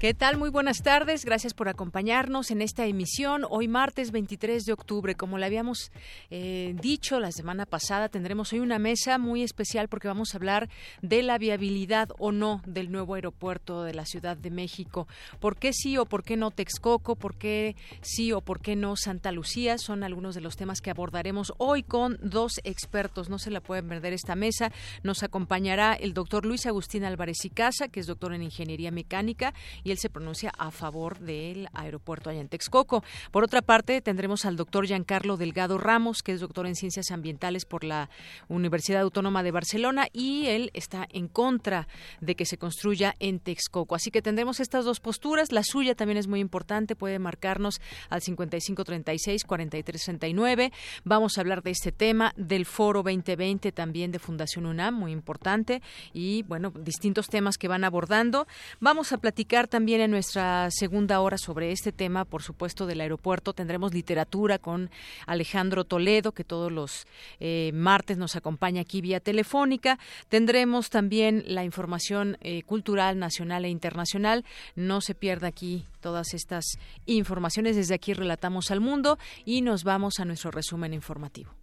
¿Qué tal? Muy buenas tardes. Gracias por acompañarnos en esta emisión. Hoy martes 23 de octubre, como le habíamos eh, dicho la semana pasada, tendremos hoy una mesa muy especial porque vamos a hablar de la viabilidad o no del nuevo aeropuerto de la Ciudad de México. ¿Por qué sí o por qué no Texcoco? ¿Por qué sí o por qué no Santa Lucía? Son algunos de los temas que abordaremos hoy con dos expertos. No se la pueden perder esta mesa. Nos acompañará el doctor Luis Agustín Álvarez y Casa, que es doctor en Ingeniería Mecánica y él se pronuncia a favor del aeropuerto allá en Texcoco. Por otra parte, tendremos al doctor Giancarlo Delgado Ramos, que es doctor en Ciencias Ambientales por la Universidad Autónoma de Barcelona y él está en contra de que se construya en Texcoco. Así que tendremos estas dos posturas. La suya también es muy importante, puede marcarnos al 5536-4369. Vamos a hablar de este tema, del Foro 2020 también de Fundación UNAM, muy importante, y bueno, distintos temas que van abordando. Vamos a platicar también también en nuestra segunda hora sobre este tema, por supuesto, del aeropuerto. Tendremos literatura con Alejandro Toledo, que todos los eh, martes nos acompaña aquí vía telefónica. Tendremos también la información eh, cultural nacional e internacional. No se pierda aquí todas estas informaciones. Desde aquí relatamos al mundo y nos vamos a nuestro resumen informativo.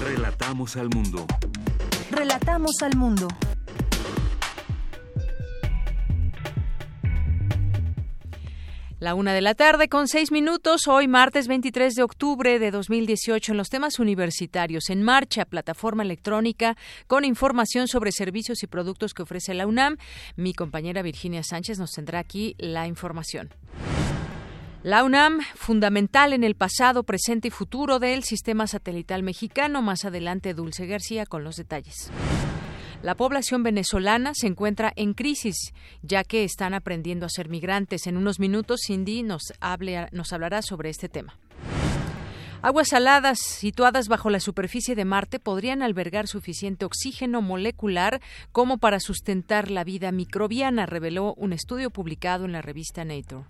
Relatamos al mundo. Relatamos al mundo. La una de la tarde con seis minutos, hoy martes 23 de octubre de 2018 en los temas universitarios. En marcha, plataforma electrónica con información sobre servicios y productos que ofrece la UNAM. Mi compañera Virginia Sánchez nos tendrá aquí la información. La UNAM, fundamental en el pasado, presente y futuro del sistema satelital mexicano. Más adelante, Dulce García con los detalles. La población venezolana se encuentra en crisis, ya que están aprendiendo a ser migrantes. En unos minutos, Cindy nos, nos hablará sobre este tema. Aguas saladas situadas bajo la superficie de Marte podrían albergar suficiente oxígeno molecular como para sustentar la vida microbiana, reveló un estudio publicado en la revista Nature.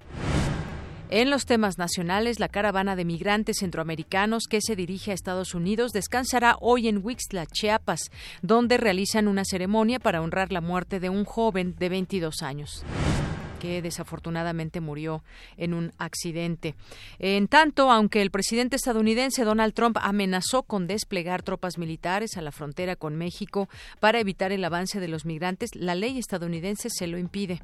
En los temas nacionales, la caravana de migrantes centroamericanos que se dirige a Estados Unidos descansará hoy en Wixla, Chiapas, donde realizan una ceremonia para honrar la muerte de un joven de 22 años que desafortunadamente murió en un accidente. En tanto, aunque el presidente estadounidense Donald Trump amenazó con desplegar tropas militares a la frontera con México para evitar el avance de los migrantes, la ley estadounidense se lo impide.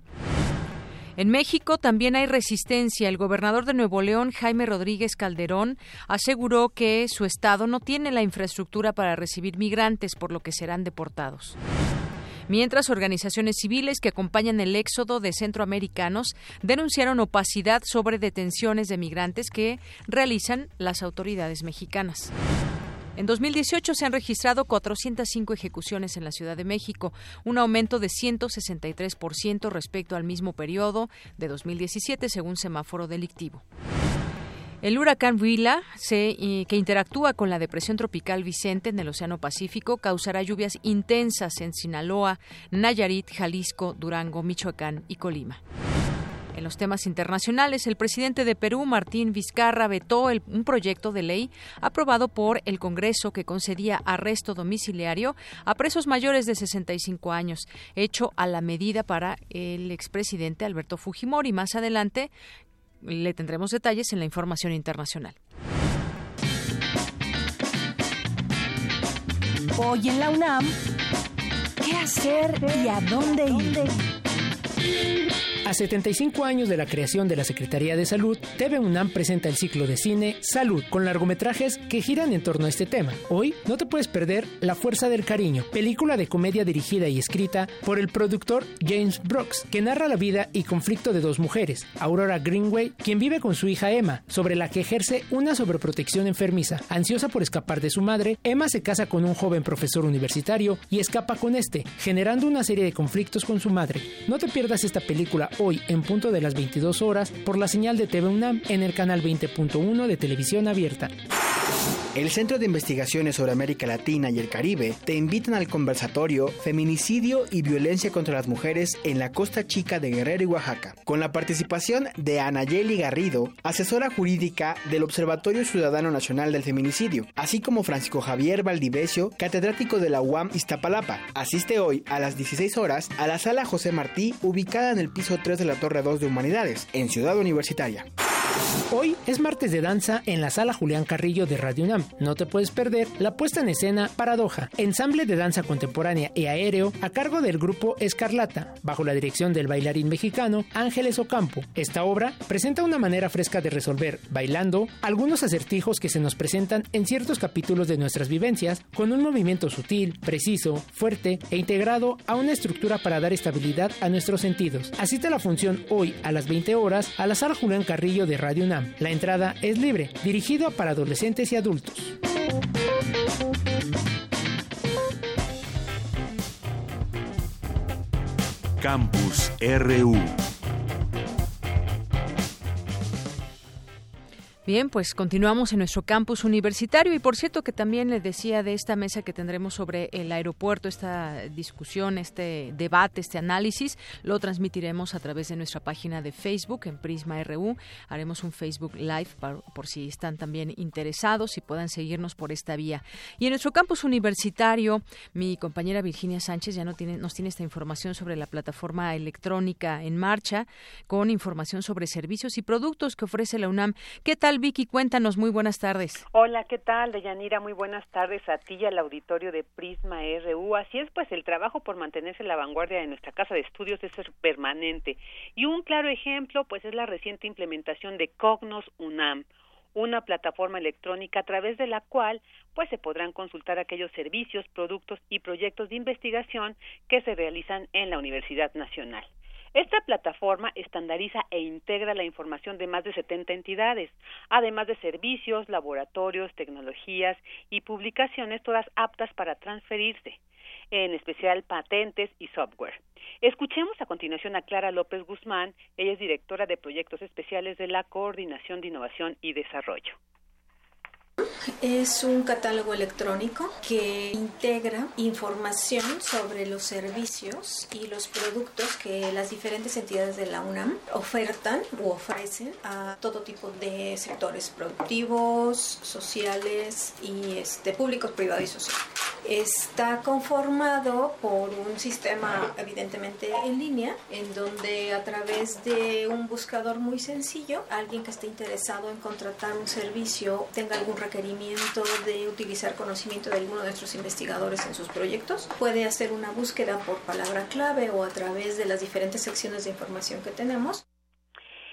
En México también hay resistencia. El gobernador de Nuevo León, Jaime Rodríguez Calderón, aseguró que su estado no tiene la infraestructura para recibir migrantes, por lo que serán deportados mientras organizaciones civiles que acompañan el éxodo de centroamericanos denunciaron opacidad sobre detenciones de migrantes que realizan las autoridades mexicanas. En 2018 se han registrado 405 ejecuciones en la Ciudad de México, un aumento de 163% respecto al mismo periodo de 2017, según semáforo delictivo. El huracán Willa, que interactúa con la depresión tropical Vicente en el Océano Pacífico, causará lluvias intensas en Sinaloa, Nayarit, Jalisco, Durango, Michoacán y Colima. En los temas internacionales, el presidente de Perú, Martín Vizcarra, vetó un proyecto de ley aprobado por el Congreso que concedía arresto domiciliario a presos mayores de 65 años, hecho a la medida para el expresidente Alberto Fujimori. Más adelante le tendremos detalles en la información internacional. Hoy en la UNAM, ¿qué hacer y a dónde ir? A 75 años de la creación de la Secretaría de Salud, TV UNAM presenta el ciclo de cine Salud, con largometrajes que giran en torno a este tema. Hoy no te puedes perder La Fuerza del Cariño, película de comedia dirigida y escrita por el productor James Brooks, que narra la vida y conflicto de dos mujeres, Aurora Greenway, quien vive con su hija Emma, sobre la que ejerce una sobreprotección enfermiza. Ansiosa por escapar de su madre, Emma se casa con un joven profesor universitario y escapa con este, generando una serie de conflictos con su madre. No te pierdas esta película hoy en punto de las 22 horas por la señal de TV UNAM en el canal 20.1 de televisión abierta. El Centro de Investigaciones sobre América Latina y el Caribe te invitan al conversatorio Feminicidio y Violencia contra las Mujeres en la Costa Chica de Guerrero y Oaxaca, con la participación de Anayeli Garrido, asesora jurídica del Observatorio Ciudadano Nacional del Feminicidio, así como Francisco Javier Valdivesio, catedrático de la UAM Iztapalapa. Asiste hoy a las 16 horas a la sala José Martí, ubicada en el piso 3 de la Torre 2 de Humanidades, en Ciudad Universitaria. Hoy es martes de danza en la sala Julián Carrillo de Radio UNAM. No te puedes perder la puesta en escena Paradoja, ensamble de danza contemporánea y aéreo a cargo del grupo Escarlata, bajo la dirección del bailarín mexicano Ángeles Ocampo. Esta obra presenta una manera fresca de resolver, bailando, algunos acertijos que se nos presentan en ciertos capítulos de nuestras vivencias, con un movimiento sutil, preciso, fuerte e integrado a una estructura para dar estabilidad a nuestros sentidos. Asiste la función hoy a las 20 horas a la sala Julián Carrillo de Radio UNAM. La entrada es libre, dirigido para adolescentes y adultos. Campus RU. Bien, pues continuamos en nuestro campus universitario y por cierto que también les decía de esta mesa que tendremos sobre el aeropuerto, esta discusión, este debate, este análisis, lo transmitiremos a través de nuestra página de Facebook en Prisma RU. Haremos un Facebook Live por, si están también interesados y puedan seguirnos por esta vía. Y en nuestro campus universitario, mi compañera Virginia Sánchez ya no tiene, nos tiene esta información sobre la plataforma electrónica en marcha con información sobre servicios y productos que ofrece la UNAM. ¿Qué tal? Vicky? Cuéntanos, muy buenas tardes. Hola, ¿qué tal, Deyanira? Muy buenas tardes a ti y al auditorio de Prisma RU. Así es, pues el trabajo por mantenerse en la vanguardia de nuestra casa de estudios es permanente. Y un claro ejemplo, pues es la reciente implementación de Cognos UNAM una plataforma electrónica a través de la cual pues se podrán consultar aquellos servicios, productos y proyectos de investigación que se realizan en la Universidad Nacional. Esta plataforma estandariza e integra la información de más de 70 entidades, además de servicios, laboratorios, tecnologías y publicaciones, todas aptas para transferirse, en especial patentes y software. Escuchemos a continuación a Clara López Guzmán, ella es directora de proyectos especiales de la Coordinación de Innovación y Desarrollo. Es un catálogo electrónico que integra información sobre los servicios y los productos que las diferentes entidades de la UNAM ofertan u ofrecen a todo tipo de sectores productivos, sociales y este, públicos, privados y sociales. Está conformado por un sistema evidentemente en línea, en donde a través de un buscador muy sencillo, alguien que esté interesado en contratar un servicio tenga algún requerimiento de utilizar conocimiento de alguno de nuestros investigadores en sus proyectos, puede hacer una búsqueda por palabra clave o a través de las diferentes secciones de información que tenemos.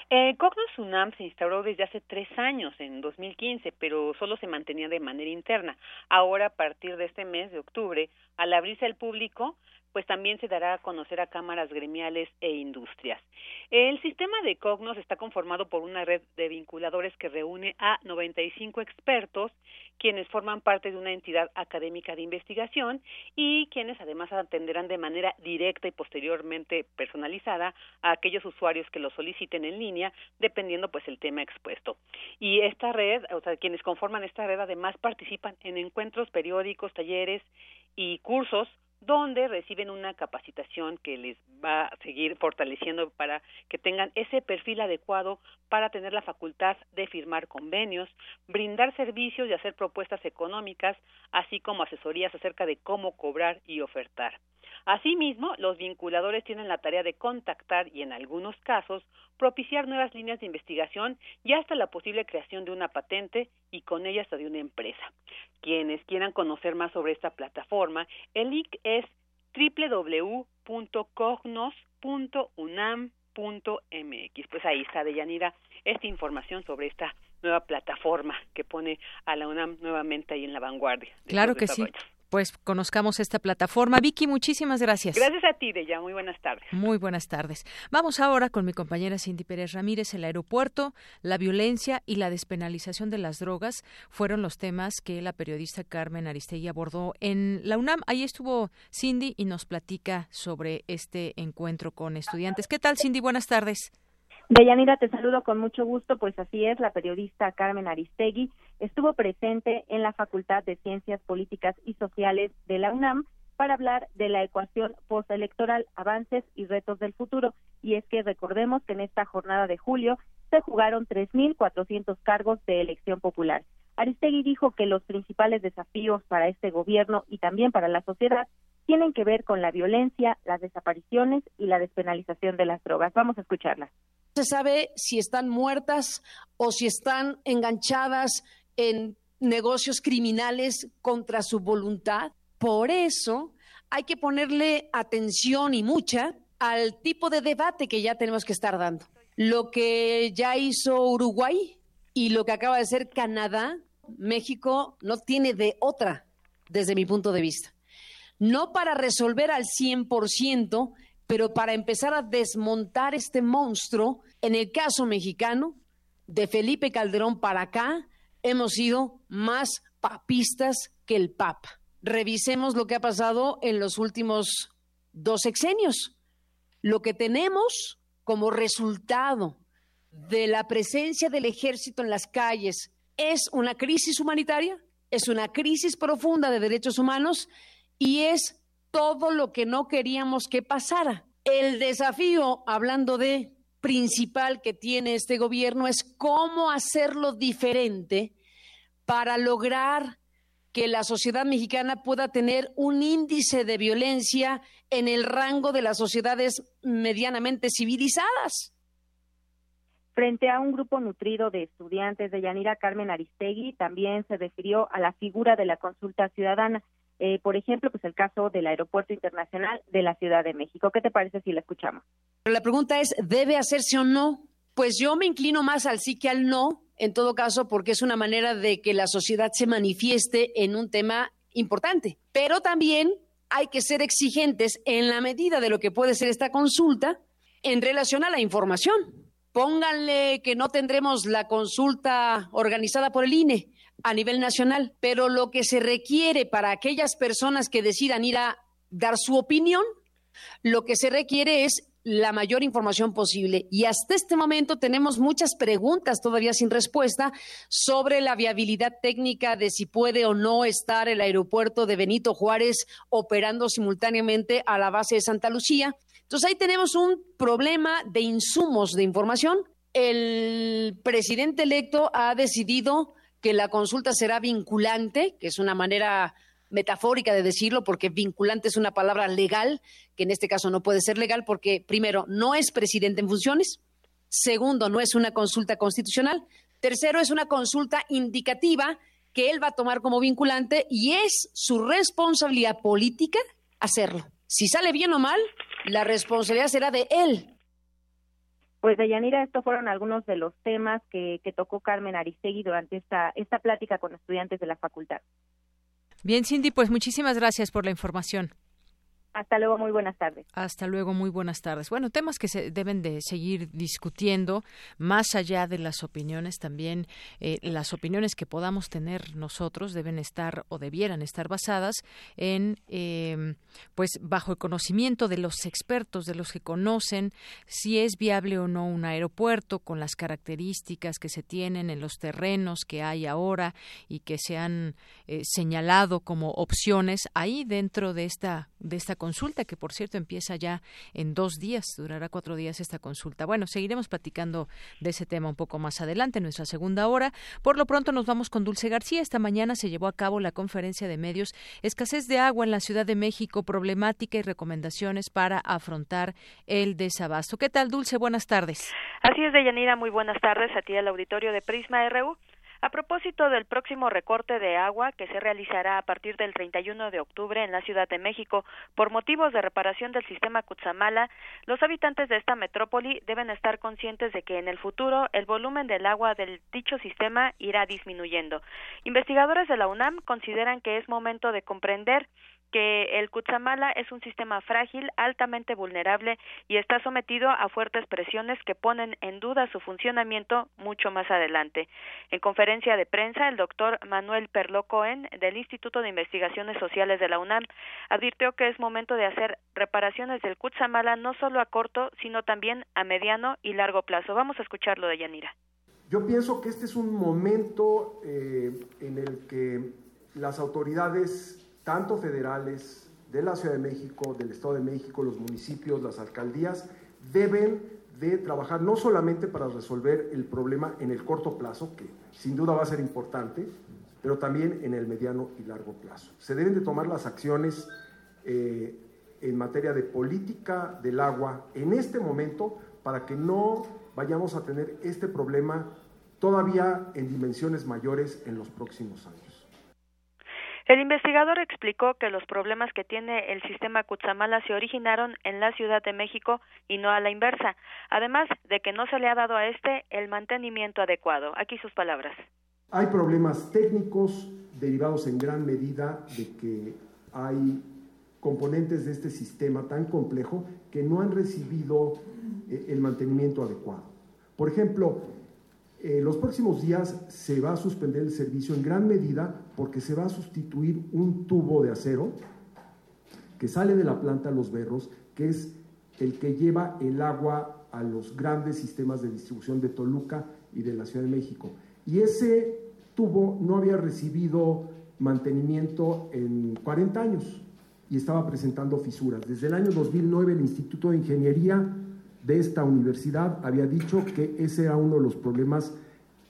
Eh, Cognos UNAM se instauró desde hace tres años, en 2015, pero solo se mantenía de manera interna. Ahora, a partir de este mes de octubre, al abrirse al público, pues también se dará a conocer a cámaras gremiales e industrias. El sistema de Cognos está conformado por una red de vinculadores que reúne a 95 expertos, quienes forman parte de una entidad académica de investigación y quienes además atenderán de manera directa y posteriormente personalizada a aquellos usuarios que lo soliciten en línea, dependiendo pues el tema expuesto. Y esta red, o sea, quienes conforman esta red además participan en encuentros periódicos, talleres y cursos donde reciben una capacitación que les va a seguir fortaleciendo para que tengan ese perfil adecuado para tener la facultad de firmar convenios, brindar servicios y hacer propuestas económicas, así como asesorías acerca de cómo cobrar y ofertar. Asimismo, los vinculadores tienen la tarea de contactar y, en algunos casos, propiciar nuevas líneas de investigación y hasta la posible creación de una patente y con ella hasta de una empresa. Quienes quieran conocer más sobre esta plataforma, el link es www.cognos.unam Pues ahí está, Deyanira, esta información sobre esta nueva plataforma que pone a la UNAM nuevamente ahí en la vanguardia. Claro que sí pues conozcamos esta plataforma. Vicky, muchísimas gracias. Gracias a ti, Deya. Muy buenas tardes. Muy buenas tardes. Vamos ahora con mi compañera Cindy Pérez Ramírez. El aeropuerto, la violencia y la despenalización de las drogas fueron los temas que la periodista Carmen Aristegui abordó en la UNAM. Ahí estuvo Cindy y nos platica sobre este encuentro con estudiantes. ¿Qué tal, Cindy? Buenas tardes. Deyanira, te saludo con mucho gusto, pues así es, la periodista Carmen Aristegui estuvo presente en la Facultad de Ciencias Políticas y Sociales de la UNAM para hablar de la ecuación postelectoral, avances y retos del futuro. Y es que recordemos que en esta jornada de julio se jugaron 3.400 cargos de elección popular. Aristegui dijo que los principales desafíos para este gobierno y también para la sociedad tienen que ver con la violencia, las desapariciones y la despenalización de las drogas. Vamos a escucharla se sabe si están muertas o si están enganchadas en negocios criminales contra su voluntad. Por eso hay que ponerle atención y mucha al tipo de debate que ya tenemos que estar dando. Lo que ya hizo Uruguay y lo que acaba de hacer Canadá, México no tiene de otra, desde mi punto de vista. No para resolver al 100% pero para empezar a desmontar este monstruo, en el caso mexicano, de Felipe Calderón para acá, hemos sido más papistas que el Papa. Revisemos lo que ha pasado en los últimos dos sexenios. Lo que tenemos como resultado de la presencia del ejército en las calles es una crisis humanitaria, es una crisis profunda de derechos humanos y es todo lo que no queríamos que pasara. El desafío, hablando de principal que tiene este gobierno, es cómo hacerlo diferente para lograr que la sociedad mexicana pueda tener un índice de violencia en el rango de las sociedades medianamente civilizadas. Frente a un grupo nutrido de estudiantes de Yanira Carmen Aristegui, también se refirió a la figura de la consulta ciudadana. Eh, por ejemplo, pues el caso del Aeropuerto Internacional de la Ciudad de México. ¿Qué te parece si la escuchamos? La pregunta es, ¿debe hacerse o no? Pues yo me inclino más al sí que al no, en todo caso, porque es una manera de que la sociedad se manifieste en un tema importante. Pero también hay que ser exigentes en la medida de lo que puede ser esta consulta en relación a la información. Pónganle que no tendremos la consulta organizada por el INE, a nivel nacional, pero lo que se requiere para aquellas personas que decidan ir a dar su opinión, lo que se requiere es la mayor información posible. Y hasta este momento tenemos muchas preguntas todavía sin respuesta sobre la viabilidad técnica de si puede o no estar el aeropuerto de Benito Juárez operando simultáneamente a la base de Santa Lucía. Entonces ahí tenemos un problema de insumos de información. El presidente electo ha decidido que la consulta será vinculante, que es una manera metafórica de decirlo, porque vinculante es una palabra legal, que en este caso no puede ser legal, porque primero, no es presidente en funciones, segundo, no es una consulta constitucional, tercero, es una consulta indicativa que él va a tomar como vinculante y es su responsabilidad política hacerlo. Si sale bien o mal, la responsabilidad será de él, pues Deyanira, estos fueron algunos de los temas que, que tocó Carmen Aristegui durante esta, esta plática con estudiantes de la facultad. Bien, Cindy, pues muchísimas gracias por la información. Hasta luego, muy buenas tardes. Hasta luego, muy buenas tardes. Bueno, temas que se deben de seguir discutiendo más allá de las opiniones también eh, las opiniones que podamos tener nosotros deben estar o debieran estar basadas en em, pues bajo el conocimiento de los expertos, de los que conocen si es viable o no un aeropuerto con las características que se tienen en los terrenos que hay ahora y que se han eh, señalado como opciones ahí dentro de esta de esta consulta, que por cierto empieza ya en dos días, durará cuatro días esta consulta. Bueno, seguiremos platicando de ese tema un poco más adelante en nuestra segunda hora. Por lo pronto nos vamos con Dulce García. Esta mañana se llevó a cabo la conferencia de medios Escasez de agua en la Ciudad de México, problemática y recomendaciones para afrontar el desabasto. ¿Qué tal, Dulce? Buenas tardes. Así es, Deyanira. Muy buenas tardes a ti, al auditorio de Prisma RU. A propósito del próximo recorte de agua que se realizará a partir del 31 de octubre en la Ciudad de México por motivos de reparación del sistema Cutzamala, los habitantes de esta metrópoli deben estar conscientes de que en el futuro el volumen del agua del dicho sistema irá disminuyendo. Investigadores de la UNAM consideran que es momento de comprender que el Cutzamala es un sistema frágil, altamente vulnerable y está sometido a fuertes presiones que ponen en duda su funcionamiento mucho más adelante. En conferencia de prensa, el doctor Manuel Perlo Cohen, del Instituto de Investigaciones Sociales de la UNAM, advirtió que es momento de hacer reparaciones del Cutzamala no solo a corto, sino también a mediano y largo plazo. Vamos a escucharlo de Yanira. Yo pienso que este es un momento eh, en el que las autoridades tanto federales, de la Ciudad de México, del Estado de México, los municipios, las alcaldías, deben de trabajar no solamente para resolver el problema en el corto plazo, que sin duda va a ser importante, pero también en el mediano y largo plazo. Se deben de tomar las acciones eh, en materia de política del agua en este momento para que no vayamos a tener este problema todavía en dimensiones mayores en los próximos años. El investigador explicó que los problemas que tiene el sistema Cutzamala se originaron en la Ciudad de México y no a la inversa, además de que no se le ha dado a este el mantenimiento adecuado. Aquí sus palabras. Hay problemas técnicos derivados en gran medida de que hay componentes de este sistema tan complejo que no han recibido eh, el mantenimiento adecuado. Por ejemplo, eh, los próximos días se va a suspender el servicio en gran medida porque se va a sustituir un tubo de acero que sale de la planta Los Berros, que es el que lleva el agua a los grandes sistemas de distribución de Toluca y de la Ciudad de México. Y ese tubo no había recibido mantenimiento en 40 años y estaba presentando fisuras. Desde el año 2009 el Instituto de Ingeniería de esta universidad había dicho que ese era uno de los problemas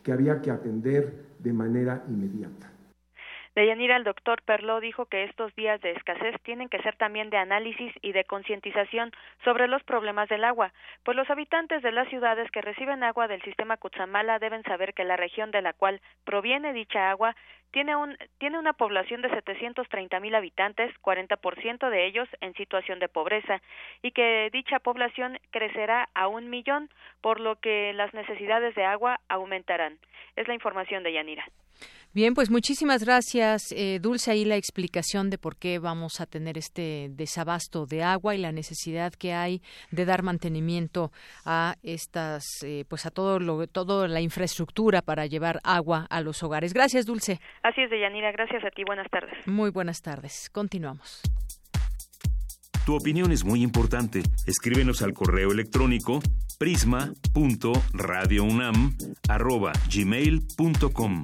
que había que atender de manera inmediata. Deyanira, el doctor Perló dijo que estos días de escasez tienen que ser también de análisis y de concientización sobre los problemas del agua, pues los habitantes de las ciudades que reciben agua del sistema Cutzamala deben saber que la región de la cual proviene dicha agua tiene, un, tiene una población de 730 mil habitantes, 40% de ellos en situación de pobreza, y que dicha población crecerá a un millón, por lo que las necesidades de agua aumentarán. Es la información de Yanira. Bien, pues muchísimas gracias, eh, Dulce, ahí la explicación de por qué vamos a tener este desabasto de agua y la necesidad que hay de dar mantenimiento a estas, eh, pues a todo lo, toda la infraestructura para llevar agua a los hogares. Gracias, Dulce. Así es, Deyanira, gracias a ti. Buenas tardes. Muy buenas tardes. Continuamos. Tu opinión es muy importante. Escríbenos al correo electrónico prisma.radiounam@gmail.com.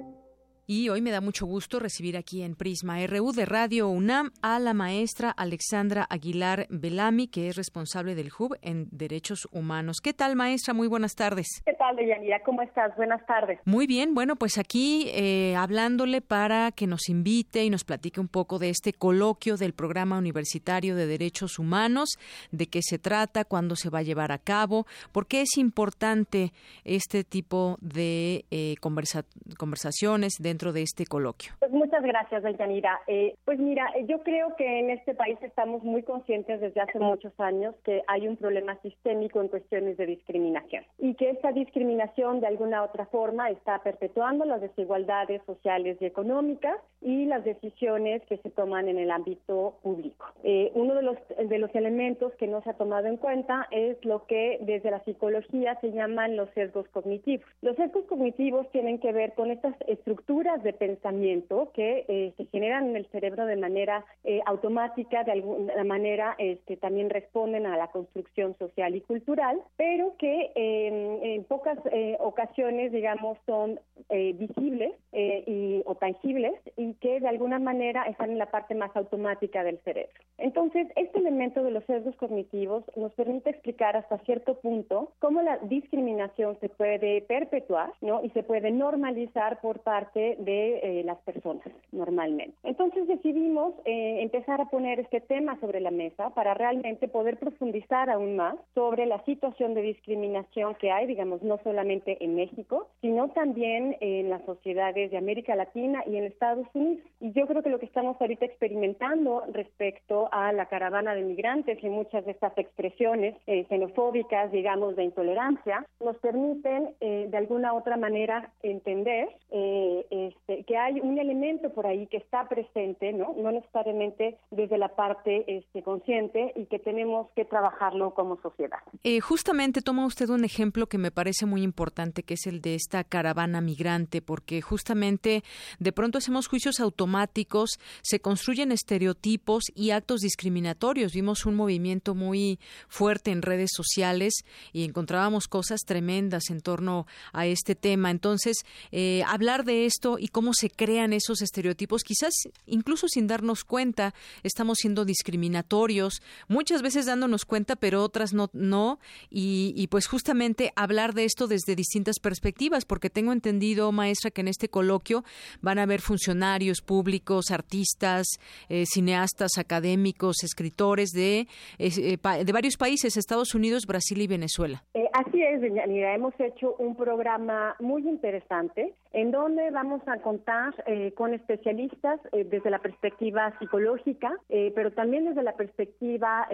Y hoy me da mucho gusto recibir aquí en Prisma RU de Radio UNAM a la maestra Alexandra Aguilar Belami, que es responsable del HUB en Derechos Humanos. ¿Qué tal, maestra? Muy buenas tardes. ¿Qué tal, Deyanira? ¿Cómo estás? Buenas tardes. Muy bien. Bueno, pues aquí eh, hablándole para que nos invite y nos platique un poco de este coloquio del Programa Universitario de Derechos Humanos, de qué se trata, cuándo se va a llevar a cabo, por qué es importante este tipo de eh, conversaciones dentro de este coloquio? Pues muchas gracias, Yanira. Eh, pues mira, eh, yo creo que en este país estamos muy conscientes desde hace muchos años que hay un problema sistémico en cuestiones de discriminación y que esta discriminación de alguna otra forma está perpetuando las desigualdades sociales y económicas y las decisiones que se toman en el ámbito público. Eh, uno de los, de los elementos que no se ha tomado en cuenta es lo que desde la psicología se llaman los sesgos cognitivos. Los sesgos cognitivos tienen que ver con estas estructuras de pensamiento que eh, se generan en el cerebro de manera eh, automática, de alguna manera este, también responden a la construcción social y cultural, pero que en pocas eh, ocasiones, digamos, son visibles y, o tangibles y que de alguna manera están en la parte más automática del cerebro. Entonces, este elemento de los sesgos cognitivos nos permite explicar hasta cierto punto cómo la discriminación se puede perpetuar ¿no? y se puede normalizar por parte de las personas normalmente. Entonces decidimos empezar a poner este tema sobre la mesa para realmente poder profundizar aún más sobre la situación de discriminación que hay, digamos, no solamente en México, sino también en las sociedades de América Latina y en Estados Unidos. Y yo creo que lo que estamos ahorita experimentando respecto a la caravana de migrantes y muchas de estas expresiones eh, xenofóbicas, digamos, de intolerancia, nos permiten eh, de alguna otra manera entender eh, este, que hay un elemento por ahí que está presente, ¿no? No necesariamente desde la parte este, consciente y que tenemos que trabajarlo como sociedad. justamente toma usted un ejemplo que me parece muy importante, que es el de esta caravana migrante, porque justamente de pronto hacemos juicios automáticos, se construyen estereotipos y actos discriminatorios. Vimos un movimiento muy fuerte en redes sociales y encontrábamos cosas tremendas en torno a este tema. Entonces, eh, hablar de esto y cómo se crean esos estereotipos, quizás incluso sin darnos cuenta, estamos siendo discriminatorios, muchas veces dándonos cuenta, pero otras no, no y, y pues justamente hablar de esto desde distintas perspectivas, porque tengo entendido, maestra, que en este coloquio van a haber funcionarios públicos, artistas, eh, cineastas, académicos, escritores de, eh, de varios países, Estados Unidos, Brasil y Venezuela. Eh, así es, Deyanira. Hemos hecho un programa muy interesante en donde vamos a contar con especialistas desde la perspectiva psicológica, pero también desde la perspectiva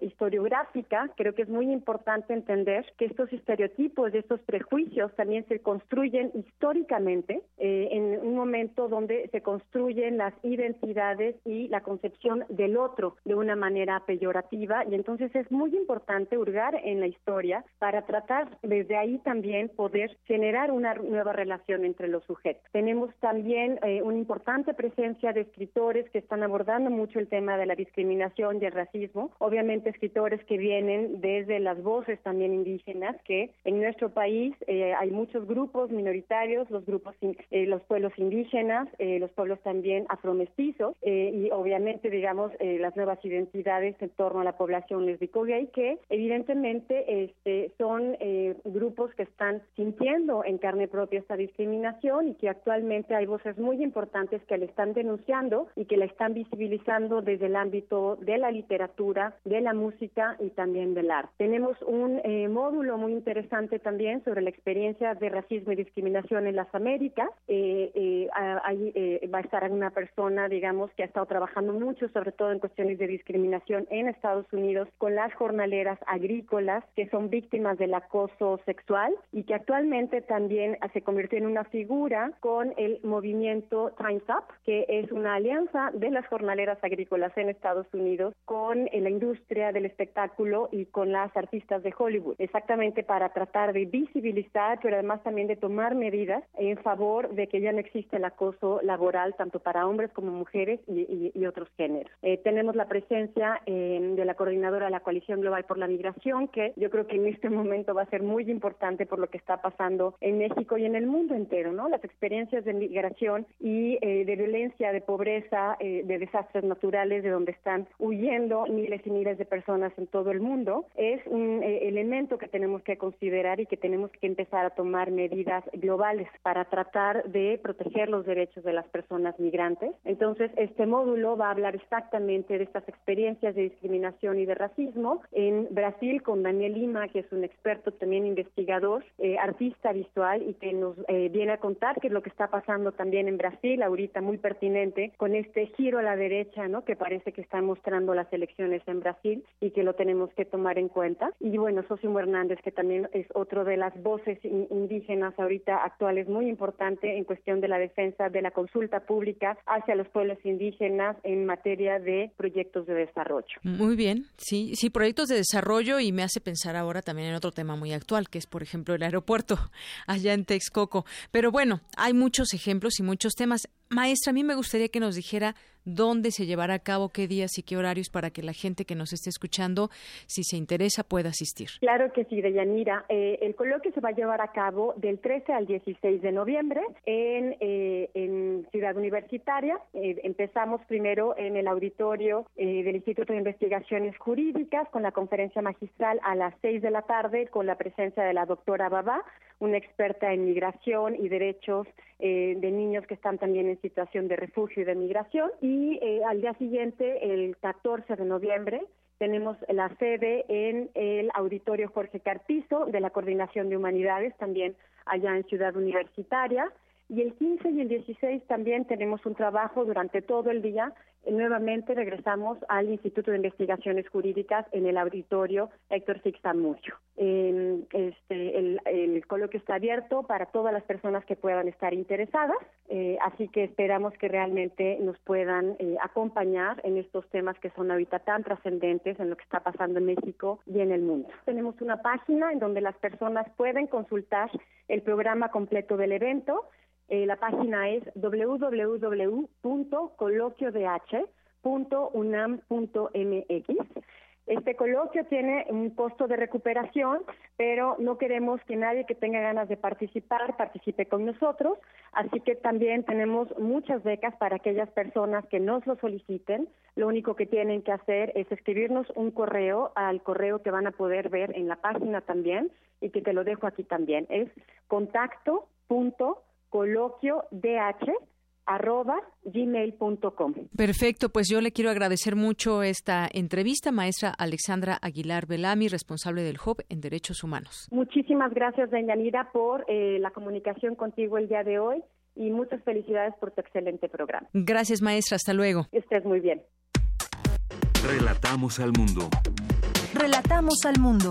historiográfica. Creo que es muy importante entender que estos estereotipos, estos prejuicios también se construyen históricamente en un momento donde se construyen las identidades y la concepción del otro de una manera peyorativa y entonces es muy importante hurgar en la historia para tratar desde ahí también poder generar una nueva relación los sujetos. Tenemos también eh, una importante presencia de escritores que están abordando mucho el tema de la discriminación y el racismo, obviamente escritores que vienen desde las voces también indígenas, que en nuestro país eh, hay muchos grupos minoritarios, los grupos, eh, los pueblos indígenas, los pueblos también afromestizos y obviamente, digamos, las nuevas identidades en torno a la población lesbico-gay, que evidentemente este, son grupos que están sintiendo en carne propia esta discriminación y que actualmente hay voces muy importantes que la están denunciando y que la están visibilizando desde el ámbito de la literatura, de la música y también del arte. Tenemos un módulo muy interesante también sobre la experiencia de racismo y discriminación en las Américas. Eh, eh, ahí eh, va a estar una persona, digamos, que ha estado trabajando mucho, sobre todo en cuestiones de discriminación en Estados Unidos, con las jornaleras agrícolas que son víctimas del acoso sexual y que actualmente también se convirtió en una figura con el movimiento Time's Up, que es una alianza de las jornaleras agrícolas en Estados Unidos con la industria del espectáculo y con las artistas de Hollywood, exactamente para tratar de visibilizar, pero además también de tomar medidas en favor de que ya no existe el acoso laboral tanto para hombres como mujeres y, otros géneros. Eh, tenemos la presencia eh, de la coordinadora de la Coalición Global por la Migración, que yo creo que en este momento va a ser muy importante por lo que está pasando en México y en el mundo entero, ¿no? Las experiencias de migración y eh, de violencia, de pobreza, de desastres naturales, de donde están huyendo miles y miles de personas en todo el mundo, es un elemento que tenemos que considerar y que tenemos que empezar a tomar medidas globales para tratar de proteger los derechos de las personas migrantes. Entonces, este módulo va a hablar exactamente de estas experiencias de discriminación y de racismo en Brasil con Daniel Lima, que es un experto también investigador, eh, artista visual y que nos eh, viene a contar qué es lo que está pasando también en Brasil, ahorita muy pertinente, con este giro a la derecha, ¿no? Que parece que están mostrando las elecciones en Brasil y que lo tenemos que tomar en cuenta. Y bueno, Sosimo Hernández, que también es otro de las voces indígenas ahorita actuales muy importante en cuestión de la defensa de la consulta pública hacia los pueblos indígenas en materia de proyectos de desarrollo. Muy bien, sí, sí, proyectos de desarrollo y me hace pensar ahora también en otro tema muy actual, que es, por ejemplo, el aeropuerto allá en Texcoco. Pero bueno, hay muchos ejemplos y muchos temas. Maestra, a mí me gustaría que nos dijera dónde se llevará a cabo, qué días y qué horarios para que la gente que nos esté escuchando, si se interesa, pueda asistir. Claro que sí, Deyanira. Eh, el coloquio se va a llevar a cabo del 13 al 16 de noviembre en, eh, en Ciudad Universitaria. Eh, empezamos primero en el auditorio del Instituto de Investigaciones Jurídicas con la conferencia magistral a las 6 de la tarde con la presencia de la doctora Babá, una experta en migración y derechos eh, de niños que están también en situación de refugio y de migración. Y eh, al día siguiente, el 14 de noviembre, tenemos la sede en el Auditorio Jorge Carpizo de la Coordinación de Humanidades, también allá en Ciudad Universitaria. Y el 15 y el 16 también tenemos un trabajo durante todo el día. nuevamente regresamos al Instituto de Investigaciones Jurídicas en el auditorio Héctor Sixtamucho. este, el, coloquio está abierto para todas las personas que puedan estar interesadas, eh, así que esperamos que realmente nos puedan eh, acompañar en estos temas que son ahorita tan trascendentes en lo que está pasando en México y en el mundo. Tenemos una página en donde las personas pueden consultar el programa completo del evento eh, la página es www.coloquiodh.unam.mx. Este coloquio tiene un costo de recuperación, pero no queremos que nadie que tenga ganas de participar participe con nosotros, así que también tenemos muchas becas para aquellas personas que nos lo soliciten. Lo único que tienen que hacer es escribirnos un correo al correo que van a poder ver en la página también y que te lo dejo aquí también. Es contacto coloquio arroba gmail.com. Perfecto, pues yo le quiero agradecer mucho esta entrevista, maestra Alexandra Aguilar Belami, responsable del HOP en Derechos Humanos. Muchísimas gracias, Deyanira, por eh, la comunicación contigo el día de hoy y muchas felicidades por tu excelente programa. Gracias, maestra, hasta luego. Estés muy bien. Relatamos al mundo. Relatamos al mundo.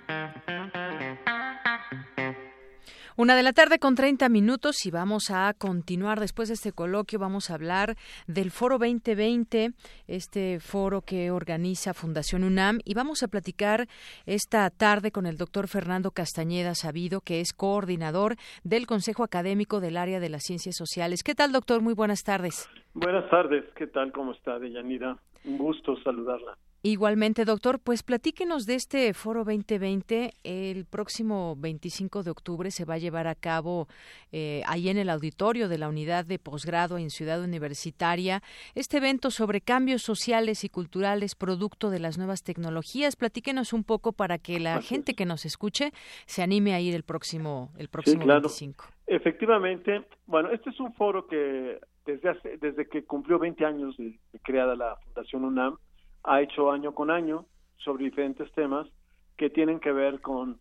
Una de la tarde con 30 minutos y vamos a continuar después de este coloquio. Vamos a hablar del Foro 2020, este foro que organiza Fundación UNAM y vamos a platicar esta tarde con el doctor Fernando Castañeda Sabido, que es coordinador del Consejo Académico del Área de las Ciencias Sociales. ¿Qué tal, doctor? Muy buenas tardes. Buenas tardes. ¿Qué tal? ¿Cómo está, Deyanira? Un gusto saludarla. Igualmente, doctor, pues platíquenos de este foro 2020. El próximo 25 de octubre se va a llevar a cabo eh, ahí en el auditorio de la unidad de posgrado en Ciudad Universitaria este evento sobre cambios sociales y culturales producto de las nuevas tecnologías. Platíquenos un poco para que la gente que nos escuche se anime a ir el próximo el próximo 25. Efectivamente, bueno, este es un foro que desde desde que cumplió 20 años de creada la Fundación UNAM ha hecho año con año sobre diferentes temas que tienen que ver con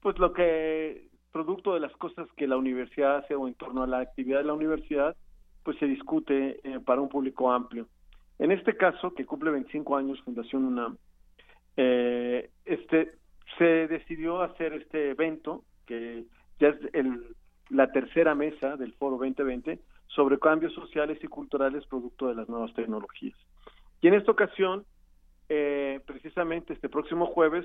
pues lo que producto de las cosas que la universidad hace o en torno a la actividad de la universidad pues se discute eh, para un público amplio. En este caso, que cumple 25 años Fundación UNAM, eh, este se decidió hacer este evento que ya es el, la tercera mesa del Foro 2020 sobre cambios sociales y culturales producto de las nuevas tecnologías. Y en esta ocasión eh, precisamente este próximo jueves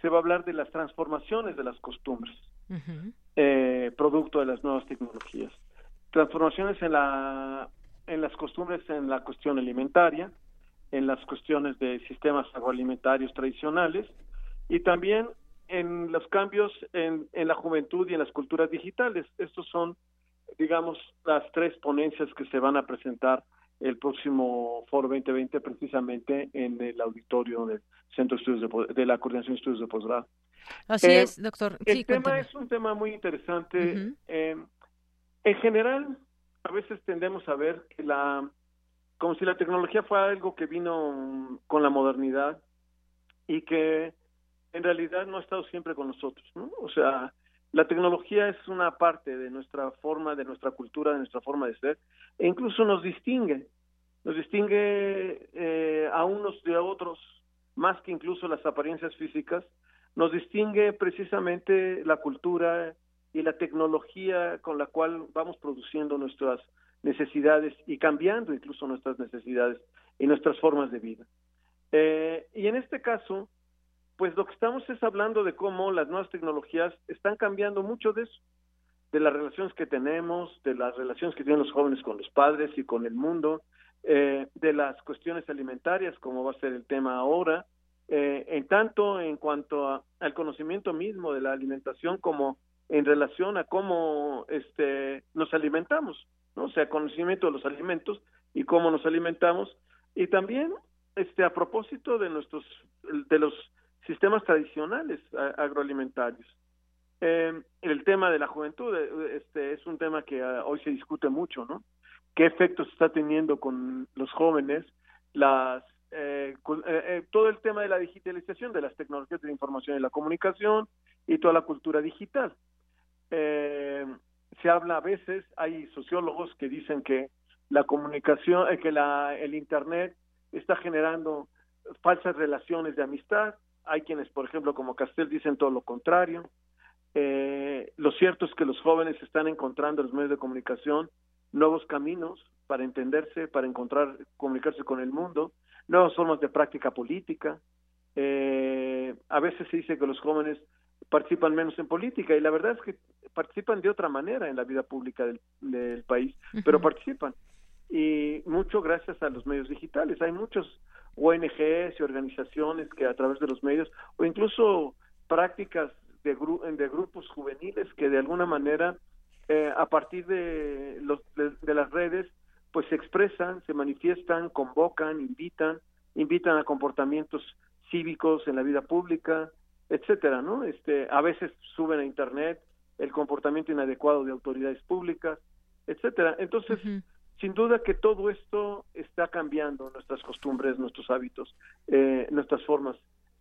se va a hablar de las transformaciones de las costumbres, eh, producto de las nuevas tecnologías. Transformaciones en, la, en las costumbres en la cuestión alimentaria, en las cuestiones de sistemas agroalimentarios tradicionales y también en los cambios en, en la juventud y en las culturas digitales. Estos son, digamos, las tres ponencias que se van a presentar el próximo Foro 2020 precisamente en el auditorio del Centro de Estudios de, la Coordinación de Estudios de Posgrado. Así eh, es, doctor. el tema es un tema muy interesante. Eh, en general, a veces tendemos a ver que la como si la tecnología fuera algo que vino con la modernidad y que en realidad no ha estado siempre con nosotros, ¿no? O sea, la tecnología es una parte de nuestra forma, de nuestra cultura, de nuestra forma de ser, e incluso nos distingue, nos distingue eh, a unos de a otros, más que incluso las apariencias físicas, nos distingue precisamente la cultura y la tecnología con la cual vamos produciendo nuestras necesidades y cambiando incluso nuestras necesidades y nuestras formas de vida. Eh, y en este caso, pues lo que estamos es hablando de cómo las nuevas tecnologías están cambiando mucho de eso, de las relaciones que tenemos, de las relaciones que tienen los jóvenes con los padres y con el mundo, eh, de las cuestiones alimentarias, como va a ser el tema ahora, eh, en tanto en cuanto al conocimiento mismo de la alimentación como en relación a cómo este, nos alimentamos, ¿no? o sea, conocimiento de los alimentos y cómo nos alimentamos, Y también, este, a propósito de nuestros, de los sistemas tradicionales agroalimentarios. Eh, el tema de la juventud eh, este, es un tema que ah, hoy se discute mucho, ¿no? ¿Qué efectos está teniendo con los jóvenes las eh, todo el tema de la digitalización de las tecnologías de la información y la comunicación y toda la cultura digital? se habla a veces, hay sociólogos que dicen que la comunicación, que la, el Internet está generando falsas relaciones de amistad. Hay quienes, por ejemplo, como Castel, dicen todo lo contrario. Eh, lo cierto es que los jóvenes están encontrando en los medios de comunicación nuevos caminos para entenderse, para encontrar, comunicarse con el mundo, nuevas formas de práctica política. Eh, a veces se dice que los jóvenes participan menos en política y la verdad es que participan de otra manera en la vida pública del, país, pero participan. Y mucho gracias a los medios digitales. Hay muchos ONGs y organizaciones que a través de los medios o incluso prácticas de, grupos juveniles que de alguna manera eh, a partir de, los, de, las redes pues se expresan, se manifiestan, convocan, invitan, invitan a comportamientos cívicos en la vida pública, etcétera, ¿no? Este, a veces suben a internet el comportamiento inadecuado de autoridades públicas, etcétera. Entonces, sin duda que todo esto está cambiando nuestras costumbres, nuestros hábitos, eh, nuestras formas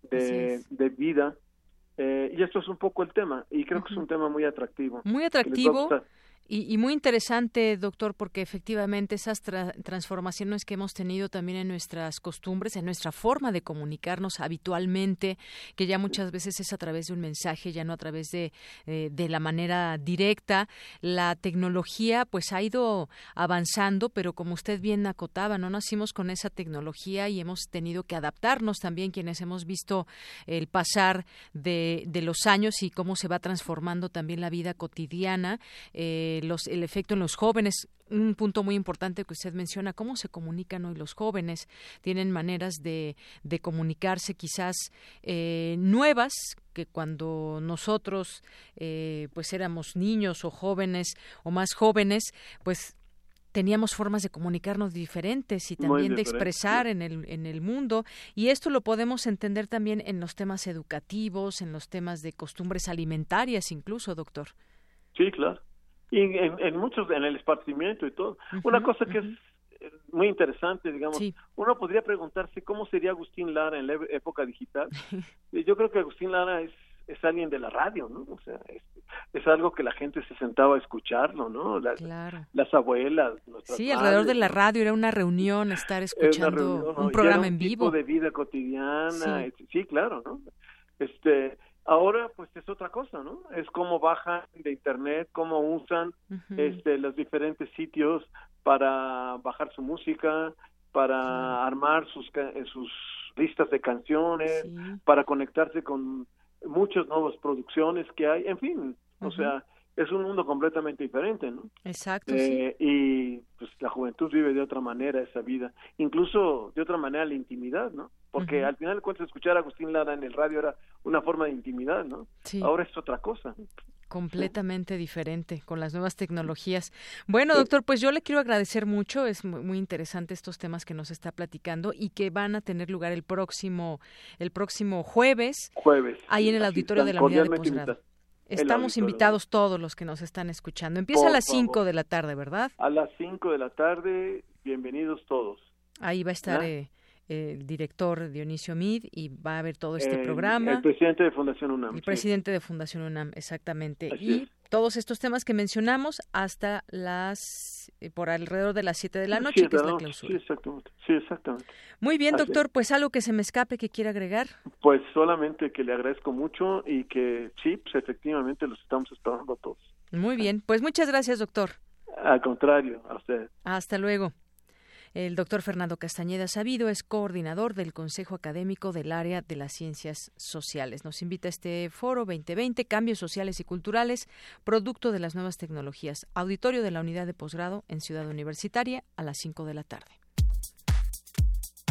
de, de vida eh, y esto es un poco el tema, y creo que es un tema muy atractivo. Muy atractivo. Y, muy interesante, doctor, porque efectivamente esas transformaciones que hemos tenido también en nuestras costumbres, en nuestra forma de comunicarnos habitualmente, que ya muchas veces es a través de un mensaje, ya no a través de, eh, de la manera directa, la tecnología pues ha ido avanzando, pero como usted bien acotaba, no nacimos con esa tecnología y hemos tenido que adaptarnos también quienes hemos visto el pasar de, de los años y cómo se va transformando también la vida cotidiana. Eh, los, el efecto en los jóvenes. Un punto muy importante que usted menciona, cómo se comunican hoy los jóvenes. Tienen maneras de, de comunicarse quizás eh, nuevas que cuando nosotros eh, pues éramos niños o jóvenes o más jóvenes, pues teníamos formas de comunicarnos diferentes y también de expresar en el, en el mundo. Y esto lo podemos entender también en los temas educativos, en los temas de costumbres alimentarias incluso, doctor. Sí, claro y en, muchos, en el esparcimiento y todo. Una cosa que es eh, muy interesante, digamos, uno podría preguntarse cómo sería Agustín Lara en la época digital. Yo creo que Agustín Lara es, es alguien de la radio, ¿no? O sea, es, algo que la gente se sentaba a escucharlo, ¿no? Las, las abuelas. Sí, alrededor de la radio era una reunión, estar escuchando un programa en vivo. de vida cotidiana, sí, claro, ¿no? Este, Ahora, pues es otra cosa, ¿no? Es cómo bajan de internet, cómo usan este, los diferentes sitios para bajar su música, para armar sus, sus listas de canciones, para conectarse con muchas nuevas producciones que hay, en fin, o sea, es un mundo completamente diferente, ¿no? Exacto. Eh, y pues la juventud vive de otra manera esa vida, incluso de otra manera la intimidad, ¿no? Porque al final cuando escuchar a Agustín Lara en el radio era una forma de intimidad, ¿no? Sí. Ahora es otra cosa. Completamente diferente con las nuevas tecnologías. Bueno, doctor, pues yo le quiero agradecer mucho. Es muy, interesante estos temas que nos está platicando y que van a tener lugar el próximo, el próximo jueves. Jueves. Ahí en el auditorio de la unidad de posgrado. Estamos invitados todos los que nos están escuchando. Empieza a las 5 de la tarde, ¿verdad? A las 5 de la tarde, bienvenidos todos. Ahí va a estar eh, el director Dionisio Mid y va a haber todo este programa. El presidente de Fundación UNAM. El presidente de Fundación UNAM, exactamente. y todos estos temas que mencionamos hasta las, eh, por alrededor de las 7 de la noche, que es la clausura. Sí, exactamente. Sí, exactamente. Muy bien, doctor, pues algo que se me escape que quiera agregar. Pues solamente que le agradezco mucho y que sí, pues efectivamente los estamos esperando a todos. Muy bien, pues muchas gracias, doctor. Al contrario, a usted. Hasta luego. El doctor Fernando Castañeda Sabido es coordinador del Consejo Académico del Área de las Ciencias Sociales. Nos invita a este foro 2020, Cambios Sociales y Culturales, producto de las nuevas tecnologías. Auditorio de la Unidad de Posgrado en Ciudad Universitaria a las 5 de la tarde.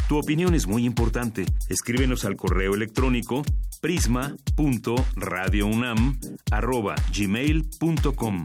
Tu opinión es muy importante. Escríbenos al correo electrónico prisma.radiounam@gmail.com.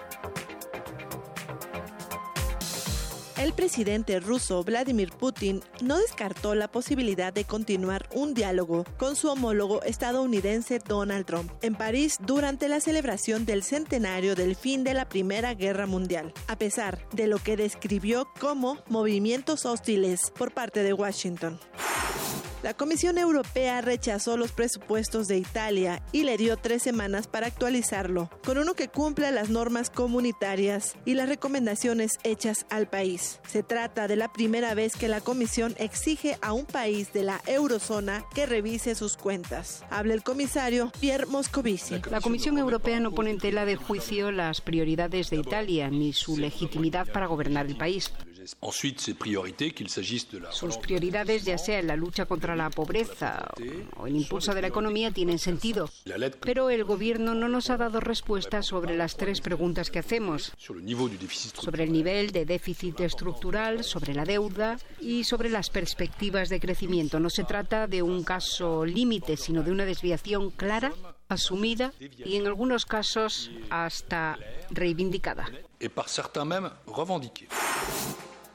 El presidente ruso Vladimir Putin no descartó la posibilidad de continuar un diálogo con su homólogo estadounidense Donald Trump en París durante la celebración del centenario del fin de la Primera Guerra Mundial, a pesar de lo que describió como movimientos hostiles por parte de Washington. La Comisión Europea rechazó los presupuestos de Italia y le dio tres semanas para actualizarlo, con uno que cumpla las normas comunitarias y las recomendaciones hechas al país. Se trata de la primera vez que la Comisión exige a un país de la eurozona que revise sus cuentas. Habla el comisario Pierre Moscovici. La Comisión Europea no pone en tela de juicio las prioridades de Italia ni su legitimidad para gobernar el país. Sus prioridades, ya sea en la lucha contra la pobreza o el impulso de la economía, tienen sentido. Pero el Gobierno no nos ha dado respuesta sobre las tres preguntas que hacemos. Sobre el nivel de déficit estructural, sobre la deuda y sobre las perspectivas de crecimiento. No se trata de un caso límite, sino de una desviación clara asumida y en algunos casos hasta reivindicada.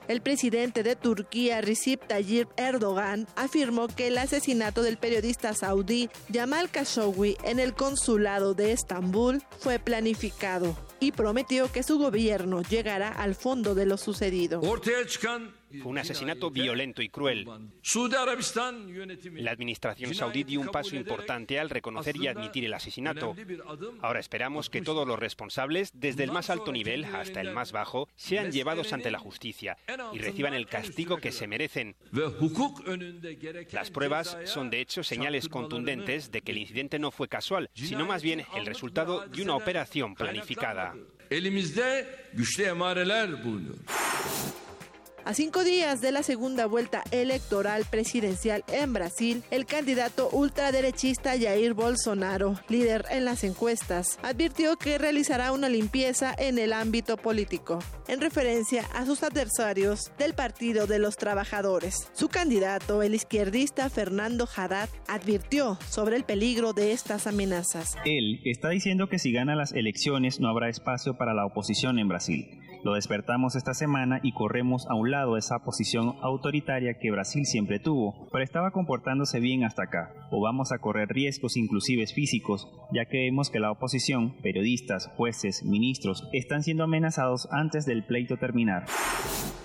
El presidente de Turquía, Recep Tayyip Erdogan, afirmó que el asesinato del periodista saudí Jamal Khashoggi en el consulado de Estambul fue planificado y prometió que su gobierno llegará al fondo de lo sucedido. Fue un asesinato violento y cruel. La administración saudí dio un paso importante al reconocer y admitir el asesinato. Ahora esperamos que todos los responsables, desde el más alto nivel hasta el más bajo, sean llevados ante la justicia y reciban el castigo que se merecen. Las pruebas son de hecho señales contundentes de que el incidente no fue casual, sino más bien el resultado de una operación planificada. A cinco días de la segunda vuelta electoral presidencial en Brasil, el candidato ultraderechista Jair Bolsonaro, líder en las encuestas, advirtió que realizará una limpieza en el ámbito político, en referencia a sus adversarios del Partido de los Trabajadores. Su candidato, el izquierdista Fernando Haddad, advirtió sobre el peligro de estas amenazas. Él está diciendo que si gana las elecciones no habrá espacio para la oposición en Brasil. Lo despertamos esta semana y corremos a un lado esa posición autoritaria que Brasil siempre tuvo, pero estaba comportándose bien hasta acá, o vamos a correr riesgos inclusive físicos, ya que vemos que la oposición, periodistas, jueces, ministros, están siendo amenazados antes del pleito terminar.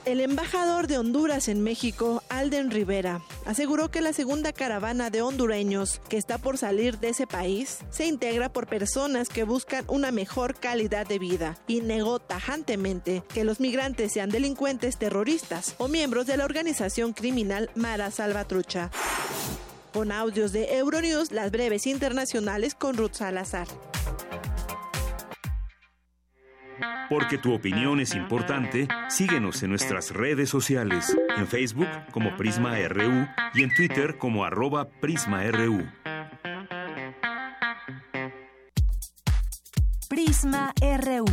El embajador de Honduras en México, Alden Rivera, aseguró que la segunda caravana de hondureños que está por salir de ese país se integra por personas que buscan una mejor calidad de vida y negó tajantemente que los migrantes sean delincuentes terroristas o miembros de la organización criminal Mara Salvatrucha. Con audios de Euronews, las breves internacionales con Ruth Salazar. Porque tu opinión es importante, síguenos en nuestras redes sociales, en Facebook como Prisma RU y en Twitter como arroba PrismaRU. Prisma RU.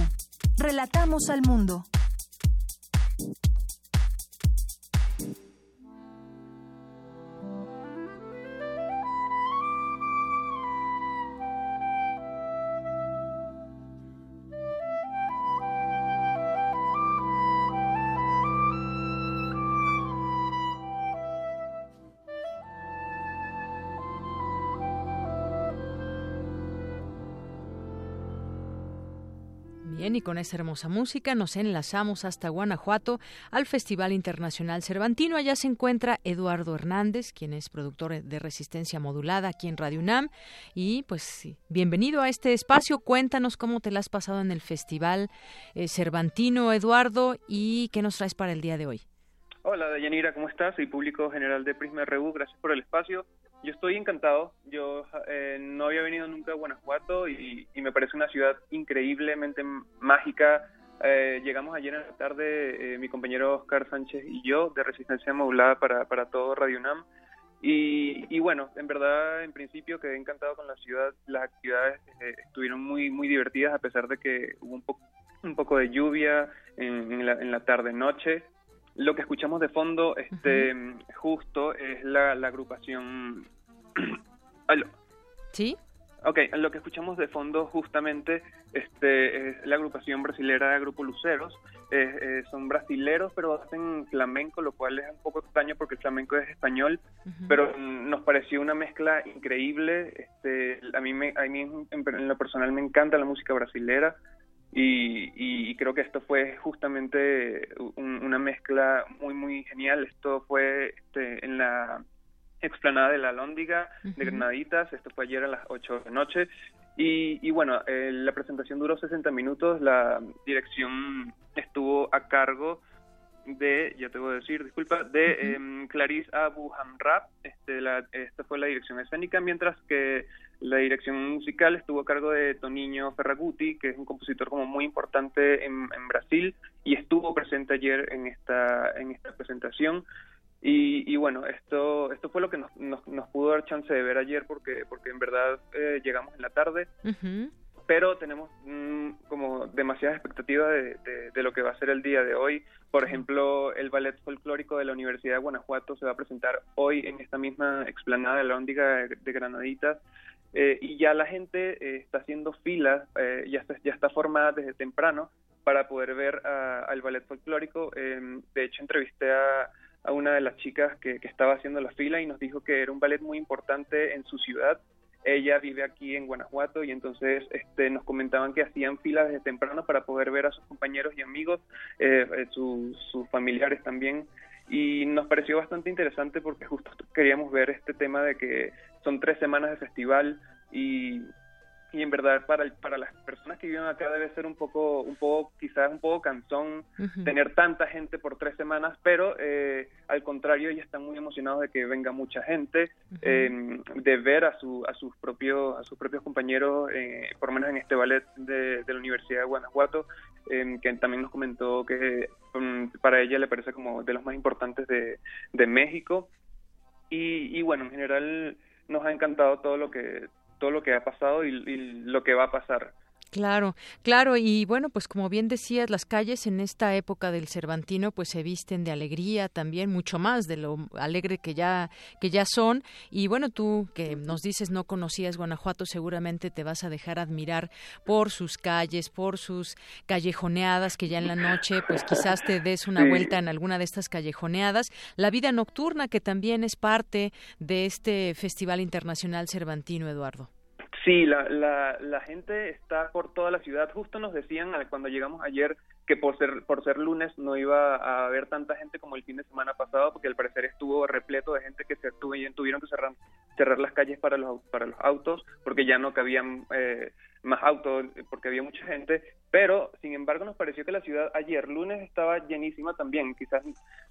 Relatamos al mundo. Y con esa hermosa música nos enlazamos hasta Guanajuato al Festival Internacional Cervantino. Allá se encuentra Eduardo Hernández, quien es productor de Resistencia Modulada aquí en Radio UNAM. Y pues bienvenido a este espacio. Cuéntanos cómo te la has pasado en el Festival eh, Cervantino, Eduardo, y qué nos traes para el día de hoy. Hola, Dayanira, ¿cómo estás? Soy público general de Prisma RU. Gracias por el espacio. Yo estoy encantado. Yo eh, no había venido nunca a Guanajuato y, me parece una ciudad increíblemente mágica. Eh, llegamos ayer en la tarde, eh, mi compañero Oscar Sánchez y yo, de Resistencia Modulada para, para todo Radio UNAM. Y, bueno, en verdad, en principio quedé encantado con la ciudad. Las actividades estuvieron muy muy divertidas a pesar de que hubo un, poco un poco de lluvia en, la, en la tarde-noche lo que escuchamos de fondo, este, justo es la, la agrupación. ¿Sí? Ok, lo que escuchamos de fondo justamente este, es la agrupación brasilera de Grupo Luceros. Eh, son brasileros, pero hacen flamenco, lo cual es un poco extraño porque el flamenco es español, pero nos pareció una mezcla increíble. Este, a mí, me, a mí en, lo personal me encanta la música brasilera y, y creo que esto fue justamente una mezcla muy, muy genial. Esto fue este, en la explanada de la Lóndiga de Granaditas, esto fue ayer a las 8 de la noche, y, y bueno, eh, la presentación duró 60 minutos, la dirección estuvo a cargo de, ya te voy a decir, disculpa, de em, Clarice Abu Hamrab, este, la, esta fue la dirección escénica, mientras que la dirección musical estuvo a cargo de Toniño Ferraguti, que es un compositor como muy importante en, en Brasil y estuvo presente ayer en esta, en esta presentación. Y, bueno, esto esto fue lo que nos, nos, pudo dar chance de ver ayer porque porque en verdad eh, llegamos en la tarde, pero tenemos mm, como demasiadas expectativas de, lo que va a ser el día de hoy. Por ejemplo, el ballet folclórico de la Universidad de Guanajuato se va a presentar hoy en esta misma explanada de la Óndiga de, Granaditas. Eh, y ya la gente eh, está haciendo filas, ya, está, ya está formada desde temprano para poder ver al ballet folclórico. Em, de hecho, entrevisté a a una de las chicas que, estaba haciendo la fila y nos dijo que era un ballet muy importante en su ciudad. Ella vive aquí en Guanajuato y entonces este, nos comentaban que hacían fila desde temprano para poder ver a sus compañeros y amigos, eh, eh, sus familiares también. Y nos pareció bastante interesante porque justo queríamos ver este tema de que son tres semanas de festival y y en verdad para para las personas que viven acá debe ser un poco un poco quizás un poco cansón tener tanta gente por tres semanas pero eh, al contrario ya están muy emocionados de que venga mucha gente em, de ver a su a sus propios a sus propios compañeros eh, por lo menos en este ballet de, la Universidad de Guanajuato em, que también nos comentó que um, para ella le parece como de los más importantes de, de México. Y, y bueno en general nos ha encantado todo lo que todo lo que ha pasado y, lo que va a pasar. Claro, claro, y bueno, pues como bien decías, las calles en esta época del Cervantino pues se visten de alegría también, mucho más de lo alegre que ya que ya son. Y bueno, tú que nos dices no conocías Guanajuato, seguramente te vas a dejar admirar por sus calles, por sus callejoneadas que ya en la noche pues quizás te des una vuelta en alguna de estas callejoneadas, la vida nocturna que también es parte de este Festival Internacional Cervantino, Eduardo. Sí, la, la, la gente está por toda la ciudad. Justo nos decían cuando llegamos ayer que por ser por ser lunes no iba a haber tanta gente como el fin de semana pasado porque al parecer estuvo repleto de gente que se tuvieron que cerrar cerrar las calles para los para los autos porque ya no cabían eh, más autos porque había mucha gente. Pero sin embargo nos pareció que la ciudad ayer lunes estaba llenísima también. Quizás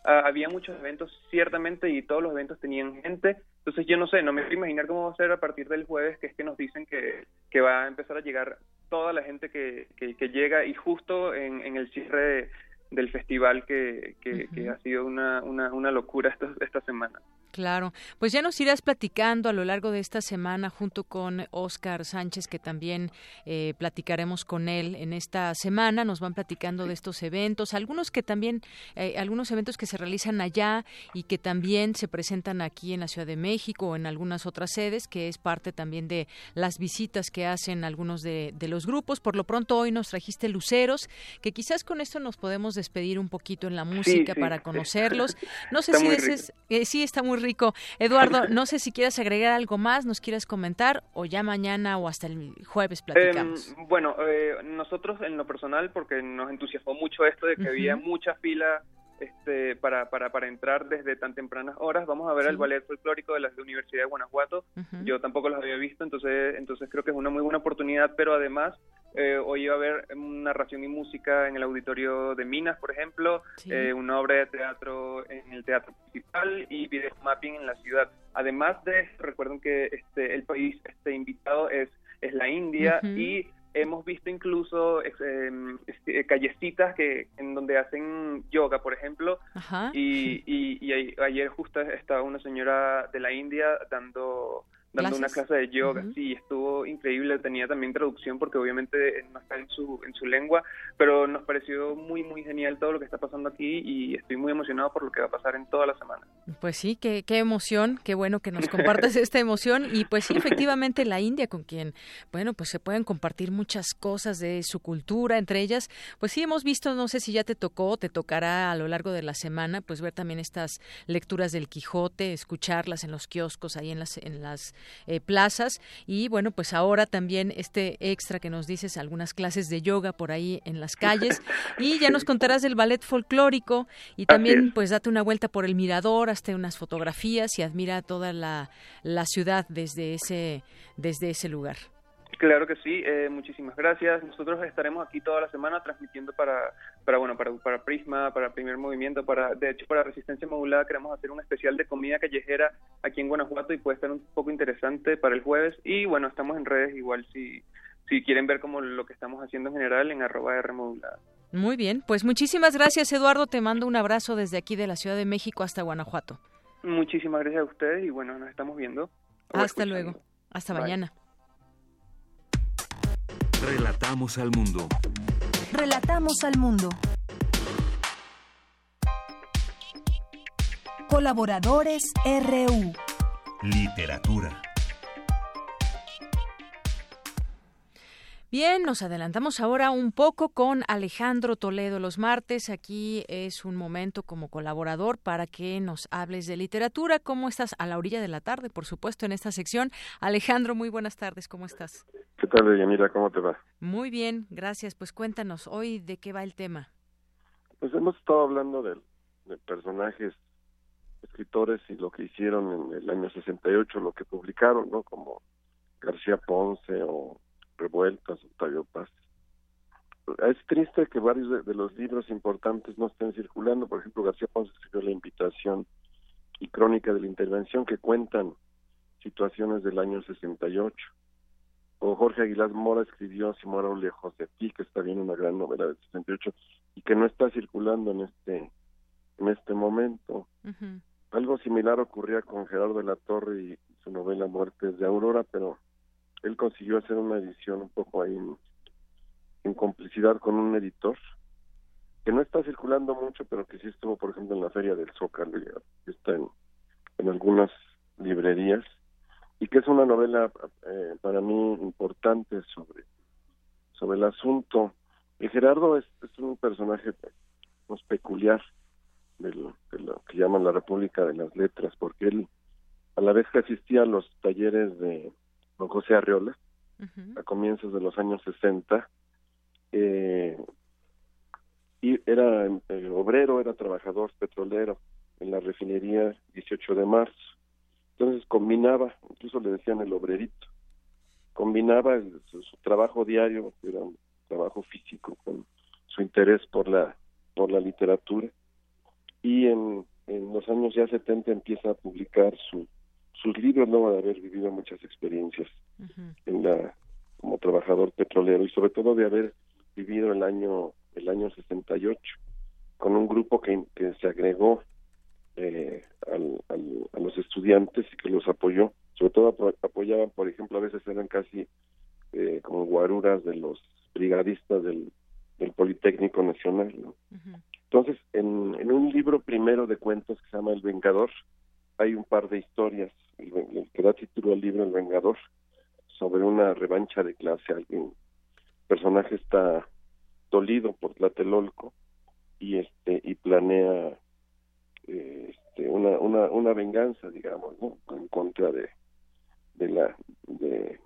ah, había muchos eventos ciertamente y todos los eventos tenían gente. Entonces yo no sé no me puedo imaginar cómo va a ser a partir del jueves que es que nos dicen que, que va a empezar a llegar toda la gente que, que, llega y justo en, en el cierre del festival que, que, ha sido una, una, una locura esta, esta semana. Claro, pues ya nos irás platicando a lo largo de esta semana junto con Oscar Sánchez, que también eh, platicaremos con él en esta semana. Nos van platicando de estos eventos, algunos que también, eh, algunos eventos que se realizan allá y que también se presentan aquí en la Ciudad de México o en algunas otras sedes, que es parte también de las visitas que hacen algunos de, los grupos. Por lo pronto hoy nos trajiste Luceros, que quizás con esto nos podemos despedir un poquito en la música para conocerlos. No sé si eh, sí está muy rico. Eduardo, no sé si quieres agregar algo más, nos quieres comentar o ya mañana o hasta el jueves platicamos. Em, bueno, eh, nosotros en lo personal, porque nos entusiasmó mucho esto de que había mucha fila este, para, para, para entrar desde tan tempranas horas. Vamos a ver el ballet folclórico de la Universidad de Guanajuato. Yo tampoco los había visto, entonces, entonces creo que es una muy buena oportunidad, pero además eh, hoy iba a haber narración y música en el auditorio de Minas, por ejemplo, eh, una obra de teatro en el teatro principal y video mapping en la ciudad. Además de recuerden que este, el país este invitado es, es la India y hemos visto incluso em, este, callecitas que en donde hacen yoga, por ejemplo, y, y, ayer justo estaba una señora de la India dando dando una clase de yoga, sí, estuvo increíble, tenía también traducción porque obviamente no está en su, en su lengua, pero nos pareció muy, muy genial todo lo que está pasando aquí y estoy muy emocionado por lo que va a pasar en toda la semana. Pues sí, qué, qué emoción, qué bueno que nos compartas esta emoción. Y pues sí, efectivamente la India con quien, bueno, pues se pueden compartir muchas cosas de su cultura, entre ellas, pues sí hemos visto, no sé si ya te tocó, te tocará a lo largo de la semana, pues ver también estas lecturas del Quijote, escucharlas en los kioscos, ahí en las, en las eh, plazas. Y bueno, pues ahora también este extra que nos dices, algunas clases de yoga por ahí en las calles. Y ya nos contarás del ballet folclórico y también pues date una vuelta por el mirador, hasta unas fotografías y admira toda la, la ciudad desde ese, desde ese lugar. Claro que sí, eh, muchísimas gracias. Nosotros estaremos aquí toda la semana transmitiendo para, para bueno, para, para Prisma, para Primer Movimiento, para, de hecho para Resistencia Modulada queremos hacer un especial de comida callejera aquí en Guanajuato y puede estar un poco interesante para el jueves. Y bueno, estamos en redes igual si, si quieren ver como lo que estamos haciendo en general en arroba R modulada. Muy bien, pues muchísimas gracias Eduardo, te mando un abrazo desde aquí de la Ciudad de México hasta Guanajuato. Muchísimas gracias a ustedes y bueno, nos estamos viendo. Hasta luego, hasta mañana. Relatamos al mundo. Relatamos al mundo. Colaboradores RU. Literatura. Bien, nos adelantamos ahora un poco con Alejandro Toledo los martes. Aquí es un momento como colaborador para que nos hables de literatura. ¿Cómo estás? A la orilla de la tarde, por supuesto, en esta sección. Alejandro, muy buenas tardes. ¿Cómo estás? ¿Qué tal, Mira, ¿Cómo te va? Muy bien, gracias. Pues cuéntanos hoy de qué va el tema. Pues hemos estado hablando de, de personajes, escritores y lo que hicieron en el año 68, lo que publicaron, ¿no? Como García Ponce o revueltas, Octavio Paz. Es triste que varios de, los libros importantes no estén circulando. Por ejemplo, García Ponce escribió La Invitación y Crónica de la Intervención que cuentan situaciones del año 68. O Jorge Aguilar Mora escribió Si mora lejos de ti, que está bien una gran novela del 68 y que no está circulando en este en este momento. Algo similar ocurría con Gerardo de la Torre y su novela Muertes de Aurora, pero él consiguió hacer una edición un poco ahí en, complicidad con un editor que no está circulando mucho, pero que sí estuvo, por ejemplo, en la Feria del Zócalo, está en, en algunas librerías, y que es una novela eh, para mí importante sobre, sobre el asunto. Y Gerardo es, es un personaje pues, peculiar de lo, de lo, que llaman la República de las Letras, porque él, a la vez que asistía a los talleres de don José Arreola, a comienzos de los años 60. Eh, y era eh, obrero, era trabajador petrolero en la refinería 18 de marzo. Entonces combinaba, incluso le decían el obrerito, combinaba su, trabajo diario, era un trabajo físico, con su interés por la, por la literatura. Y en, en los años ya 70 empieza a publicar su sus libros luego de haber vivido muchas experiencias en la como trabajador petrolero y sobre todo de haber vivido el año el año 68 con un grupo que, que se agregó eh, al, a los estudiantes y que los apoyó. Sobre todo apoyaban por ejemplo a veces eran casi eh, como guaruras de los brigadistas del, del Politécnico Nacional entonces en, en un libro primero de cuentos que se llama El Vengador hay un par de historias, el, que da título al libro El Vengador, sobre una revancha de clase. Alguien, el personaje está dolido por Tlatelolco y este y planea este, una, una, una venganza, digamos, en contra de, de la de,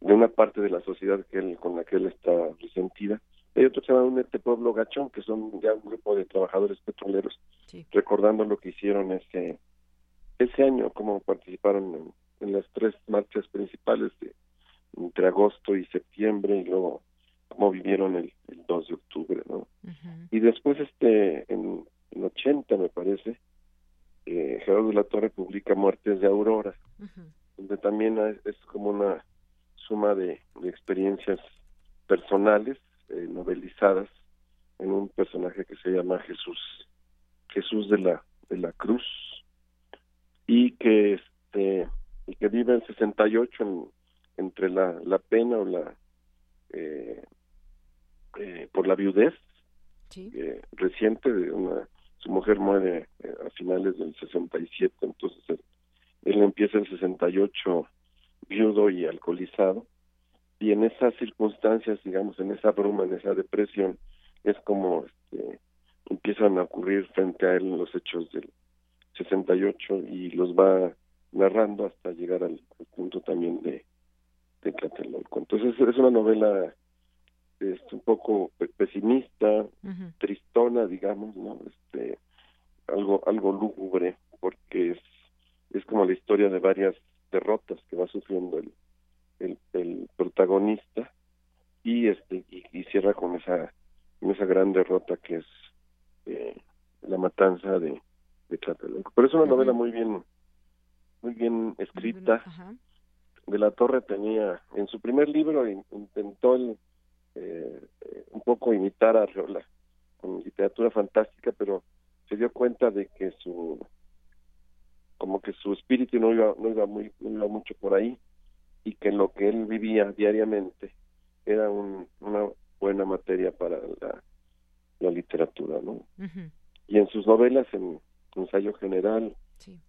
de una parte de la sociedad que él, con la que él está resentida. Hay otro que se llama un este pueblo gachón, que son ya un grupo de trabajadores petroleros, recordando lo que hicieron ese ese año como participaron en, las tres marchas principales de entre agosto y septiembre y luego cómo vivieron el, 2 de octubre, ¿no? Y después, este, en, en 80, me parece, eh, Gerardo de la Torre publica Muertes de Aurora, donde también es, como una suma de, experiencias personales, eh, novelizadas, en un personaje que se llama Jesús, Jesús de la, de la Cruz, y que este y que vive en 68 en, entre la, la pena o la eh, eh, por la viudez eh, reciente de una su mujer muere eh, a finales del 67 entonces él, él empieza el 68 viudo y alcoholizado y en esas circunstancias digamos en esa bruma en esa depresión es como este, empiezan a ocurrir frente a él los hechos del 68 y los va narrando hasta llegar al, punto también de, de Tlatelolco. Entonces es una novela es un poco pesimista, tristona, digamos, ¿no? Este, algo, algo lúgubre, porque es, es como la historia de varias derrotas que va sufriendo el, el, el protagonista y este y, cierra con esa con esa gran derrota que es eh, la matanza de, de Tlatelolco. Pero es una novela muy bien muy bien escrita. De la Torre tenía en su primer libro intentó el, eh, un poco imitar a Arreola con literatura fantástica, pero se dio cuenta de que su como que su espíritu no iba no iba muy no iba mucho por ahí y que lo que él vivía diariamente era un, una buena materia para la, la literatura, ¿no? Y en sus novelas, en Ensayo General,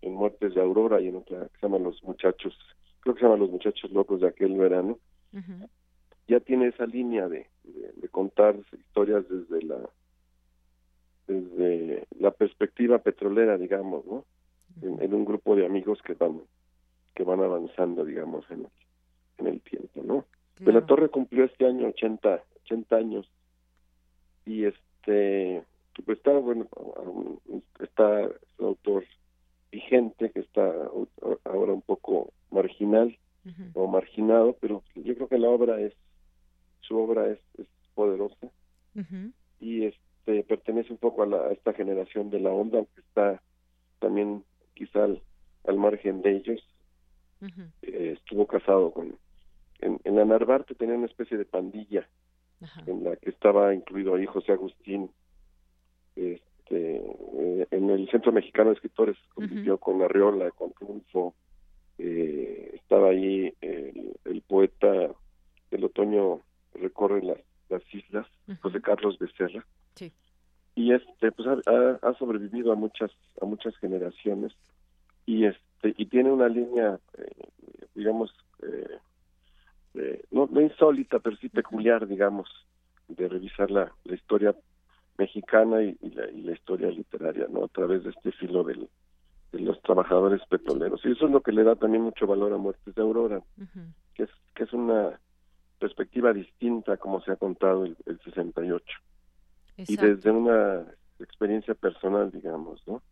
en Muertes de Aurora y en otra que se llama Los Muchachos, creo que se llama Los Muchachos Locos de aquel verano, ya tiene esa línea de, de, contar historias desde la desde la perspectiva petrolera, digamos, ¿no? En, un grupo de amigos que van que van avanzando, digamos, en el, en el tiempo, ¿no? De la Torre cumplió este año 80, 80 años y este pues está bueno está un autor vigente que está ahora un poco marginal o marginado pero yo creo que la obra es su obra es, poderosa y este pertenece un poco a, la, esta generación de la onda, aunque está también quizá al, margen de ellos. Eh, estuvo casado con... En, en la Narvarte tenía una especie de pandilla en la que estaba incluido ahí José Agustín. Este, eh, en el Centro Mexicano de Escritores convivió con Arriola, con Triunfo. Eh, estaba ahí el, el poeta del otoño recorre las, las islas, José Carlos Becerra. Sí. Y este pues ha, sobrevivido a muchas a muchas generaciones y este y tiene una línea eh, digamos eh, eh, no, no insólita pero sí peculiar digamos de revisar la, la historia mexicana y, la, y, la, historia literaria no a través de este filo del, de los trabajadores petroleros. Y eso es lo que le da también mucho valor a Muertes de Aurora que es que es una perspectiva distinta como se ha contado el, 68 y desde una experiencia personal digamos no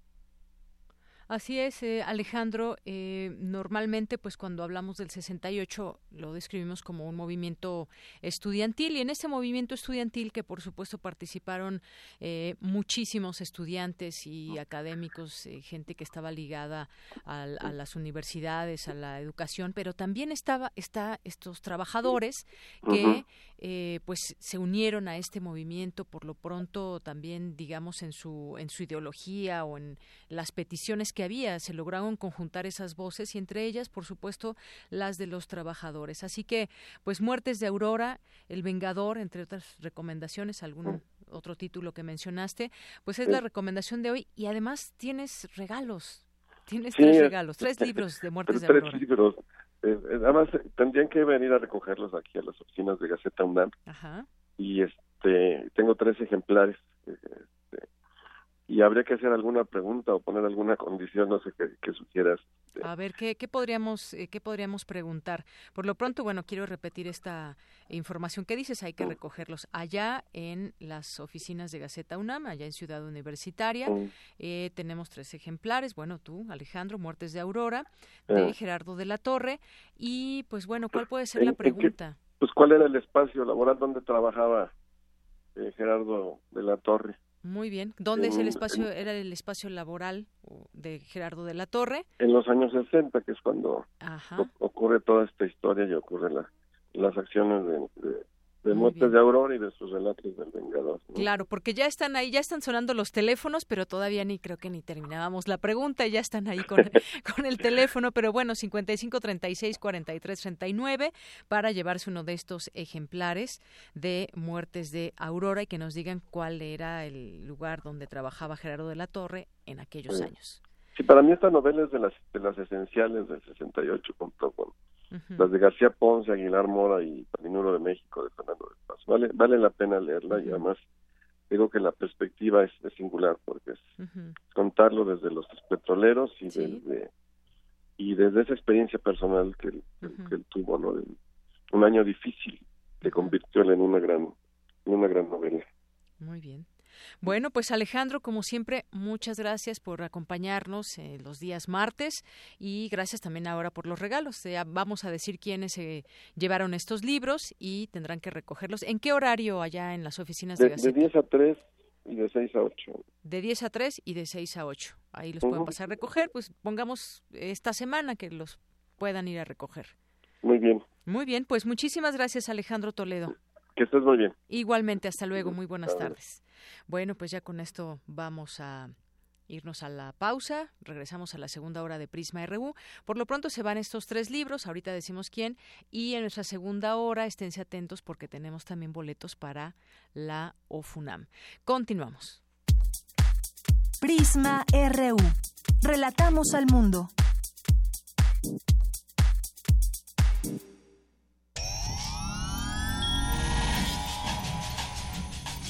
Así es, eh, Alejandro. Eh, normalmente, pues cuando hablamos del 68, lo describimos como un movimiento estudiantil y en ese movimiento estudiantil que, por supuesto, participaron eh, muchísimos estudiantes y académicos, gente que estaba ligada a, las universidades, a la educación, pero también estaba está estos trabajadores que pues se unieron a este movimiento por lo pronto también digamos en su en su ideología o en las peticiones que había. Se lograron conjuntar esas voces y entre ellas, por supuesto, las de los trabajadores. Así que, pues, Muertes de Aurora, El Vengador, entre otras recomendaciones, algún otro título que mencionaste, pues es la recomendación de hoy y además tienes regalos. Tienes tres regalos, tres libros de Muertes de Aurora. Tres libros. Eh, eh, además, tendrían que venir a recogerlos aquí a las oficinas de Gaceta UNAM. Ajá. Y este, tengo tres ejemplares. Eh, y habría que hacer alguna pregunta o poner alguna condición, no sé qué, sugieras. A ver, ¿qué, qué podríamos, eh, ¿qué podríamos preguntar? Por lo pronto, bueno, quiero repetir esta información. ¿Qué dices? Hay que mm. recogerlos allá en las oficinas de Gaceta UNAM, allá en Ciudad Universitaria. Mm. Eh, tenemos tres ejemplares. Bueno, tú, Alejandro, Muertes de Aurora, de ah. Gerardo de la Torre. Y, pues bueno, ¿cuál puede ser la pregunta? pues, ¿cuál era el espacio laboral donde trabajaba eh, Gerardo de la Torre? Muy bien. ¿Dónde es el espacio? ¿Era el espacio laboral de Gerardo de la Torre? En los años 60, que es cuando ocurre toda esta historia y ocurren las acciones de, de muertes de Aurora y de sus relatos del Vengador. Claro, porque ya están ahí, ya están sonando los teléfonos, pero todavía ni creo que ni terminábamos la pregunta, ya están ahí con, con el teléfono, pero bueno, 55 36 43 39 para llevarse uno de estos ejemplares de Muertes de Aurora y que nos digan cuál era el lugar donde trabajaba Gerardo de la Torre en aquellos años. Sí, para mí esta novela es de las, de las esenciales del 68, junto con las de García Ponce, Aguilar Mora y Palinuro de México, de Fernando de Paz. Vale, vale la pena leerla y además digo que la perspectiva es, singular porque es contarlo desde los petroleros y desde y desde esa experiencia personal que, él tuvo, ¿no? un año difícil que convirtió en una gran en una gran novela. Muy bien. Bueno, pues Alejandro, como siempre, muchas gracias por acompañarnos eh, los días martes y gracias también ahora por los regalos. vamos a decir quiénes se llevaron estos libros y tendrán que recogerlos. ¿En qué horario allá en las oficinas de, de De 10 a 3 y de 6 a 8. De 10 a 3 y de 6 a 8. Ahí los pueden pasar a recoger. Pues pongamos esta semana que los puedan ir a recoger. Muy bien. Muy bien, pues muchísimas gracias Alejandro Toledo. Que estés muy bien. Igualmente, hasta luego, muy buenas tardes. Bueno, pues ya con esto vamos a irnos a la pausa, regresamos a la segunda hora de Prisma RU. Por lo pronto se van estos tres libros, ahorita decimos quién, y en nuestra segunda hora esténse atentos porque tenemos también boletos para la OFUNAM. Continuamos. Prisma RU. Relatamos al mundo.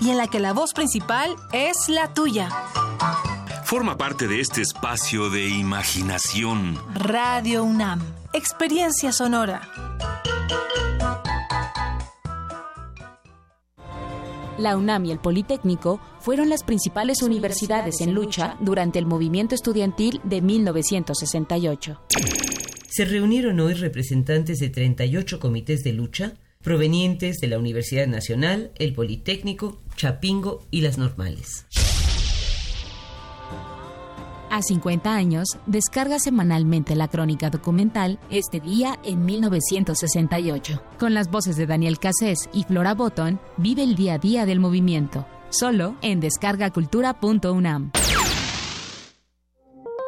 y en la que la voz principal es la tuya. Forma parte de este espacio de imaginación. Radio UNAM, experiencia sonora. La UNAM y el Politécnico fueron las principales universidades en lucha durante el movimiento estudiantil de 1968. Se reunieron hoy representantes de 38 comités de lucha provenientes de la Universidad Nacional, el Politécnico, Chapingo y las normales. A 50 años, descarga semanalmente la crónica documental Este día en 1968. Con las voces de Daniel Cassés y Flora Botton, vive el día a día del movimiento. Solo en descargacultura.unam.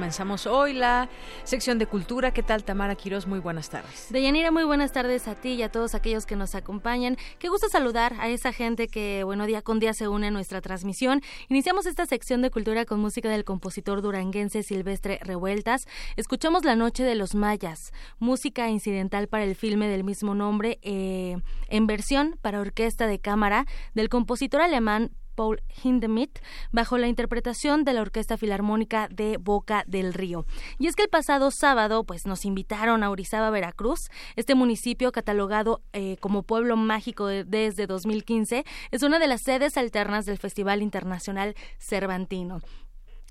Comenzamos hoy la sección de cultura. ¿Qué tal, Tamara Quiroz? Muy buenas tardes. Deyanira, muy buenas tardes a ti y a todos aquellos que nos acompañan. Qué gusto saludar a esa gente que, bueno, día con día se une a nuestra transmisión. Iniciamos esta sección de cultura con música del compositor duranguense Silvestre Revueltas. Escuchamos La Noche de los Mayas, música incidental para el filme del mismo nombre, eh, en versión para orquesta de cámara del compositor alemán Paul Hindemith bajo la interpretación de la Orquesta Filarmónica de Boca del Río. Y es que el pasado sábado pues nos invitaron a Orizaba, Veracruz. Este municipio catalogado eh, como pueblo mágico desde 2015 es una de las sedes alternas del Festival Internacional Cervantino.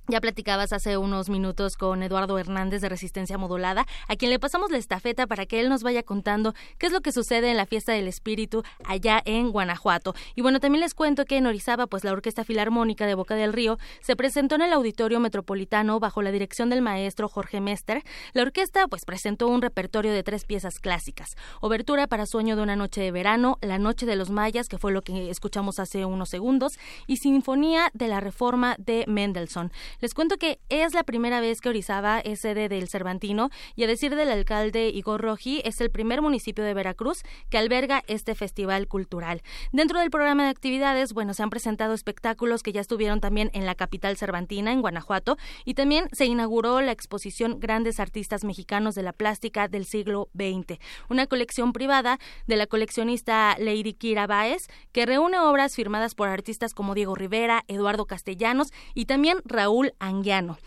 Ya platicabas hace unos minutos con Eduardo Hernández de Resistencia Modulada, a quien le pasamos la estafeta para que él nos vaya contando qué es lo que sucede en la Fiesta del Espíritu allá en Guanajuato. Y bueno, también les cuento que en Orizaba, pues la Orquesta Filarmónica de Boca del Río se presentó en el Auditorio Metropolitano bajo la dirección del maestro Jorge Mester. La orquesta pues presentó un repertorio de tres piezas clásicas. Obertura para Sueño de una noche de verano, La Noche de los Mayas, que fue lo que escuchamos hace unos segundos, y Sinfonía de la Reforma de Mendelssohn. Les cuento que es la primera vez que Orizaba es sede del Cervantino y a decir del alcalde Igor Roji es el primer municipio de Veracruz que alberga este festival cultural. Dentro del programa de actividades, bueno, se han presentado espectáculos que ya estuvieron también en la capital cervantina, en Guanajuato, y también se inauguró la exposición Grandes Artistas Mexicanos de la Plástica del siglo XX, una colección privada de la coleccionista Lady Kira Baez, que reúne obras firmadas por artistas como Diego Rivera, Eduardo Castellanos y también Raúl Anguiano.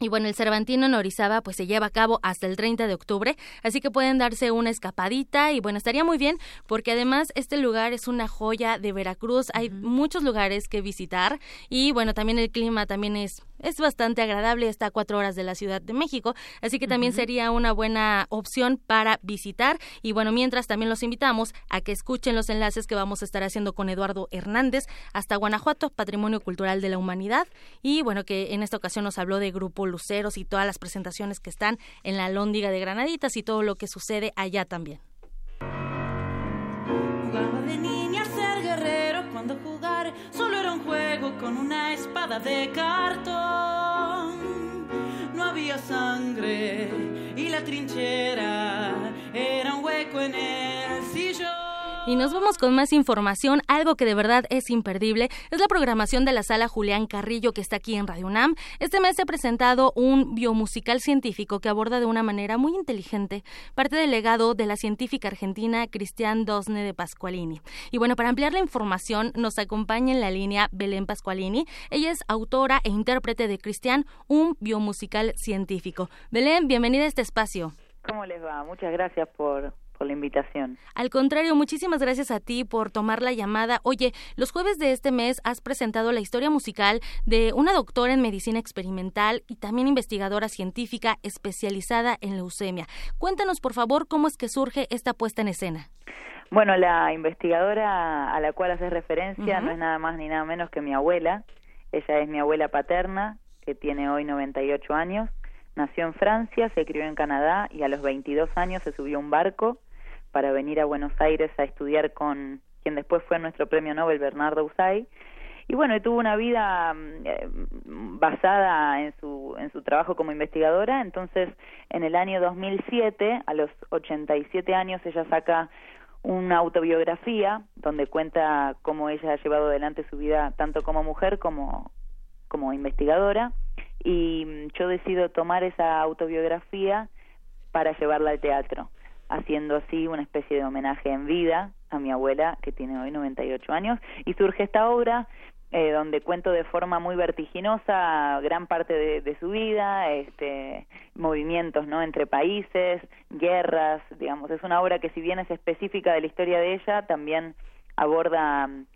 Y bueno, el Cervantino en Orizaba pues se lleva a cabo hasta el 30 de octubre, así que pueden darse una escapadita y bueno, estaría muy bien porque además este lugar es una joya de Veracruz, hay muchos lugares que visitar y bueno, también el clima también es es bastante agradable, está a cuatro horas de la Ciudad de México, así que también sería una buena opción para visitar. Y bueno, mientras también los invitamos a que escuchen los enlaces que vamos a estar haciendo con Eduardo Hernández hasta Guanajuato, Patrimonio Cultural de la Humanidad. Y bueno, que en esta ocasión nos habló de Grupo Luceros y todas las presentaciones que están en la Lóndiga de Granaditas y todo lo que sucede allá también. Con una espada de cartón. No había sangre y la trinchera era un hueco en sillón. Y nos vamos con más información. Algo que de verdad es imperdible es la programación de la sala Julián Carrillo que está aquí en Radio UNAM. Este mes se ha presentado un biomusical científico que aborda de una manera muy inteligente parte del legado de la científica argentina Cristian Dosne de Pasqualini. Y bueno, para ampliar la información nos acompaña en la línea Belén Pasqualini. Ella es autora e intérprete de Cristian, un biomusical científico. Belén, bienvenida a este espacio. ¿Cómo les va? Muchas gracias por, por la invitación. Al contrario, muchísimas gracias a ti por tomar la llamada. Oye, los jueves de este mes has presentado la historia musical de una doctora en medicina experimental y también investigadora científica especializada en leucemia. Cuéntanos, por favor, cómo es que surge esta puesta en escena. Bueno, la investigadora a la cual haces referencia no es nada más ni nada menos que mi abuela. Ella es mi abuela paterna, que tiene hoy 98 años. Nació en Francia, se crió en Canadá y a los 22 años se subió a un barco para venir a Buenos Aires a estudiar con quien después fue nuestro premio Nobel, Bernardo Usay. Y bueno, tuvo una vida mm, eh, basada en su, en su trabajo como investigadora. Entonces, en el año 2007, a los 87 años, ella saca una autobiografía donde cuenta cómo ella ha llevado adelante su vida tanto como mujer como como investigadora y mm, yo decido tomar esa autobiografía para llevarla al teatro, haciendo así una especie de homenaje en vida a mi abuela que tiene hoy 98 años. Y surge esta obra eh, donde cuento de forma muy vertiginosa gran parte de, su vida, este, movimientos no entre países, guerras, digamos, es una obra que si bien es específica de la historia de ella, también aborda mm,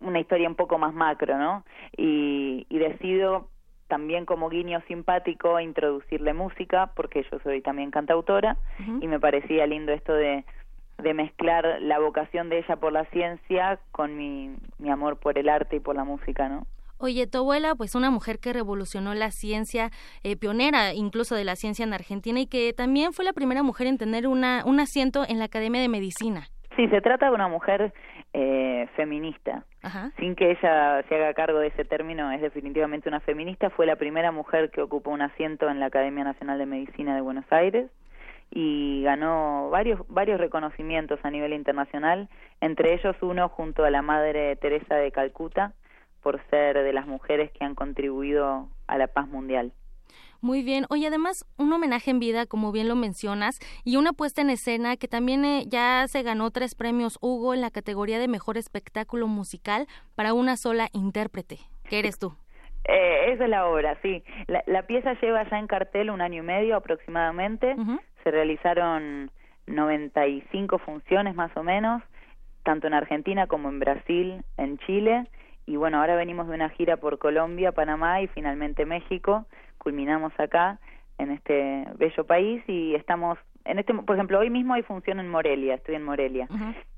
una historia un poco más macro, ¿no? Y decido también como guiño simpático introducirle música, porque yo soy también cantautora, y me parecía lindo esto de, de mezclar la vocación de ella por la ciencia con mi, mi amor por el arte y por la música, ¿no? Oye, tu abuela, pues una mujer que revolucionó la ciencia, eh, pionera incluso de la ciencia en Argentina y que también fue la primera mujer en tener una, un asiento en la Academia de Medicina. Sí, se trata de una mujer eh, feminista. Sin que ella se haga cargo de ese término, es definitivamente una feminista. Fue la primera mujer que ocupó un asiento en la Academia Nacional de Medicina de Buenos Aires y ganó varios varios reconocimientos a nivel internacional, entre ellos uno junto a la Madre Teresa de Calcuta por ser de las mujeres que han contribuido a la paz mundial. Muy bien. Oye, además, un homenaje en vida, como bien lo mencionas, y una puesta en escena que también eh, ya se ganó tres premios Hugo en la categoría de mejor espectáculo musical para una sola intérprete. ¿Qué eres tú? Eh, esa es la obra, sí. La, pieza lleva ya en cartel un año y medio aproximadamente. Se realizaron 95 funciones más o menos, tanto en Argentina como en Brasil, en Chile. Y bueno, ahora venimos de una gira por Colombia, Panamá y finalmente México. Culminamos acá en este bello país y estamos en este por ejemplo hoy mismo hay función en Morelia estoy en Morelia.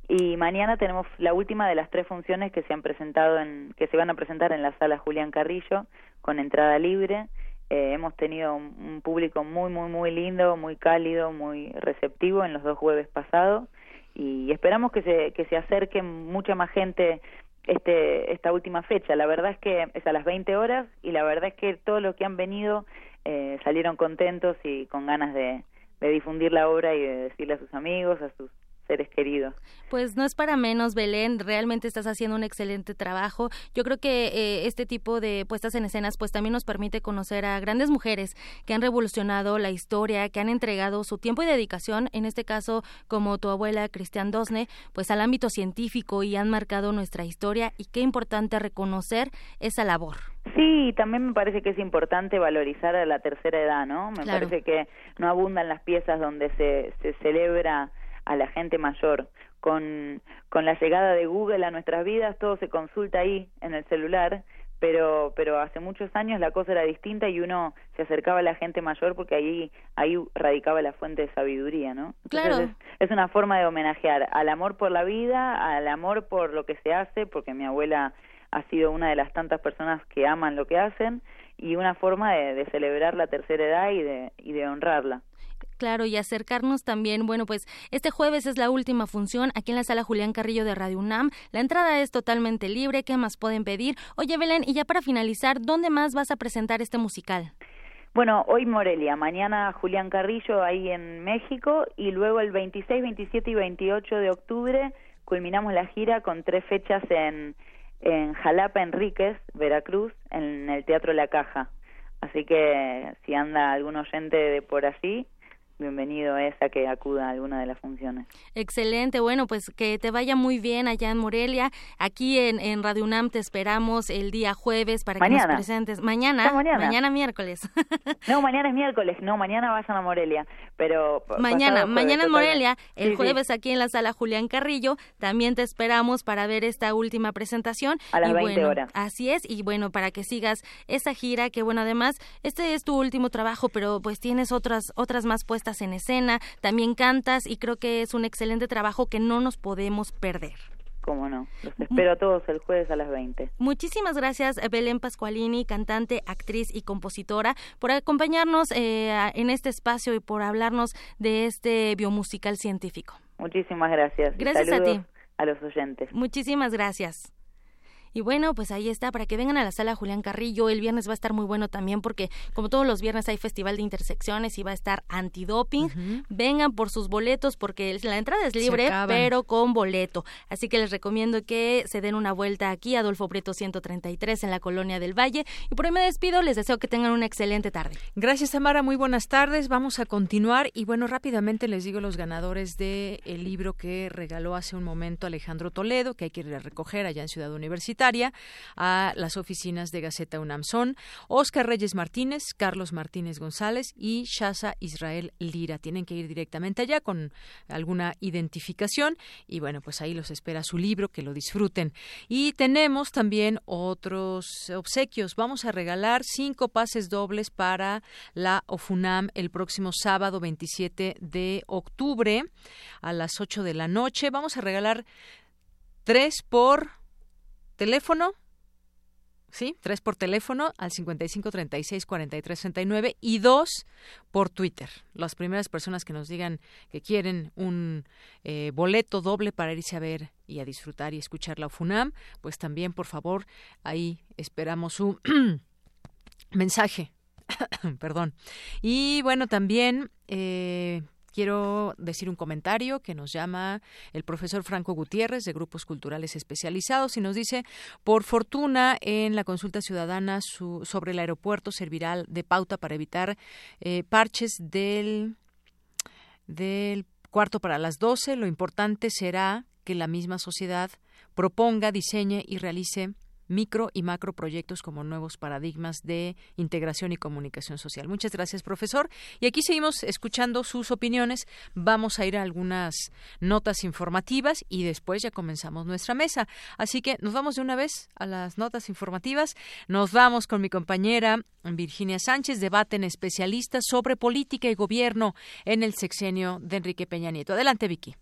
Y mañana tenemos la última de las tres funciones que se han presentado en que se van a presentar en la sala Julián Carrillo con entrada libre. Eh, hemos tenido un, público muy muy muy lindo muy cálido muy receptivo en los dos jueves pasados. Y esperamos que se que se acerque mucha más gente este, esta última fecha. La verdad es que es a las 20 horas y la verdad es que todos los que han venido eh, salieron contentos y con ganas de, de difundir la obra y de decirle a sus amigos, a sus seres queridos. Pues no es para menos, Belén, realmente estás haciendo un excelente trabajo. Yo creo que eh, este tipo de puestas en escenas pues también nos permite conocer a grandes mujeres que han revolucionado la historia, que han entregado su tiempo y dedicación, en este caso como tu abuela Cristian Dosne, pues al ámbito científico y han marcado nuestra historia y qué importante reconocer esa labor. Sí, también me parece que es importante valorizar a la tercera edad, ¿no? Me parece que no abundan las piezas donde se, se celebra a la gente mayor. Con, con la llegada de Google a nuestras vidas, todo se consulta ahí en el celular, pero, pero hace muchos años la cosa era distinta y uno se acercaba a la gente mayor porque ahí, ahí radicaba la fuente de sabiduría, ¿no? claro. Es, una forma de homenajear al amor por la vida, al amor por lo que se hace, porque mi abuela ha sido una de las tantas personas que aman lo que hacen y una forma de, de celebrar la tercera edad y de, y de honrarla claro, y acercarnos también, bueno, pues este jueves es la última función aquí en la sala Julián Carrillo de Radio UNAM. La entrada es totalmente libre, ¿qué más pueden pedir? Oye, Belén, y ya para finalizar, ¿dónde más vas a presentar este musical? Bueno, hoy Morelia, mañana Julián Carrillo ahí en México y luego el 26, 27 y 28 de octubre culminamos la gira con tres fechas en, en Jalapa, Enríquez, Veracruz, en el Teatro La Caja. Así que si anda algún oyente de por allí, bienvenido es a que acuda a alguna de las funciones. Excelente, bueno, pues que te vaya muy bien allá en Morelia. Aquí en, en Radio UNAM te esperamos el día jueves para que nos presentes. Mañana, mañana, miércoles. no, mañana es miércoles, no, mañana vayan a Morelia, pero... Mañana, mañana en Morelia, el jueves aquí en la sala Julián Carrillo, también te esperamos para ver esta última presentación. A las 20 horas. Así es, y bueno, para que sigas esa gira, que bueno, además, este es tu último trabajo, pero pues tienes otras, otras más puestas en escena, también cantas y creo que es un excelente trabajo que no nos podemos perder. Cómo no, los espero a todos el jueves a las 20. Muchísimas gracias Belén Pascualini, cantante, actriz y compositora, por acompañarnos eh, en este espacio y por hablarnos de este biomusical científico. Muchísimas gracias. Gracias a ti. A los oyentes. Muchísimas gracias. Y bueno, pues ahí está, para que vengan a la sala Julián Carrillo. El viernes va a estar muy bueno también porque como todos los viernes hay festival de intersecciones y va a estar antidoping. Vengan por sus boletos porque la entrada es libre, pero con boleto. Así que les recomiendo que se den una vuelta aquí, Adolfo Prieto 133 en la Colonia del Valle. Y por ahí me despido, les deseo que tengan una excelente tarde. Gracias, Tamara, muy buenas tardes. Vamos a continuar y bueno, rápidamente les digo los ganadores del el libro que regaló hace un momento Alejandro Toledo, que hay que ir a recoger allá en Ciudad Universitaria a las oficinas de Gaceta UNAM. Son Oscar Reyes Martínez, Carlos Martínez González y Shaza Israel Lira. Tienen que ir directamente allá con alguna identificación y bueno, pues ahí los espera su libro, que lo disfruten. Y tenemos también otros obsequios. Vamos a regalar cinco pases dobles para la OFUNAM el próximo sábado 27 de octubre a las 8 de la noche. Vamos a regalar tres por teléfono, ¿sí? Tres por teléfono al 55 36 43 69 y dos por Twitter. Las primeras personas que nos digan que quieren un eh, boleto doble para irse a ver y a disfrutar y escuchar la UFUNAM, pues también, por favor, ahí esperamos su mensaje. Perdón. Y bueno, también eh, quiero decir un comentario que nos llama el profesor Franco Gutiérrez de Grupos Culturales Especializados y nos dice, por fortuna, en la consulta ciudadana sobre el aeropuerto servirá de pauta para evitar eh, parches del, del cuarto para las doce. Lo importante será que la misma sociedad proponga, diseñe y realice micro y macro proyectos como nuevos paradigmas de integración y comunicación social. Muchas gracias, profesor. Y aquí seguimos escuchando sus opiniones. Vamos a ir a algunas notas informativas y después ya comenzamos nuestra mesa. Así que nos vamos de una vez a las notas informativas. Nos vamos con mi compañera Virginia Sánchez, debate en especialistas sobre política y gobierno en el sexenio de Enrique Peña Nieto. Adelante, Vicky.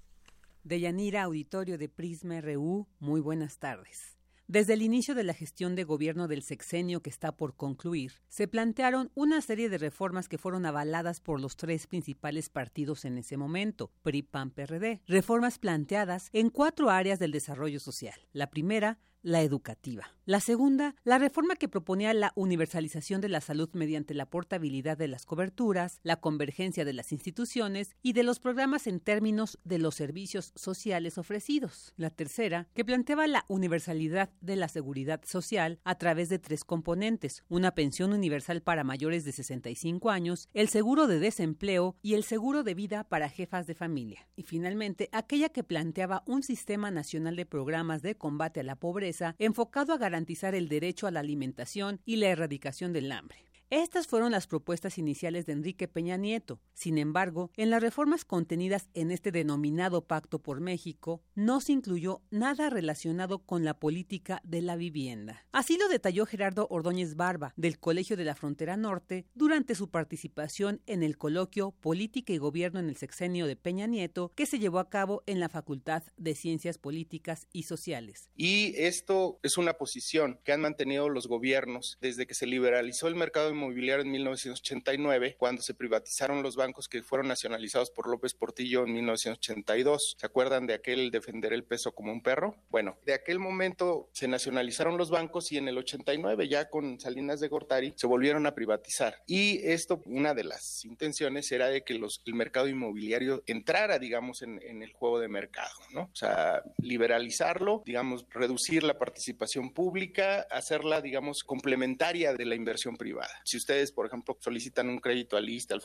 Deyanira, auditorio de Prisma RU, muy buenas tardes. Desde el inicio de la gestión de gobierno del sexenio que está por concluir, se plantearon una serie de reformas que fueron avaladas por los tres principales partidos en ese momento, PRI, PAN, PRD. Reformas planteadas en cuatro áreas del desarrollo social. La primera, la educativa. La segunda, la reforma que proponía la universalización de la salud mediante la portabilidad de las coberturas, la convergencia de las instituciones y de los programas en términos de los servicios sociales ofrecidos. La tercera, que planteaba la universalidad de la seguridad social a través de tres componentes, una pensión universal para mayores de 65 años, el seguro de desempleo y el seguro de vida para jefas de familia. Y finalmente, aquella que planteaba un sistema nacional de programas de combate a la pobreza enfocado a garantizar el derecho a la alimentación y la erradicación del hambre. Estas fueron las propuestas iniciales de Enrique Peña Nieto. Sin embargo, en las reformas contenidas en este denominado Pacto por México, no se incluyó nada relacionado con la política de la vivienda. Así lo detalló Gerardo Ordóñez Barba, del Colegio de la Frontera Norte, durante su participación en el coloquio Política y Gobierno en el sexenio de Peña Nieto, que se llevó a cabo en la Facultad de Ciencias Políticas y Sociales. Y esto es una posición que han mantenido los gobiernos desde que se liberalizó el mercado inmobiliario en 1989, cuando se privatizaron los bancos que fueron nacionalizados por López Portillo en 1982. ¿Se acuerdan de aquel defender el peso como un perro? Bueno, de aquel momento se nacionalizaron los bancos y en el 89, ya con Salinas de Gortari, se volvieron a privatizar. Y esto, una de las intenciones era de que los, el mercado inmobiliario entrara, digamos, en, en el juego de mercado, ¿no? O sea, liberalizarlo, digamos, reducir la participación pública, hacerla, digamos, complementaria de la inversión privada si ustedes, por ejemplo, solicitan un crédito al ISTE, al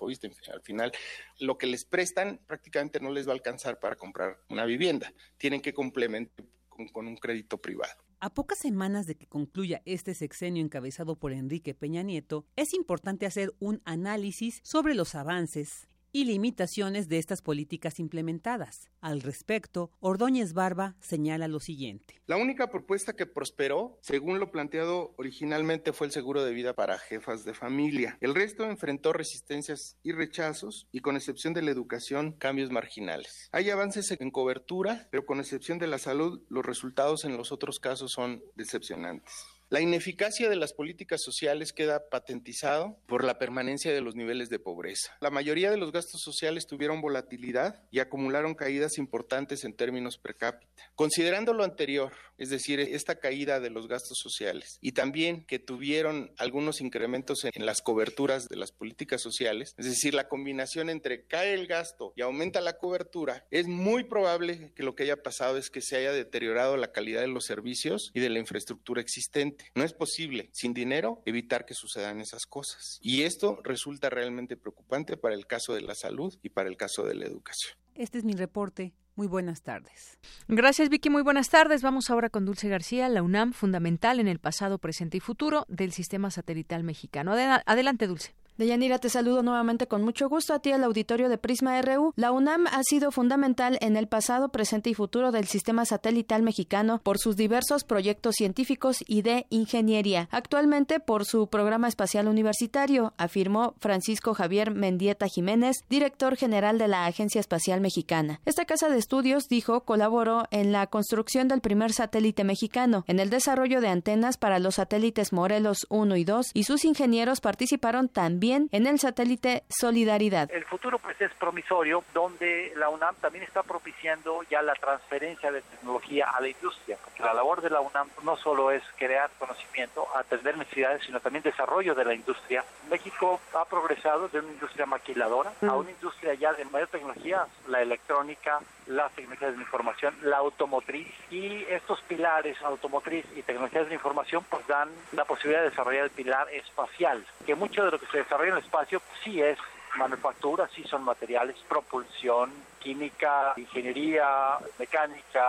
al final lo que les prestan prácticamente no les va a alcanzar para comprar una vivienda. Tienen que complementar con un crédito privado. A pocas semanas de que concluya este sexenio encabezado por Enrique Peña Nieto, es importante hacer un análisis sobre los avances, y limitaciones de estas políticas implementadas. Al respecto, Ordóñez Barba señala lo siguiente. La única propuesta que prosperó, según lo planteado originalmente, fue el seguro de vida para jefas de familia. El resto enfrentó resistencias y rechazos y con excepción de la educación, cambios marginales. Hay avances en cobertura, pero con excepción de la salud, los resultados en los otros casos son decepcionantes. La ineficacia de las políticas sociales queda patentizado por la permanencia de los niveles de pobreza. La mayoría de los gastos sociales tuvieron volatilidad y acumularon caídas importantes en términos per cápita. Considerando lo anterior, es decir, esta caída de los gastos sociales y también que tuvieron algunos incrementos en las coberturas de las políticas sociales, es decir, la combinación entre cae el gasto y aumenta la cobertura, es muy probable que lo que haya pasado es que se haya deteriorado la calidad de los servicios y de la infraestructura existente. No es posible, sin dinero, evitar que sucedan esas cosas. Y esto resulta realmente preocupante para el caso de la salud y para el caso de la educación. Este es mi reporte. Muy buenas tardes. Gracias, Vicky. Muy buenas tardes. Vamos ahora con Dulce García, la UNAM, fundamental en el pasado, presente y futuro del sistema satelital mexicano. Adelante, Dulce. Deyanira, te saludo nuevamente con mucho gusto a ti al auditorio de Prisma RU. La UNAM ha sido fundamental en el pasado, presente y futuro del sistema satelital mexicano por sus diversos proyectos científicos y de ingeniería. Actualmente por su programa espacial universitario, afirmó Francisco Javier Mendieta Jiménez, director general de la Agencia Espacial Mexicana. Esta casa de estudios, dijo, colaboró en la construcción del primer satélite mexicano, en el desarrollo de antenas para los satélites Morelos 1 y 2, y sus ingenieros participaron también en el satélite Solidaridad. El futuro pues es promisorio, donde la UNAM también está propiciando ya la transferencia de tecnología a la industria, porque la labor de la UNAM no solo es crear conocimiento, atender necesidades, sino también desarrollo de la industria. México ha progresado de una industria maquiladora a una industria ya de mayor tecnología, la electrónica, las tecnologías de la información, la automotriz y estos pilares automotriz y tecnologías de la información pues dan la posibilidad de desarrollar el pilar espacial, que mucho de lo que se desarrolla en el espacio pues, sí es manufactura, sí son materiales, propulsión, química, ingeniería, mecánica,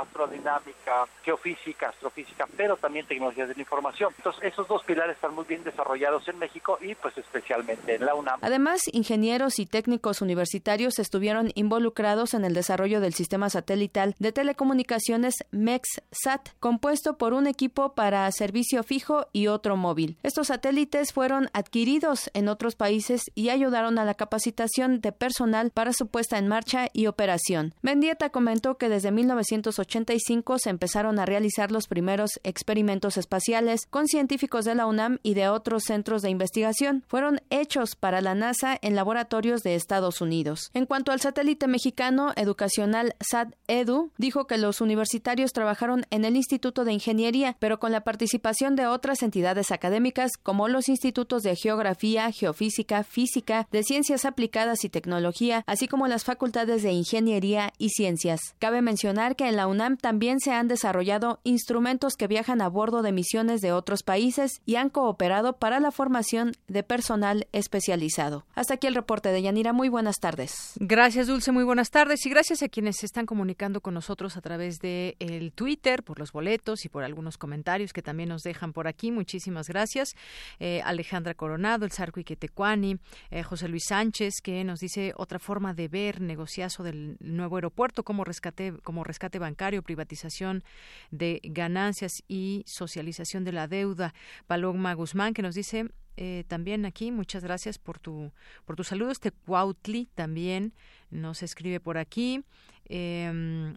astrodinámica, geofísica, astrofísica, pero también tecnologías de la información. Entonces, esos dos pilares están muy bien desarrollados en México y pues especialmente en la UNAM. Además, ingenieros y técnicos universitarios estuvieron involucrados en el desarrollo del sistema satelital de telecomunicaciones MEXSAT, compuesto por un equipo para servicio fijo y otro móvil. Estos satélites fueron adquiridos en otros países y ayudaron a la capacitación de personal para su puesta en marcha y operación. Mendieta comentó que desde 1985 se empezaron a realizar los primeros experimentos espaciales con científicos de la UNAM y de otros centros de investigación. Fueron hechos para la NASA en laboratorios de Estados Unidos. En cuanto al satélite mexicano educacional SAT-EDU, dijo que los universitarios trabajaron en el Instituto de Ingeniería, pero con la participación de otras entidades académicas como los institutos de Geografía, Geofísica, Física, de Ciencias Aplicadas y Tecnología, así como las facultades facultades de Ingeniería y Ciencias. Cabe mencionar que en la UNAM también se han desarrollado instrumentos que viajan a bordo de misiones de otros países y han cooperado para la formación de personal especializado. Hasta aquí el reporte de Yanira. Muy buenas tardes. Gracias, Dulce. Muy buenas tardes. Y gracias a quienes se están comunicando con nosotros a través de el Twitter, por los boletos y por algunos comentarios que también nos dejan por aquí. Muchísimas gracias. Eh, Alejandra Coronado, el Sarco Iquetecuani, eh, José Luis Sánchez, que nos dice otra forma de ver negociazo del nuevo aeropuerto como rescate, como rescate bancario, privatización de ganancias y socialización de la deuda. Paloma Guzmán, que nos dice eh, también aquí, muchas gracias por tu, por tus saludos. Cuautli también nos escribe por aquí. Eh,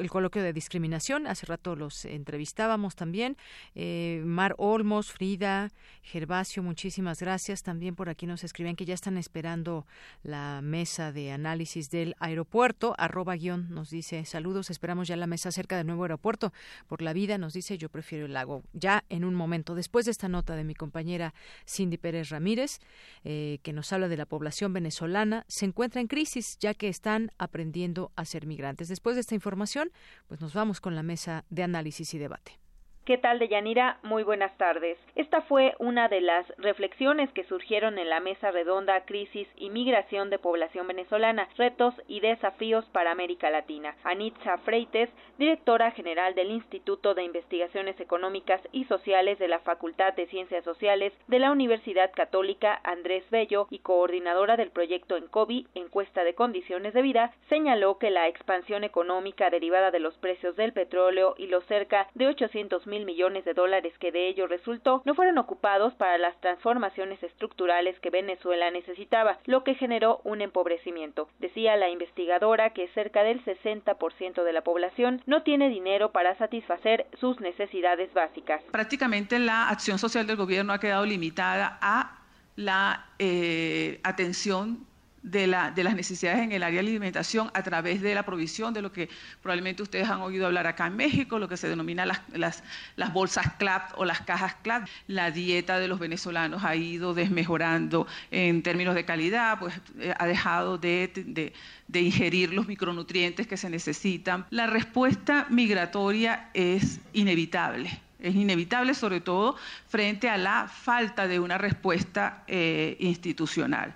el coloquio de discriminación. Hace rato los entrevistábamos también. Eh, Mar Olmos, Frida, Gervasio, muchísimas gracias. También por aquí nos escriben que ya están esperando la mesa de análisis del aeropuerto. Arroba guion nos dice saludos, esperamos ya la mesa cerca del nuevo aeropuerto. Por la vida nos dice yo prefiero el lago. Ya en un momento, después de esta nota de mi compañera Cindy Pérez Ramírez, eh, que nos habla de la población venezolana, se encuentra en crisis ya que están aprendiendo a ser migrantes. Después de esta información, pues nos vamos con la mesa de análisis y debate. ¿Qué tal, Deyanira? Muy buenas tardes. Esta fue una de las reflexiones que surgieron en la mesa redonda Crisis y Migración de Población Venezolana, Retos y Desafíos para América Latina. Anitza Freites, directora general del Instituto de Investigaciones Económicas y Sociales de la Facultad de Ciencias Sociales de la Universidad Católica Andrés Bello y coordinadora del proyecto ENCOBI, Encuesta de Condiciones de Vida, señaló que la expansión económica derivada de los precios del petróleo y los cerca de 800 mil millones de dólares que de ello resultó no fueron ocupados para las transformaciones estructurales que Venezuela necesitaba, lo que generó un empobrecimiento. Decía la investigadora que cerca del 60% de la población no tiene dinero para satisfacer sus necesidades básicas. Prácticamente la acción social del gobierno ha quedado limitada a la eh, atención de, la, de, las necesidades en el área de alimentación a través de la provisión de lo que probablemente ustedes han oído hablar acá en México, lo que se denomina las, bolsas CLAP o las cajas CLAP. La dieta de los venezolanos ha ido desmejorando en términos de calidad, pues eh, ha dejado de, de, de ingerir los micronutrientes que se necesitan. La respuesta migratoria es inevitable es inevitable, sobre todo frente a la falta de una respuesta eh, institucional.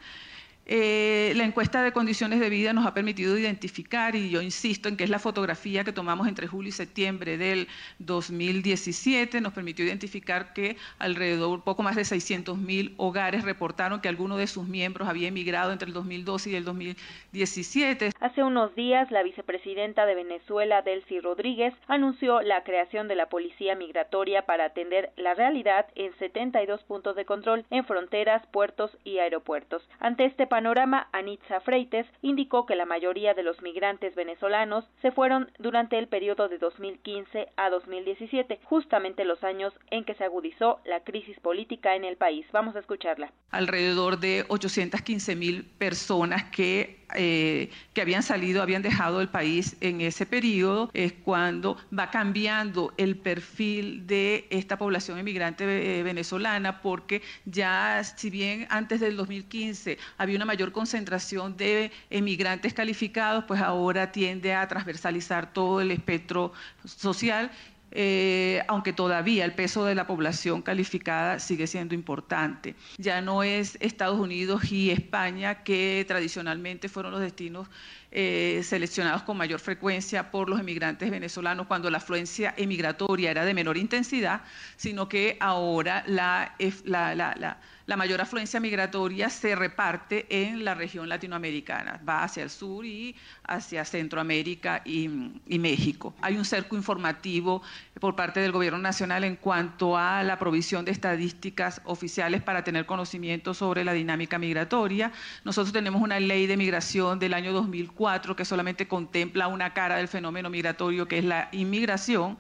Eh, la encuesta de condiciones de vida nos ha permitido identificar, y yo insisto en que es la fotografía que tomamos entre julio y septiembre del 2017, nos permitió identificar que alrededor, poco más de 600 mil hogares reportaron que alguno de sus miembros había emigrado entre el 2012 y el 2017. Hace unos días, la vicepresidenta de Venezuela, Delcy Rodríguez, anunció la creación de la Policía Migratoria para atender la realidad en 72 puntos de control en fronteras, puertos y aeropuertos. Ante este panorama, Anitza Freites indicó que la mayoría de los migrantes venezolanos se fueron durante el periodo de 2015 a 2017, justamente los años en que se agudizó la crisis política en el país. Vamos a escucharla. Alrededor de 815 mil personas que eh, que habían salido, habían dejado el país en ese periodo, es cuando va cambiando el perfil de esta población inmigrante eh, venezolana, porque ya si bien antes del 2015 había una mayor concentración de emigrantes calificados, pues ahora tiende a transversalizar todo el espectro social eh, aunque todavía el peso de la población calificada sigue siendo importante. Ya no es Estados Unidos y España que tradicionalmente fueron los destinos eh, seleccionados con mayor frecuencia por los emigrantes venezolanos cuando la afluencia emigratoria era de menor intensidad, sino que ahora la, la, la, la mayor afluencia migratoria se reparte en la región latinoamericana, va hacia el sur y hacia Centroamérica y, y, México. Hay un cerco informativo por parte del Gobierno Nacional en cuanto a la provisión de estadísticas oficiales para tener conocimiento sobre la dinámica migratoria. Nosotros tenemos una ley de migración del año 2004 que solamente contempla una cara del fenómeno migratorio, que es la inmigración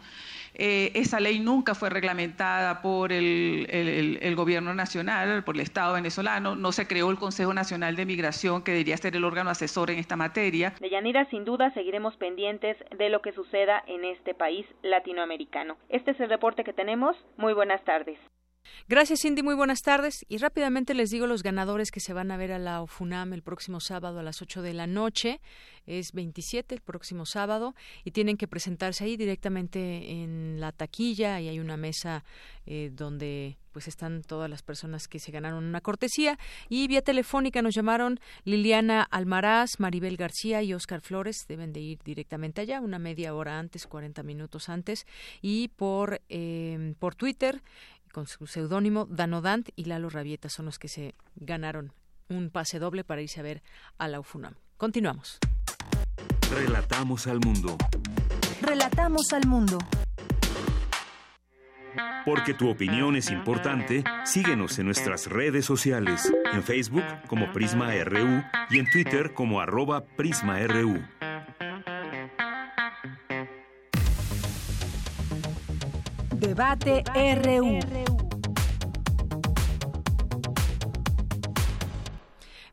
eh, esa ley nunca fue reglamentada por el, gobierno nacional, por el Estado venezolano. No se creó el Consejo Nacional de Migración, que debería ser el órgano asesor en esta materia. De Yanira, sin duda, seguiremos pendientes de lo que suceda en este país latinoamericano. Este es el reporte que tenemos. Muy buenas tardes. Gracias, Cindy. Muy buenas tardes. Y rápidamente les digo los ganadores que se van a ver a la OFUNAM el próximo sábado a las 8 de la noche. Es 27 el próximo sábado y tienen que presentarse ahí directamente en la taquilla y hay una mesa eh, donde pues están todas las personas que se ganaron una cortesía y vía telefónica nos llamaron Liliana Almaraz, Maribel García y Oscar Flores. Deben de ir directamente allá, una media hora antes, 40 minutos antes y por eh, por Twitter con su seudónimo Danodant y Lalo Rabieta son los que se ganaron un pase doble para irse a ver a la UFUNAM. Continuamos. Relatamos al mundo. Relatamos al mundo. Porque tu opinión es importante, síguenos en nuestras redes sociales, en Facebook como Prisma RU y en Twitter como arroba PrismaRU. Debate RU.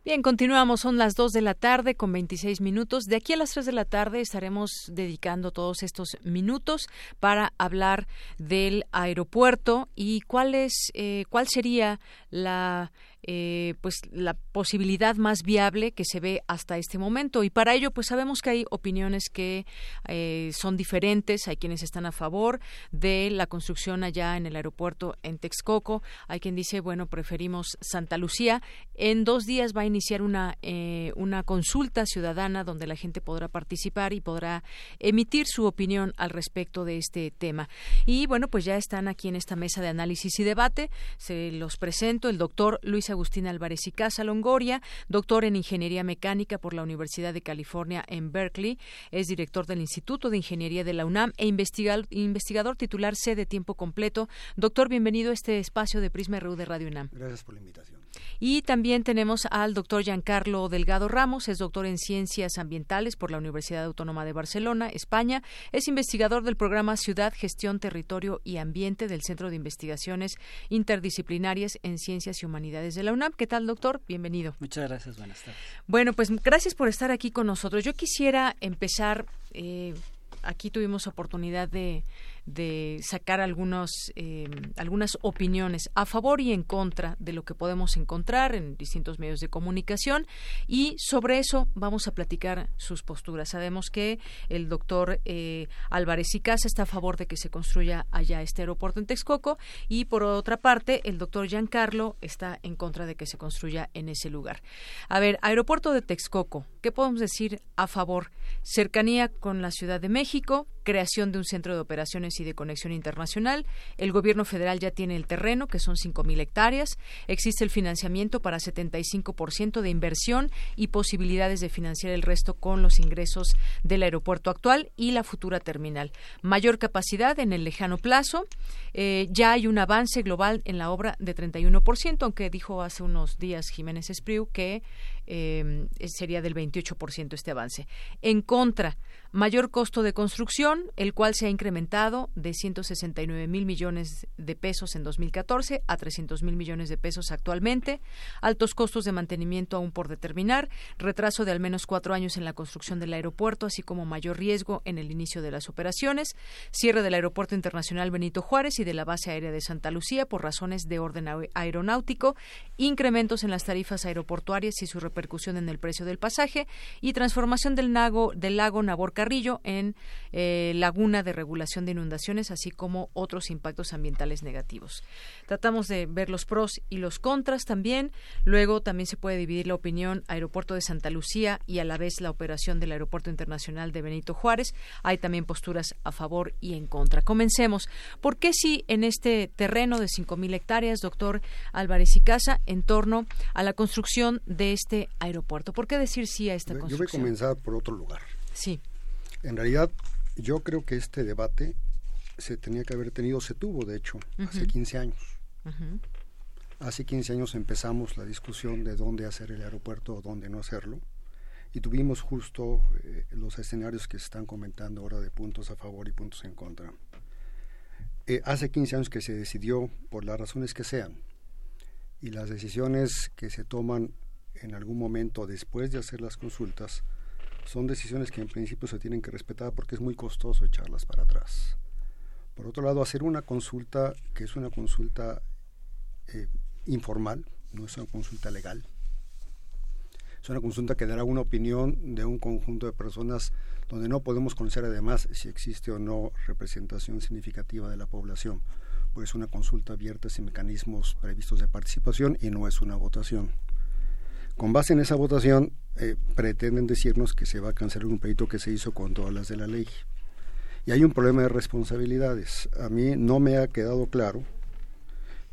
Bien, continuamos. Son las 2 de la tarde con 26 minutos. De aquí a las 3 de la tarde estaremos dedicando todos estos minutos para hablar del aeropuerto y cuál es, eh, cuál sería la eh, pues la posibilidad más viable que se ve hasta este momento. Y para ello pues sabemos que hay opiniones que eh, son diferentes. Hay quienes están a favor de la construcción allá en el aeropuerto en Texcoco. Hay quien dice bueno preferimos Santa Lucía. En dos días va a iniciar una eh, una consulta ciudadana donde la gente podrá participar y podrá emitir su opinión al respecto de este tema. Y bueno pues ya están aquí en esta mesa de análisis y debate. Se los presento el doctor Luis Agustín Álvarez y Casa Longoria, doctor en Ingeniería Mecánica por la Universidad de California en Berkeley, es director del Instituto de Ingeniería de la UNAM e investigador titular C de tiempo completo. Doctor, bienvenido a este espacio de Prisma RU de Radio UNAM. Gracias por la invitación. Y también tenemos al doctor Giancarlo Delgado Ramos, es doctor en Ciencias Ambientales por la Universidad Autónoma de Barcelona, España, es investigador del programa Ciudad, Gestión, Territorio y Ambiente del Centro de Investigaciones Interdisciplinarias en Ciencias y Humanidades de la UNAM. ¿Qué tal, doctor? Bienvenido. Muchas gracias, buenas tardes. Bueno, pues gracias por estar aquí con nosotros. Yo quisiera empezar, eh, aquí tuvimos oportunidad de de sacar algunos, eh, algunas opiniones a favor y en contra de lo que podemos encontrar en distintos medios de comunicación y sobre eso vamos a platicar sus posturas. Sabemos que el doctor eh, Álvarez y Casa está a favor de que se construya allá este aeropuerto en Texcoco y por otra parte el doctor Giancarlo está en contra de que se construya en ese lugar. A ver, aeropuerto de Texcoco, ¿qué podemos decir a favor? Cercanía con la Ciudad de México, creación de un centro de operaciones y de conexión internacional. El gobierno federal ya tiene el terreno, que son 5.000 hectáreas. Existe el financiamiento para 75% de inversión y posibilidades de financiar el resto con los ingresos del aeropuerto actual y la futura terminal. Mayor capacidad en el lejano plazo. Eh, ya hay un avance global en la obra de 31%, aunque dijo hace unos días Jiménez Espriu que eh, sería del 28% este avance. En contra, mayor costo de construcción, el cual se ha incrementado de 169 mil millones de pesos en 2014 a 300 mil millones de pesos actualmente, altos costos de mantenimiento aún por determinar, retraso de al menos cuatro años en la construcción del aeropuerto, así como mayor riesgo en el inicio de las operaciones, cierre del Aeropuerto Internacional Benito Juárez y de la base aérea de Santa Lucía por razones de orden aeronáutico, incrementos en las tarifas aeroportuarias y su repercusión en el precio del pasaje y transformación del, lago, del lago Nabor Carrillo en eh, laguna de regulación de inundaciones, así como otros impactos ambientales negativos. Tratamos de ver los pros y los contras también. Luego también se puede dividir la opinión Aeropuerto de Santa Lucía y a la vez la operación del Aeropuerto Internacional de Benito Juárez. Hay también posturas a favor y en contra. Comencemos. ¿Por qué si en este terreno de 5.000 hectáreas, doctor Álvarez y Casa, en torno a la construcción de este aeropuerto? ¿Por qué decir sí a esta construcción? Yo voy a comenzar por otro lugar. Sí. En realidad, yo creo que este debate se tenía que haber tenido, se tuvo de hecho, hace 15 años. Hace 15 años empezamos la discusión de dónde hacer el aeropuerto o dónde no hacerlo. Y tuvimos justo eh, los escenarios que se están comentando ahora de puntos a favor y puntos en contra. Eh, hace 15 años que se decidió, por las razones que sean, y las decisiones que se toman en algún momento después de hacer las consultas, son decisiones que en principio se tienen que respetar porque es muy costoso echarlas para atrás. Por otro lado, hacer una consulta que es una consulta eh, informal, no es una consulta legal. Es una consulta que dará una opinión de un conjunto de personas donde no podemos conocer además si existe o no representación significativa de la población. Pues es una consulta abierta sin mecanismos previstos de participación y no es una votación. Con base en esa votación, eh, pretenden decirnos que se va a cancelar un proyecto que se hizo con todas las de la ley. Y hay un problema de responsabilidades. A mí no me ha quedado claro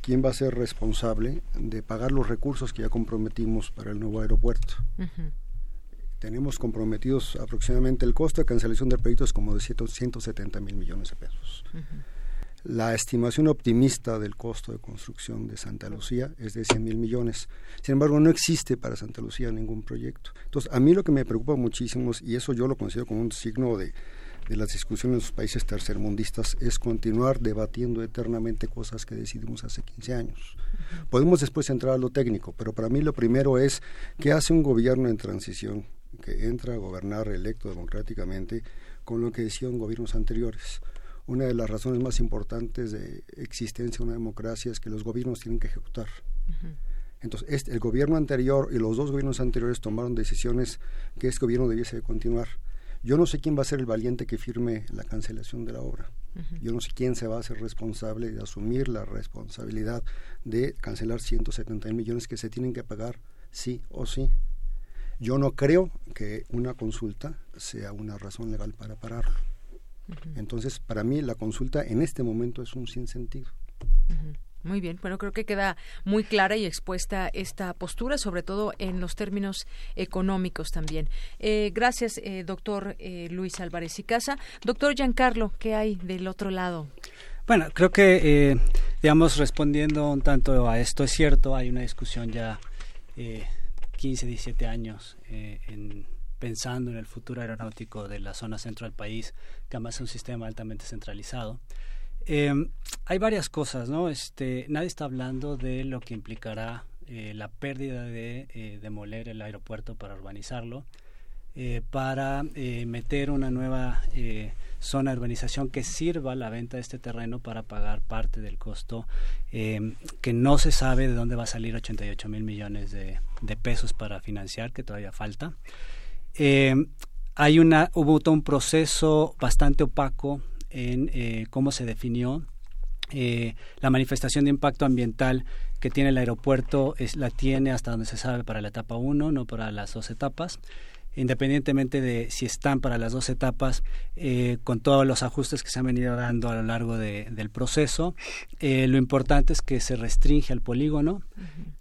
quién va a ser responsable de pagar los recursos que ya comprometimos para el nuevo aeropuerto. Tenemos comprometidos aproximadamente el costo de cancelación del proyecto es como de 170 mil millones de pesos. La estimación optimista del costo de construcción de Santa Lucía es de 100 mil millones. Sin embargo, no existe para Santa Lucía ningún proyecto. Entonces, a mí lo que me preocupa muchísimo, y eso yo lo considero como un signo de, de las discusiones en los países tercermundistas es continuar debatiendo eternamente cosas que decidimos hace 15 años. Podemos después entrar a lo técnico, pero para mí lo primero es qué hace un gobierno en transición que entra a gobernar electo democráticamente con lo que decían gobiernos anteriores. Una de las razones más importantes de existencia de una democracia es que los gobiernos tienen que ejecutar. Entonces, este, el gobierno anterior y los dos gobiernos anteriores tomaron decisiones que este gobierno debiese continuar. Yo no sé quién va a ser el valiente que firme la cancelación de la obra. Yo no sé quién se va a hacer responsable de asumir la responsabilidad de cancelar 170 millones que se tienen que pagar sí o sí. Yo no creo que una consulta sea una razón legal para pararlo. Entonces, para mí la consulta en este momento es un sinsentido. Muy bien, bueno, creo que queda muy clara y expuesta esta postura, sobre todo en los términos económicos también. Eh, gracias, eh, doctor eh, Luis Álvarez y Casa. Doctor Giancarlo, ¿qué hay del otro lado? Bueno, creo que, digamos, respondiendo un tanto a esto, es cierto, hay una discusión ya 15, 17 años en pensando en el futuro aeronáutico de la zona centro del país, que además es un sistema altamente centralizado. Eh, hay varias cosas, ¿no? Este, nadie está hablando de lo que implicará eh, la pérdida de eh, demoler el aeropuerto para urbanizarlo, eh, para meter una nueva zona de urbanización que sirva la venta de este terreno para pagar parte del costo, que no se sabe de dónde va a salir 88 mil millones de, pesos para financiar, que todavía falta. Hay una, hubo todo un proceso bastante opaco en eh, cómo se definió eh, la manifestación de impacto ambiental que tiene el aeropuerto es, la tiene hasta donde se sabe para la etapa 1, no para las dos etapas. Independientemente de si están para las dos etapas, eh, con todos los ajustes que se han venido dando a lo largo del proceso, lo importante es que se restringe al polígono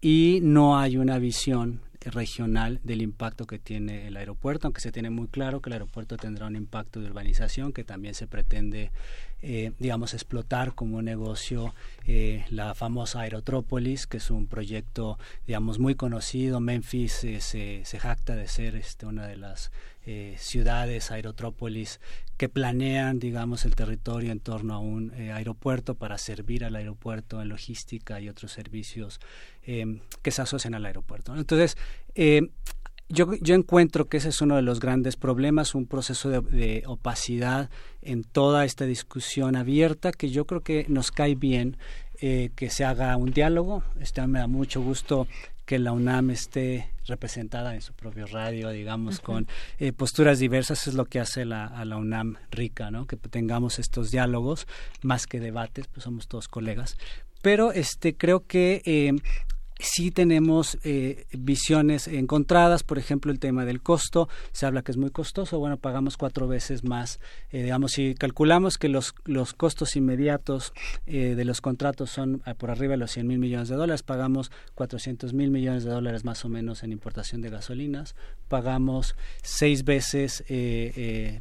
y no hay una visión regional del impacto que tiene el aeropuerto, aunque se tiene muy claro que el aeropuerto tendrá un impacto de urbanización que también se pretende, eh, digamos, explotar como negocio eh, la famosa Aerotrópolis, que es un proyecto, digamos, muy conocido. Memphis eh, se, jacta de ser este, una de las ciudades aerotrópolis que planean, digamos, el territorio en torno a un aeropuerto para servir al aeropuerto en logística y otros servicios eh, que se asocian al aeropuerto. Entonces, eh, yo, yo, encuentro que ese es uno de los grandes problemas, un proceso de, opacidad en toda esta discusión abierta que yo creo que nos cae bien eh, que se haga un diálogo. Este, me da mucho gusto que la UNAM esté representada en su propio radio, digamos, con posturas diversas, es lo que hace la, a la UNAM rica, ¿no? Que tengamos estos diálogos, más que debates, pues somos todos colegas. Pero este creo que sí tenemos eh, visiones encontradas, por ejemplo, el tema del costo, se habla que es muy costoso, bueno, pagamos cuatro veces más, eh, digamos, si calculamos que los, los costos inmediatos eh, de los contratos son por arriba de los 100 mil millones de dólares, pagamos 400 mil millones de dólares más o menos en importación de gasolinas, pagamos seis veces,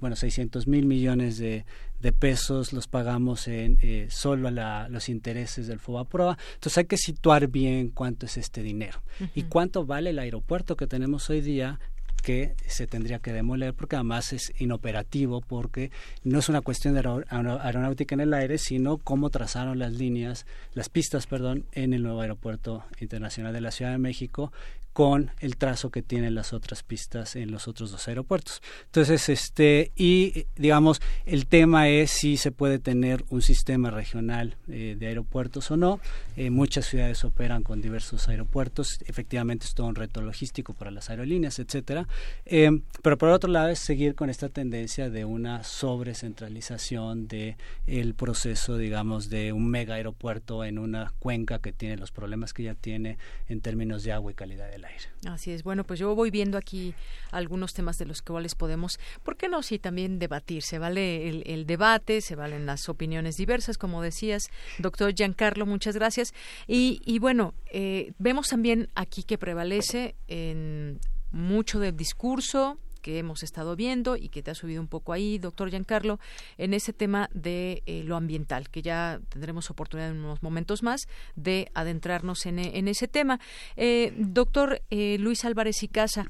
bueno, 600 mil millones de, de pesos los pagamos en eh, solo a los intereses del FOBAPROA. Entonces hay que situar bien cuánto es este dinero y cuánto vale el aeropuerto que tenemos hoy día que se tendría que demoler porque además es inoperativo porque no es una cuestión de aeronáutica en el aire sino cómo trazaron las líneas las pistas perdón en el nuevo aeropuerto internacional de la Ciudad de México con el trazo que tienen las otras pistas en los otros dos aeropuertos. Entonces, este, y digamos, el tema es si se puede tener un sistema regional eh, de aeropuertos o no. Eh, muchas ciudades operan con diversos aeropuertos. Efectivamente, es todo un reto logístico para las aerolíneas, etcétera. Eh, pero por otro lado, es seguir con esta tendencia de una sobrecentralización de el proceso, digamos, de un mega aeropuerto en una cuenca que tiene los problemas que ya tiene en términos de agua y calidad de Así es. Bueno, pues yo voy viendo aquí algunos temas de los cuales podemos, ¿por qué no? Sí, también debatir. Se vale el, debate, se valen las opiniones diversas, como decías, doctor Giancarlo, muchas gracias. Y, y bueno, eh, vemos también aquí que prevalece en mucho del discurso, que hemos estado viendo y que te ha subido un poco ahí, doctor Giancarlo, en ese tema de eh, lo ambiental, que ya tendremos oportunidad en unos momentos más de adentrarnos en, ese tema. Eh, doctor eh, Luis Álvarez y Casa,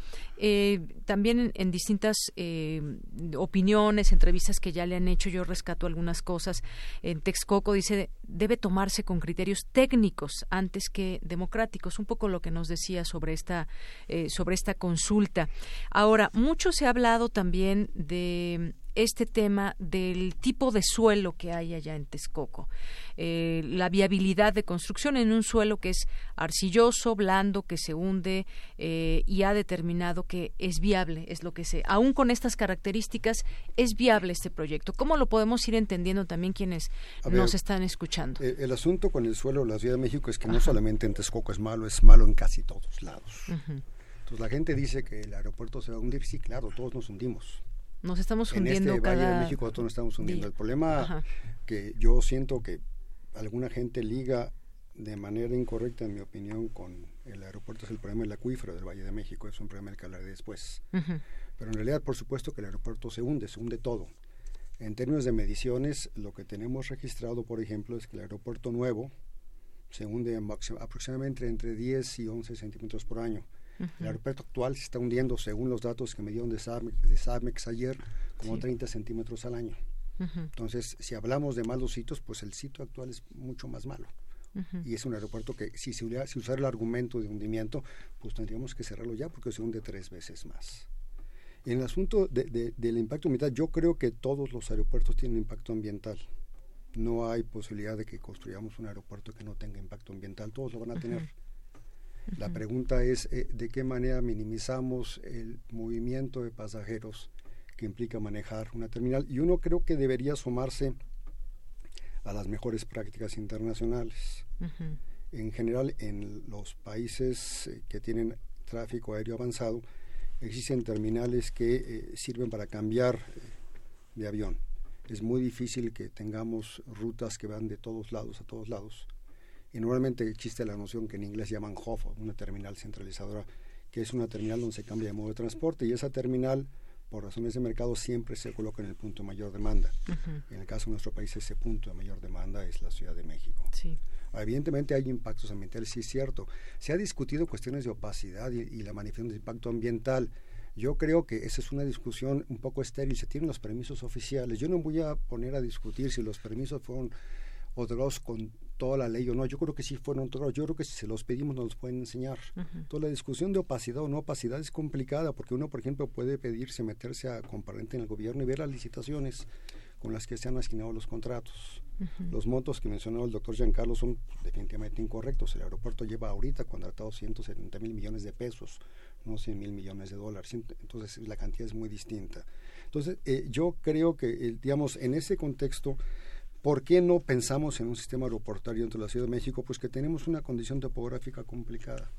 también en, distintas opiniones, entrevistas que ya le han hecho, yo rescato algunas cosas. En Texcoco dice, debe tomarse con criterios técnicos antes que democráticos, un poco lo que nos decía sobre esta, sobre esta consulta. Ahora, se ha hablado también de este tema del tipo de suelo que hay allá en Texcoco, eh, la viabilidad de construcción en un suelo que es arcilloso, blando, que se hunde eh, y ha determinado que es viable, es lo que se, aún con estas características, es viable este proyecto. ¿Cómo lo podemos ir entendiendo también quienes nos están escuchando? Eh, el asunto con el suelo de la Ciudad de México es que no solamente en Texcoco es malo, es malo en casi todos lados. Pues la gente dice que el aeropuerto se va a hundir, sí, claro, todos nos hundimos. Nos estamos hundiendo en este Valle de México todos nos estamos hundiendo. El problema que yo siento que alguna gente liga de manera incorrecta, en mi opinión, con el aeropuerto es el problema del acuífero del Valle de México, es un problema del que hablaré después. Pero en realidad, por supuesto que el aeropuerto se hunde, se hunde todo. En términos de mediciones, lo que tenemos registrado, por ejemplo, es que el aeropuerto nuevo se hunde aproximadamente entre 10 y 11 centímetros por año. El aeropuerto actual se está hundiendo, según los datos que me dieron de SAMEX, ayer, como 30 centímetros al año. Entonces, si hablamos de malos sitios, pues el sitio actual es mucho más malo. Y es un aeropuerto que si se si usara el argumento de hundimiento, pues tendríamos que cerrarlo ya porque se hunde tres veces más. En el asunto del impacto ambiental, yo creo que todos los aeropuertos tienen impacto ambiental. No hay posibilidad de que construyamos un aeropuerto que no tenga impacto ambiental, todos lo van a tener. La pregunta es eh, de qué manera minimizamos el movimiento de pasajeros que implica manejar una terminal. Y uno creo que debería sumarse a las mejores prácticas internacionales. En general, en los países eh, que tienen tráfico aéreo avanzado, existen terminales que eh, sirven para cambiar eh, de avión. Es muy difícil que tengamos rutas que van de todos lados a todos lados. Y normalmente existe la noción que en inglés llaman HOF, una terminal centralizadora, que es una terminal donde se cambia de modo de transporte y esa terminal por razones de mercado siempre se coloca en el punto de mayor demanda. En el caso de nuestro país ese punto de mayor demanda es la Ciudad de México. Evidentemente hay impactos ambientales, sí es cierto. Se ha discutido cuestiones de opacidad y, y la manifestación de impacto ambiental. Yo creo que esa es una discusión un poco estéril. Se tienen los permisos oficiales. Yo no voy a poner a discutir si los permisos fueron otorgados con toda la ley o no. Yo creo que sí fueron otorgados. Yo creo que si se los pedimos nos los pueden enseñar. Toda la discusión de opacidad o no opacidad es complicada porque uno, por ejemplo, puede pedirse meterse a comparente en el gobierno y ver las licitaciones con las que se han asignado los contratos. Los montos que mencionó el doctor Giancarlo son definitivamente incorrectos. El aeropuerto lleva ahorita contratado 170 mil millones de pesos, no 100 mil millones de dólares. Entonces la cantidad es muy distinta. Entonces eh, yo creo que, eh, digamos, en ese contexto ¿Por qué no pensamos en un sistema aeroportuario dentro de la Ciudad de México? Pues que tenemos una condición topográfica complicada.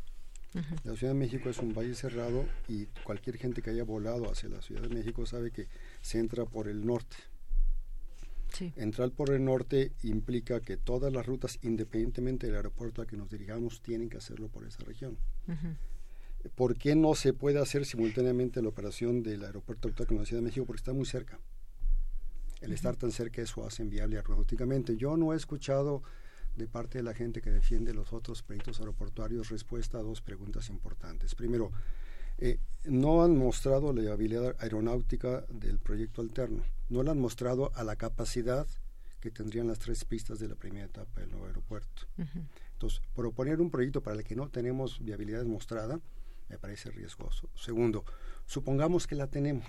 La Ciudad de México es un valle cerrado y cualquier gente que haya volado hacia la Ciudad de México sabe que se entra por el norte. Entrar por el norte implica que todas las rutas, independientemente del aeropuerto al que nos dirigamos, tienen que hacerlo por esa región. ¿Por qué no se puede hacer simultáneamente la operación del aeropuerto actual con la Ciudad de México? Porque está muy cerca el estar tan cerca eso hace inviable aeronáuticamente. Yo no he escuchado de parte de la gente que defiende los otros proyectos aeroportuarios respuesta a dos preguntas importantes. Primero, eh, no han mostrado la viabilidad aeronáutica del proyecto alterno, no la han mostrado a la capacidad que tendrían las tres pistas de la primera etapa del nuevo aeropuerto. Entonces, proponer un proyecto para el que no tenemos viabilidad mostrada me parece riesgoso. Segundo, supongamos que la tenemos,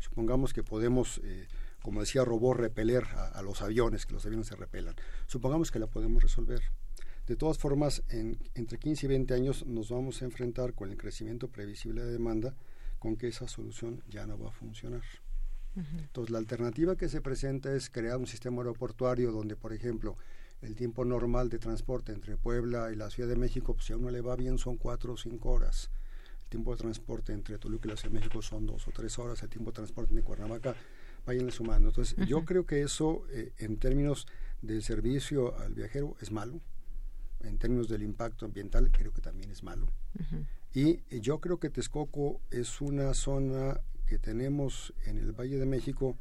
supongamos que podemos eh, como decía Robó, repeler a, los aviones, que los aviones se repelan. Supongamos que la podemos resolver. De todas formas, en, entre 15 y 20 años nos vamos a enfrentar con el crecimiento previsible de demanda con que esa solución ya no va a funcionar. Entonces, la alternativa que se presenta es crear un sistema aeroportuario donde, por ejemplo, el tiempo normal de transporte entre Puebla y la Ciudad de México, pues si a uno le va bien, son cuatro o cinco horas. El tiempo de transporte entre Toluca y la Ciudad de México son dos o tres horas. El tiempo de transporte de Cuernavaca vayan sumando. Entonces, yo creo que eso, eh, en términos del servicio al viajero, es malo. En términos del impacto ambiental, creo que también es malo. Y yo creo que Texcoco es una zona que tenemos en el Valle de México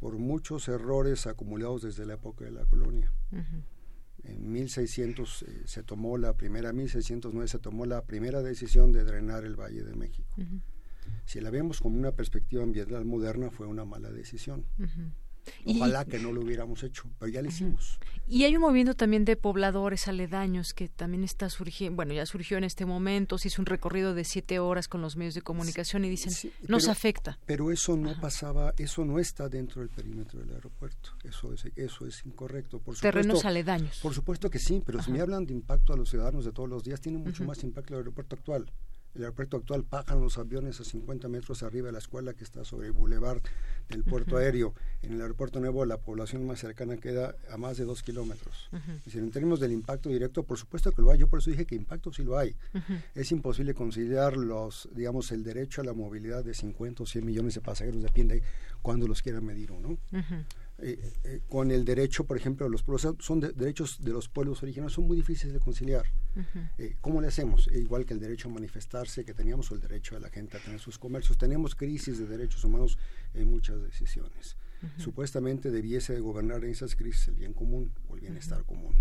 por muchos errores acumulados desde la época de la colonia. En 1600 eh, se tomó la primera, 1609 se tomó la primera decisión de drenar el Valle de México si la vemos como una perspectiva ambiental moderna, fue una mala decisión. Ojalá que no lo hubiéramos hecho, pero ya lo hicimos. Y hay un movimiento también de pobladores aledaños que también está surgiendo, bueno, ya surgió en este momento, se hizo un recorrido de siete horas con los medios de comunicación y dicen, nos afecta. Pero eso no pasaba, eso no está dentro del perímetro del aeropuerto, eso es, eso es incorrecto. Por Terrenos aledaños. Por supuesto que sí, pero si me hablan de impacto a los ciudadanos de todos los días, tiene mucho más impacto el aeropuerto actual. El aeropuerto actual pagan los aviones a 50 metros arriba de la escuela que está sobre el bulevar del puerto aéreo. En el aeropuerto nuevo la población más cercana queda a más de dos kilómetros. en términos del impacto directo, por supuesto que lo hay. Yo por eso dije que impacto sí lo hay. Es imposible considerar los, digamos, el derecho a la movilidad de 50 o 100 millones de pasajeros, depende cuándo los quiera medir uno. Eh, eh, con el derecho, por ejemplo, de los pueblos, son derechos de los pueblos originarios, son muy difíciles de conciliar. Eh, ¿Cómo le hacemos? igual que el derecho a manifestarse que teníamos o el derecho de la gente a tener sus comercios. Tenemos crisis de derechos humanos en muchas decisiones. Supuestamente debiese gobernar en esas crisis el bien común o el bienestar común.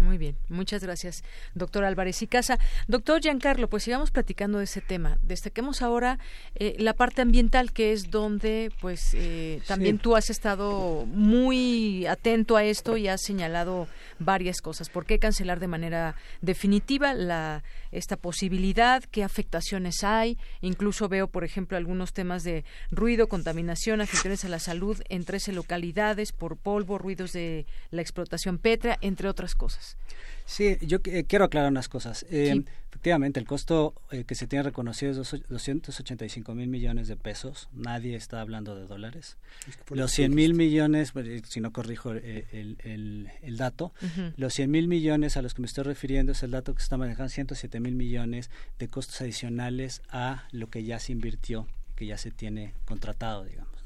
Muy bien, muchas gracias, doctor Álvarez y Casa. Doctor Giancarlo, pues sigamos platicando de ese tema. Destaquemos ahora eh, la parte ambiental, que es donde, pues, eh, también tú has estado muy atento a esto y has señalado varias cosas. ¿Por qué cancelar de manera definitiva la, esta posibilidad? ¿Qué afectaciones hay? Incluso veo, por ejemplo, algunos temas de ruido, contaminación, afectaciones a la salud en 13 localidades por polvo, ruidos de la explotación petra entre otras cosas. Sí, yo eh, quiero aclarar unas cosas. Eh, efectivamente, el costo eh, que se tiene reconocido es 285 mil millones de pesos. Nadie está hablando de dólares. los 100 mil millones, pues, si no corrijo el, el, dato, los 100 mil millones a los que me estoy refiriendo es el dato que se está manejando 107 mil millones de costos adicionales a lo que ya se invirtió, que ya se tiene contratado, digamos.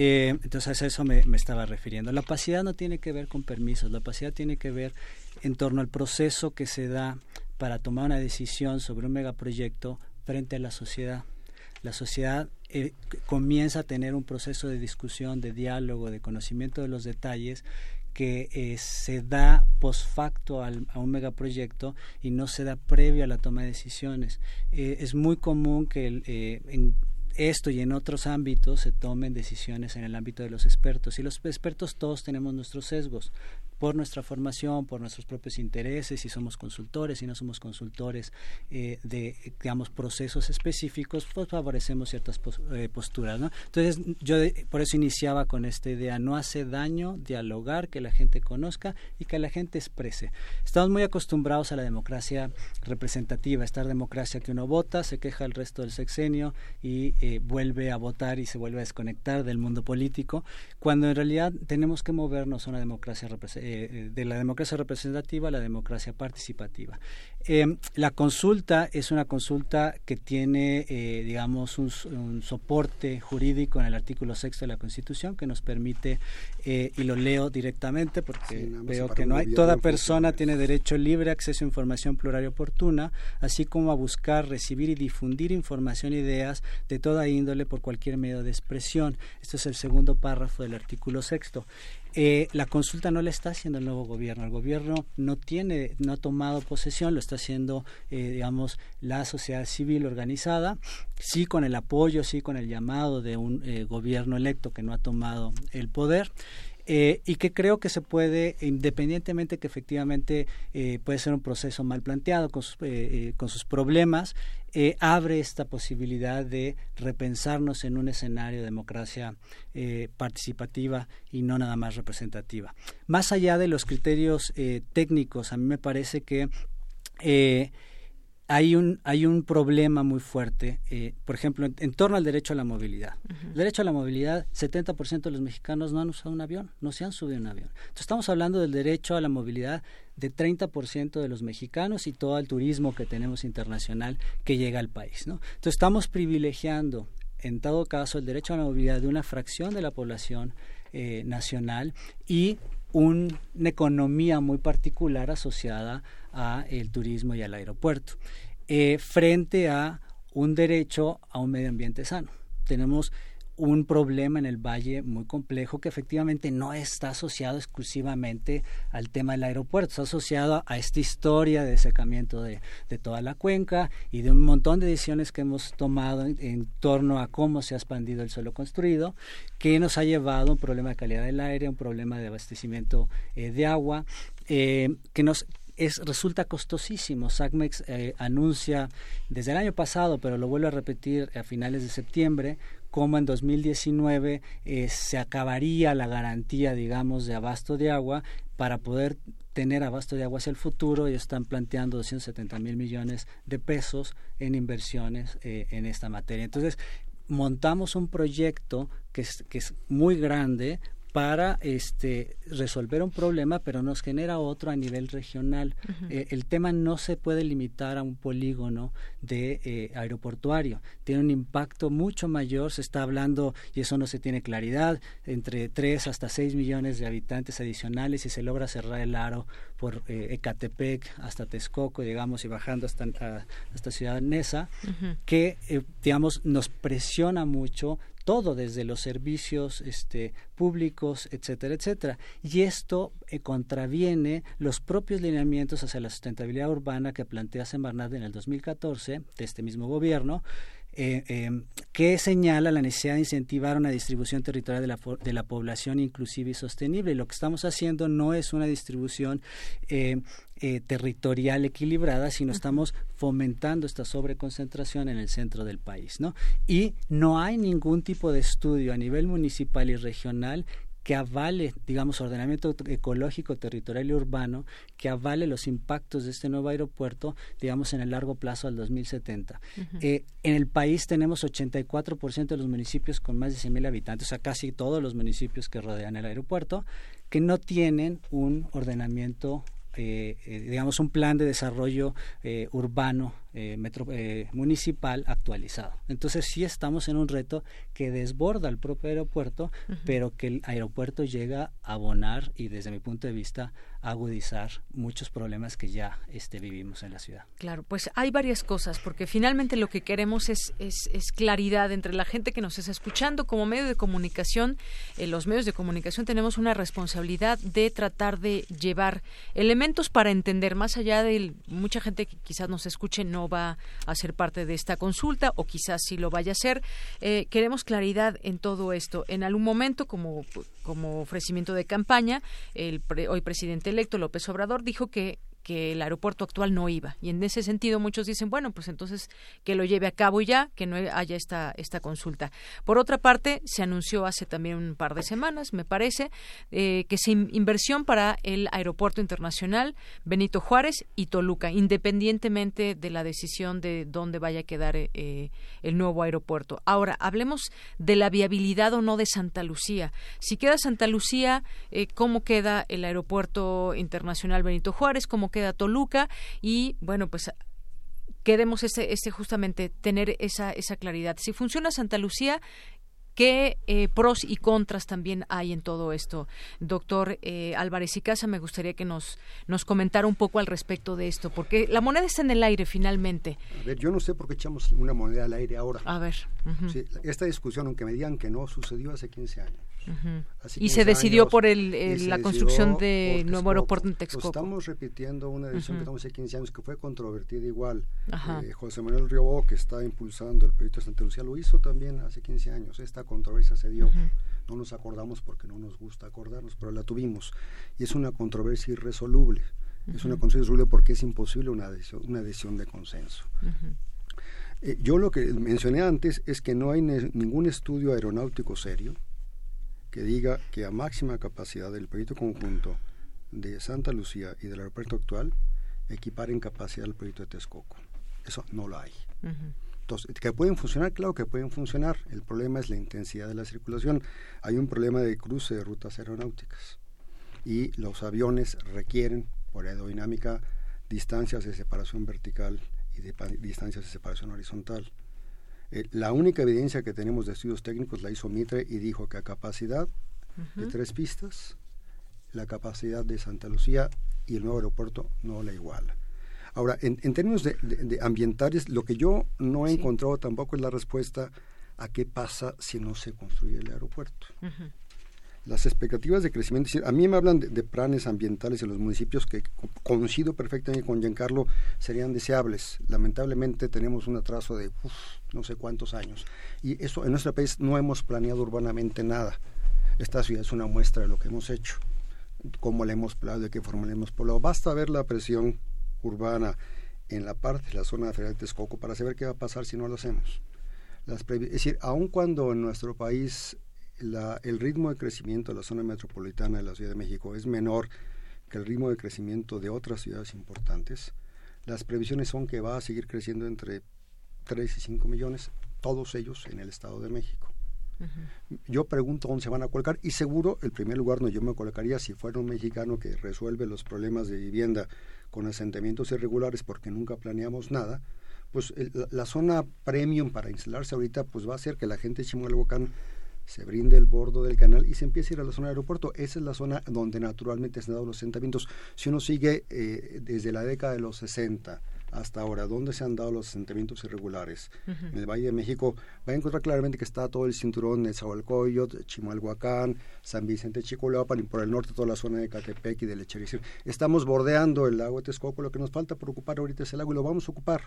Eh, entonces a eso me, estaba refiriendo. La opacidad no tiene que ver con permisos, la opacidad tiene que ver en torno al proceso que se da para tomar una decisión sobre un megaproyecto frente a la sociedad. La sociedad eh, comienza a tener un proceso de discusión, de diálogo, de conocimiento de los detalles que eh, se da post facto al, a un megaproyecto y no se da previo a la toma de decisiones. es muy común que en, esto y en otros ámbitos se tomen decisiones en el ámbito de los expertos. Y los expertos todos tenemos nuestros sesgos por nuestra formación, por nuestros propios intereses, si somos consultores, si no somos consultores eh, de, digamos, procesos específicos, pues favorecemos ciertas eh, posturas, ¿no? Entonces, yo por eso iniciaba con esta idea, no hace daño dialogar, que la gente conozca y que la gente exprese. Estamos muy acostumbrados a la democracia representativa, esta democracia que uno vota, se queja el resto del sexenio y eh, vuelve a votar y se vuelve a desconectar del mundo político, cuando en realidad tenemos que movernos a una democracia representativa eh, de la democracia representativa a la democracia participativa. Eh, la consulta es una consulta que tiene, eh, digamos, un, soporte jurídico en el artículo sexto de la Constitución que nos permite, y lo leo directamente porque veo que no hay, toda persona tiene derecho libre acceso a información plural y oportuna, así como a buscar, recibir y difundir información e ideas de toda índole por cualquier medio de expresión. Esto es el segundo párrafo del artículo sexto. Eh, la consulta no la está haciendo el nuevo gobierno. El gobierno no tiene, no ha tomado posesión, lo está haciendo, eh, digamos, la sociedad civil organizada, sí con el apoyo, sí con el llamado de un eh, gobierno electo que no ha tomado el poder. Eh, y que creo que se puede, independientemente que efectivamente eh, puede ser un proceso mal planteado con sus, eh, con sus problemas, abre esta posibilidad de repensarnos en un escenario de democracia participativa y no nada más representativa. Más allá de los criterios técnicos, a mí me parece que hay un, hay un problema muy fuerte, eh, por ejemplo, en, torno al derecho a la movilidad. El derecho a la movilidad, 70% de los mexicanos no han usado un avión, no se han subido a un avión. Entonces estamos hablando del derecho a la movilidad de 30% de los mexicanos y todo el turismo que tenemos internacional que llega al país. ¿no? Entonces estamos privilegiando, en todo caso, el derecho a la movilidad de una fracción de la población eh, nacional y una economía muy particular asociada a el turismo y al aeropuerto, eh, frente a un derecho a un medio ambiente sano. Tenemos un problema en el valle muy complejo que efectivamente no está asociado exclusivamente al tema del aeropuerto, está asociado a esta historia de secamiento de, toda la cuenca y de un montón de decisiones que hemos tomado en, torno a cómo se ha expandido el suelo construido, que nos ha llevado a un problema de calidad del aire, un problema de abastecimiento eh, de agua, eh, que nos es, resulta costosísimo. SACMEX eh, anuncia desde el año pasado, pero lo vuelve a repetir a finales de septiembre, como en 2019 eh, se acabaría la garantía, digamos, de abasto de agua para poder tener abasto de agua hacia el futuro y están planteando 270 mil millones de pesos en inversiones eh, en esta materia. Entonces, montamos un proyecto que es, que es muy grande para este, resolver un problema, pero nos genera otro a nivel regional. Eh, el tema no se puede limitar a un polígono de eh, aeroportuario. Tiene un impacto mucho mayor. Se está hablando, y eso no se tiene claridad, entre 3 hasta 6 millones de habitantes adicionales y se logra cerrar el aro por eh, Ecatepec hasta Texcoco, digamos, y bajando hasta, hasta Ciudad Neza, que, digamos, nos presiona mucho todo desde los servicios este, públicos, etcétera, etcétera. Y esto eh, contraviene los propios lineamientos hacia la sustentabilidad urbana que plantea Semarnat en el 2014 de este mismo gobierno, eh, em, que señala la necesidad de incentivar una distribución territorial de la, de la población inclusiva y sostenible. Lo que estamos haciendo no es una distribución eh, eh, territorial equilibrada, sino estamos fomentando esta sobreconcentración en el centro del país. ¿no? Y no hay ningún tipo de estudio a nivel municipal y regional que avale, digamos, ordenamiento ecológico, territorial y urbano, que avale los impactos de este nuevo aeropuerto, digamos, en el largo plazo al 2070. Eh, en el país tenemos 84% de los municipios con más de 100.000 habitantes, o sea, casi todos los municipios que rodean el aeropuerto, que no tienen un ordenamiento eh, eh, digamos, un plan de desarrollo eh, urbano municipal actualizado. Entonces sí estamos en un reto que desborda el propio aeropuerto, pero que el aeropuerto llega a abonar y desde mi punto de vista agudizar muchos problemas que ya este, vivimos en la ciudad. Claro, pues hay varias cosas, porque finalmente lo que queremos es, es, claridad entre la gente que nos está escuchando como medio de comunicación. En los medios de comunicación tenemos una responsabilidad de tratar de llevar elementos para entender, más allá de mucha gente que quizás nos escuche no va a ser parte de esta consulta o quizás sí lo vaya a ser. Eh, queremos claridad en todo esto. En algún momento, como, como ofrecimiento de campaña, el hoy presidente electo López Obrador dijo que que el aeropuerto actual no iba. Y en ese sentido muchos dicen, bueno, pues entonces que lo lleve a cabo ya, que no haya esta, esta consulta. Por otra parte, se anunció hace también un par de semanas, me parece, eh, que se inversión para el aeropuerto internacional Benito Juárez y Toluca, independientemente de la decisión de dónde vaya a quedar eh, el nuevo aeropuerto. Ahora, hablemos de la viabilidad o no de Santa Lucía. Si queda Santa Lucía, eh, ¿cómo queda el aeropuerto internacional Benito Juárez? ¿Cómo Toluca y bueno, pues queremos ese, ese justamente tener esa, esa claridad. Si funciona Santa Lucía, ¿Qué eh, pros y contras también hay en todo esto? Doctor eh, Álvarez y Casa, me gustaría que nos, nos comentara un poco al respecto de esto, porque la moneda está en el aire finalmente. A ver, yo no sé por qué echamos una moneda al aire ahora. A ver. esta discusión, aunque me digan que no, sucedió hace 15 años. Y se decidió por el, la construcción de nuevo aeropuerto en Texcoco. estamos repitiendo una decisión que tomamos hace 15 años que fue controvertida igual. Eh, José Manuel Riobó, que está impulsando el proyecto de Santa Lucía, lo hizo también hace 15 años. Esta controversia se dio. No nos acordamos porque no nos gusta acordarnos, pero la tuvimos. Y es una controversia irresoluble. Es una controversia irresoluble porque es imposible una decisión, una decisión de consenso. Eh, yo lo que mencioné antes es que no hay ningún estudio aeronáutico serio que diga que a máxima capacidad del proyecto conjunto de Santa Lucía y del aeropuerto actual equiparen capacidad al proyecto de Texcoco. Eso no lo hay. Entonces, que pueden funcionar, claro que pueden funcionar. El problema es la intensidad de la circulación. Hay un problema de cruce de rutas aeronáuticas y los aviones requieren, por aerodinámica, distancias de separación vertical y de distancias de separación horizontal. Eh, la única evidencia que tenemos de estudios técnicos la hizo Mitre y dijo que a capacidad de tres pistas, la capacidad de Santa Lucía y el nuevo aeropuerto no la iguala. Ahora, en, términos de, ambientales, lo que yo no he encontrado tampoco es la respuesta a qué pasa si no se construye el aeropuerto las expectativas de crecimiento, a mí me hablan de, planes ambientales en los municipios que coincido perfectamente con Giancarlo, serían deseables. Lamentablemente tenemos un atraso de no sé cuántos años. Y eso en nuestro país no hemos planeado urbanamente nada. Esta ciudad es una muestra de lo que hemos hecho, cómo la hemos planeado, de qué forma la hemos poblado. Basta ver la presión urbana en la parte de la zona federal de Texcoco para saber qué va a pasar si no lo hacemos. Las es decir, aun cuando en nuestro país el ritmo de crecimiento de la zona metropolitana de la Ciudad de México es menor que el ritmo de crecimiento de otras ciudades importantes, las previsiones son que va a seguir creciendo entre 3 y 5 millones, todos ellos en el Estado de México. Yo pregunto dónde se van a colocar y seguro el primer lugar donde yo me colocaría si fuera un mexicano que resuelve los problemas de vivienda con asentamientos irregulares porque nunca planeamos nada, pues la, zona premium para instalarse ahorita pues va a ser que la gente de Chimalhuacán se brinde el bordo del canal y se empieza a ir a la zona del aeropuerto. Esa es la zona donde naturalmente se han dado los asentamientos. Si uno sigue eh, desde la década de los 60 hasta ahora, donde se han dado los asentamientos irregulares, en el Valle de México, va a encontrar claramente que está todo el cinturón de Zahualcoyot, Chimalhuacán, San Vicente, Chicolaupan y por el norte toda la zona de Catepec y de Lechería. Estamos bordeando el lago de Texcoco, lo que nos falta por ocupar ahorita es el lago y lo vamos a ocupar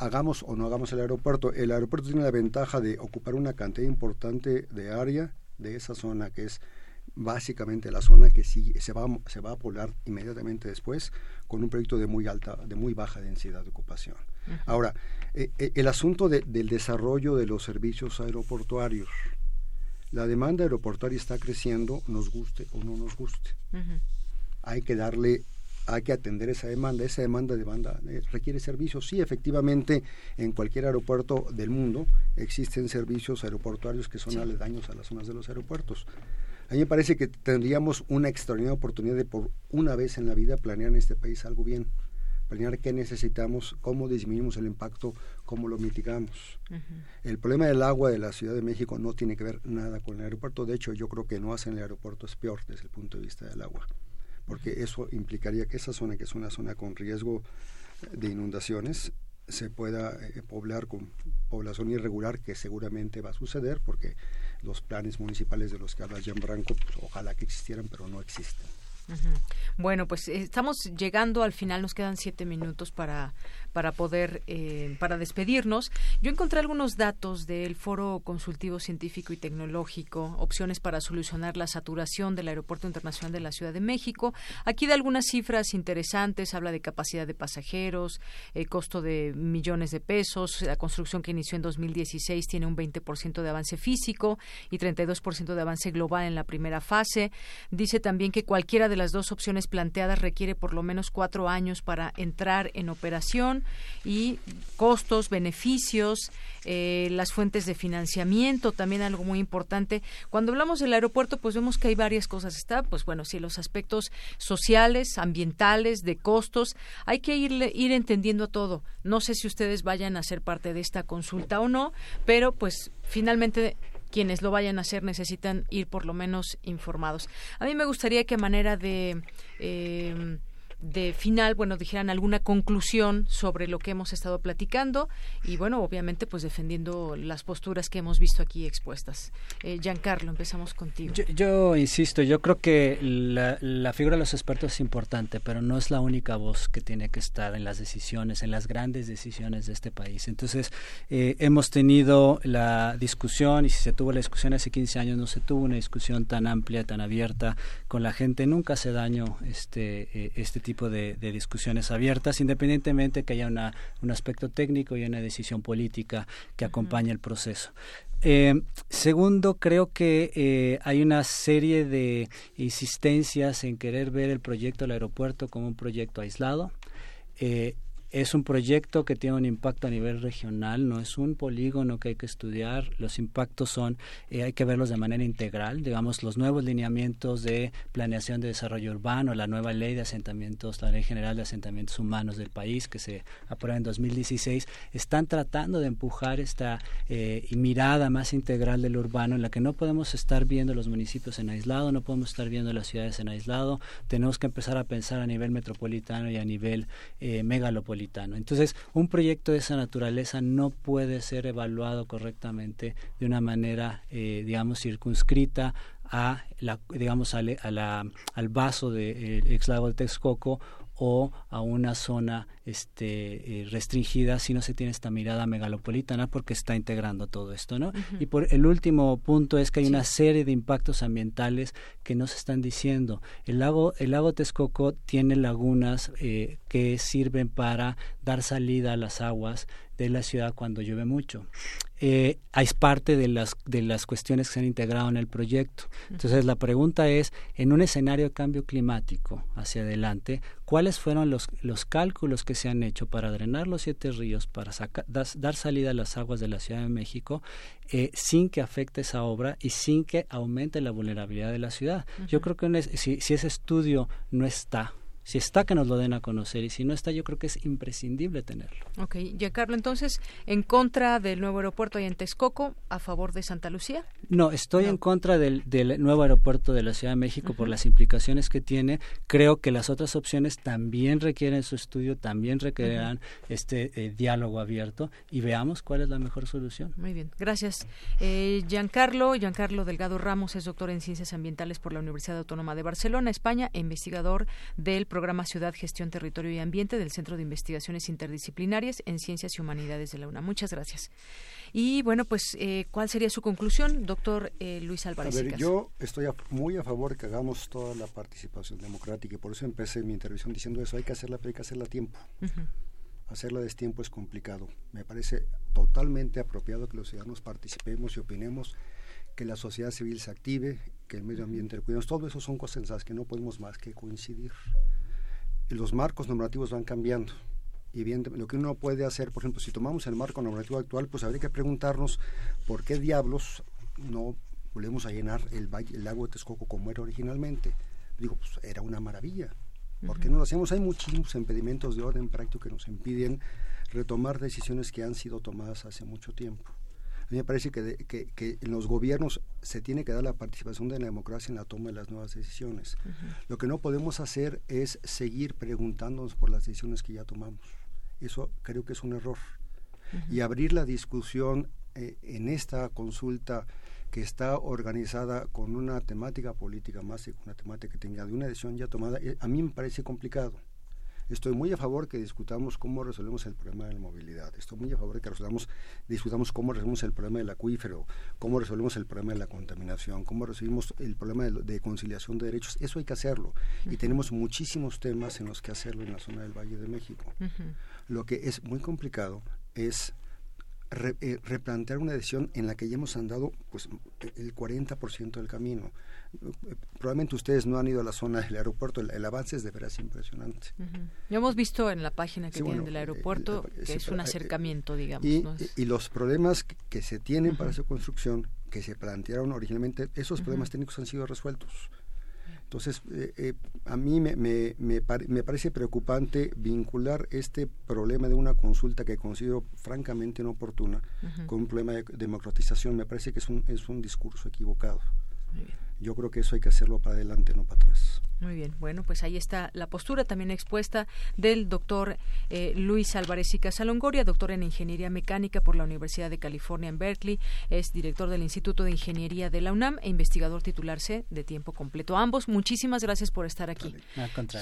hagamos o no hagamos el aeropuerto, el aeropuerto tiene la ventaja de ocupar una cantidad importante de área de esa zona que es básicamente la zona que sí, se va se va a poblar inmediatamente después con un proyecto de muy alta de muy baja densidad de ocupación. Ahora eh, eh, el asunto del desarrollo de los servicios aeroportuarios. La demanda aeroportuaria está creciendo nos guste o no nos guste. Hay que darle hay que atender esa demanda. Esa demanda, demanda eh, requiere servicios. Sí, efectivamente, en cualquier aeropuerto del mundo existen servicios aeroportuarios que son aledaños a las zonas de los aeropuertos. A mí me parece que tendríamos una extraordinaria oportunidad de por una vez en la vida planear en este país algo bien. Planear qué necesitamos, cómo disminuimos el impacto, cómo lo mitigamos. El problema del agua de la Ciudad de México no tiene que ver nada con el aeropuerto. De hecho, yo creo que no hacen el aeropuerto es peor desde el punto de vista del agua porque eso implicaría que esa zona, que es una zona con riesgo de inundaciones, se pueda eh, poblar con población irregular, que seguramente va a suceder, porque los planes municipales de los que habla Jean Branco, pues, ojalá que existieran, pero no existen. Bueno, pues eh, estamos llegando al final, nos quedan siete minutos para, para poder, eh, para despedirnos. Yo encontré algunos datos del Foro Consultivo Científico y Tecnológico, opciones para solucionar la saturación del Aeropuerto Internacional de la Ciudad de México. Aquí da algunas cifras interesantes, habla de capacidad de pasajeros, eh, costo de millones de pesos, la construcción que inició en 2016 tiene un 20% de avance físico y 32% de avance global en la primera fase. Dice también que cualquiera de las dos opciones planteadas requiere por lo menos cuatro años para entrar en operación y costos, beneficios, eh, las fuentes de financiamiento, también algo muy importante. Cuando hablamos del aeropuerto, pues vemos que hay varias cosas. Está, pues bueno, sí, los aspectos sociales, ambientales, de costos. Hay que ir, ir entendiendo todo. No sé si ustedes vayan a ser parte de esta consulta o no, pero pues finalmente quienes lo vayan a hacer necesitan ir por lo menos informados. A mí me gustaría que manera de eh, de final, bueno, dijeran alguna conclusión sobre lo que hemos estado platicando y, bueno, obviamente, pues defendiendo las posturas que hemos visto aquí expuestas. Eh, Giancarlo, empezamos contigo. Yo, insisto, yo creo que la, figura de los expertos es importante, pero no es la única voz que tiene que estar en las decisiones, en las grandes decisiones de este país. Entonces, eh, hemos tenido la discusión, y si se tuvo la discusión hace 15 años, no se tuvo una discusión tan amplia, tan abierta con la gente, nunca hace daño este, eh, este tipo tipo de, discusiones abiertas, independientemente que haya una, un aspecto técnico y una decisión política que acompañe el proceso. Eh, segundo, creo que eh, hay una serie de insistencias en querer ver el proyecto del aeropuerto como un proyecto aislado. Eh, es un proyecto que tiene un impacto a nivel regional, no es un polígono que hay que estudiar, los impactos son, eh, hay que verlos de manera integral, digamos, los nuevos lineamientos de planeación de desarrollo urbano, la nueva ley de asentamientos, la ley general de asentamientos humanos del país que se aprueba en 2016, están tratando de empujar esta eh, mirada más integral del urbano en la que no podemos estar viendo los municipios en aislado, no podemos estar viendo las ciudades en aislado, tenemos que empezar a pensar a nivel metropolitano y a nivel eh, megalopolitano entonces, un proyecto de esa naturaleza no puede ser evaluado correctamente de una manera, eh, digamos, circunscrita a la, digamos, a, la, al vaso del de, ex lago de Texcoco o a una zona este, eh, restringida si no se tiene esta mirada megalopolitana porque está integrando todo esto, ¿no? Y por el último punto es que hay una serie de impactos ambientales que no se están diciendo. El lago, el lago Texcoco tiene lagunas eh, que sirven para dar salida a las aguas de la ciudad cuando llueve mucho. eh, es parte de las, de las cuestiones que se han integrado en el proyecto. Entonces, la pregunta es, en un escenario de cambio climático hacia adelante, ¿cuáles fueron los, los cálculos que se han hecho para drenar los siete ríos, para dar salida a las aguas de la Ciudad de México, eh, sin que afecte esa obra y sin que aumente la vulnerabilidad de la ciudad? Yo creo que si, si ese estudio no está si está, que nos lo den a conocer y si no está, yo creo que es imprescindible tenerlo. Ok, Giancarlo, entonces, ¿en contra del nuevo aeropuerto ahí en Texcoco, a favor de Santa Lucía? No, estoy en contra del, nuevo aeropuerto de la Ciudad de México por las implicaciones que tiene. Creo que las otras opciones también requieren su estudio, también requerirán este eh, diálogo abierto y veamos cuál es la mejor solución. Muy bien, gracias. Eh, Giancarlo, Giancarlo Delgado Ramos es doctor en Ciencias Ambientales por la Universidad Autónoma de Barcelona, España, investigador del Programa Ciudad, Gestión, Territorio y Ambiente del Centro de Investigaciones Interdisciplinarias en Ciencias y Humanidades de la UNA. Muchas gracias. Y bueno, pues, eh, ¿cuál sería su conclusión, doctor eh, Luis Álvarez? A ver, yo estoy muy a favor que hagamos toda la participación democrática y por eso empecé mi intervención diciendo eso, hay que hacerla, pero hay que hacerla a tiempo. Hacerla a destiempo es complicado. Me parece totalmente apropiado que los ciudadanos participemos y opinemos que la sociedad civil se active, que el medio ambiente lo cuidemos. Todo eso son cosas en las que no podemos más que coincidir los marcos normativos van cambiando. Y bien, lo que uno puede hacer, por ejemplo, si tomamos el marco normativo actual, pues habría que preguntarnos por qué diablos no volvemos a llenar el, el lago de Texcoco como era originalmente. Digo, pues era una maravilla. ¿Por qué no lo hacemos? Hay muchísimos impedimentos de orden práctico que nos impiden retomar decisiones que han sido tomadas hace mucho tiempo. A mí me parece que, que, en los gobiernos se tiene que dar la participación de la democracia en la toma de las nuevas decisiones. Lo que no podemos hacer es seguir preguntándonos por las decisiones que ya tomamos. Eso creo que es un error. Y abrir la discusión eh, en esta consulta que está organizada con una temática política más que una temática que tenga de una decisión ya tomada, eh, a mí me parece complicado. Estoy muy a favor que discutamos cómo resolvemos el problema de la movilidad. Estoy muy a favor de que resolvamos, discutamos cómo resolvemos el problema del acuífero, cómo resolvemos el problema de la contaminación, cómo resolvemos el problema de, conciliación de derechos. Eso hay que hacerlo. Y tenemos muchísimos temas en los que hacerlo en la zona del Valle de México. Lo que es muy complicado es eh, replantear una decisión en la que ya hemos andado pues el 40% del camino. Probablemente ustedes no han ido a la zona del aeropuerto, el, avance es de veras impresionante. Ya hemos visto en la página que tienen del eh, aeropuerto eh, que es un acercamiento, digamos. Y, los problemas que, se tienen para su construcción, que se plantearon originalmente, esos problemas técnicos han sido resueltos. Entonces, eh, eh, a mí me, me, me, parece preocupante vincular este problema de una consulta que considero francamente inoportuna con un problema de democratización. Me parece que es un, es un discurso equivocado. Yo creo que eso hay que hacerlo para adelante, no para atrás. Muy bien, bueno, pues ahí está la postura también expuesta del doctor eh, Luis Álvarez y Casalongoria, doctor en Ingeniería Mecánica por la Universidad de California en Berkeley, es director del Instituto de Ingeniería de la UNAM e investigador titularse de tiempo completo. Ambos, muchísimas gracias por estar aquí.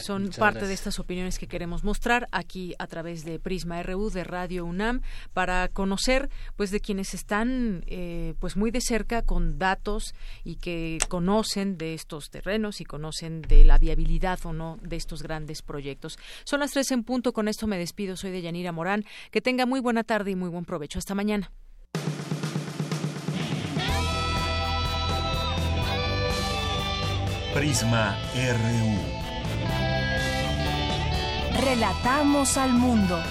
Son parte de estas opiniones que queremos mostrar aquí a través de Prisma RU de Radio UNAM para conocer pues de quienes están eh, pues muy de cerca con datos y que conocen de estos terrenos y conocen de la viabilidad o no de estos grandes proyectos. Son las tres en punto, con esto me despido. Soy de Yanira Morán. Que tenga muy buena tarde y muy buen provecho. Hasta mañana. Prisma RU. Relatamos al mundo.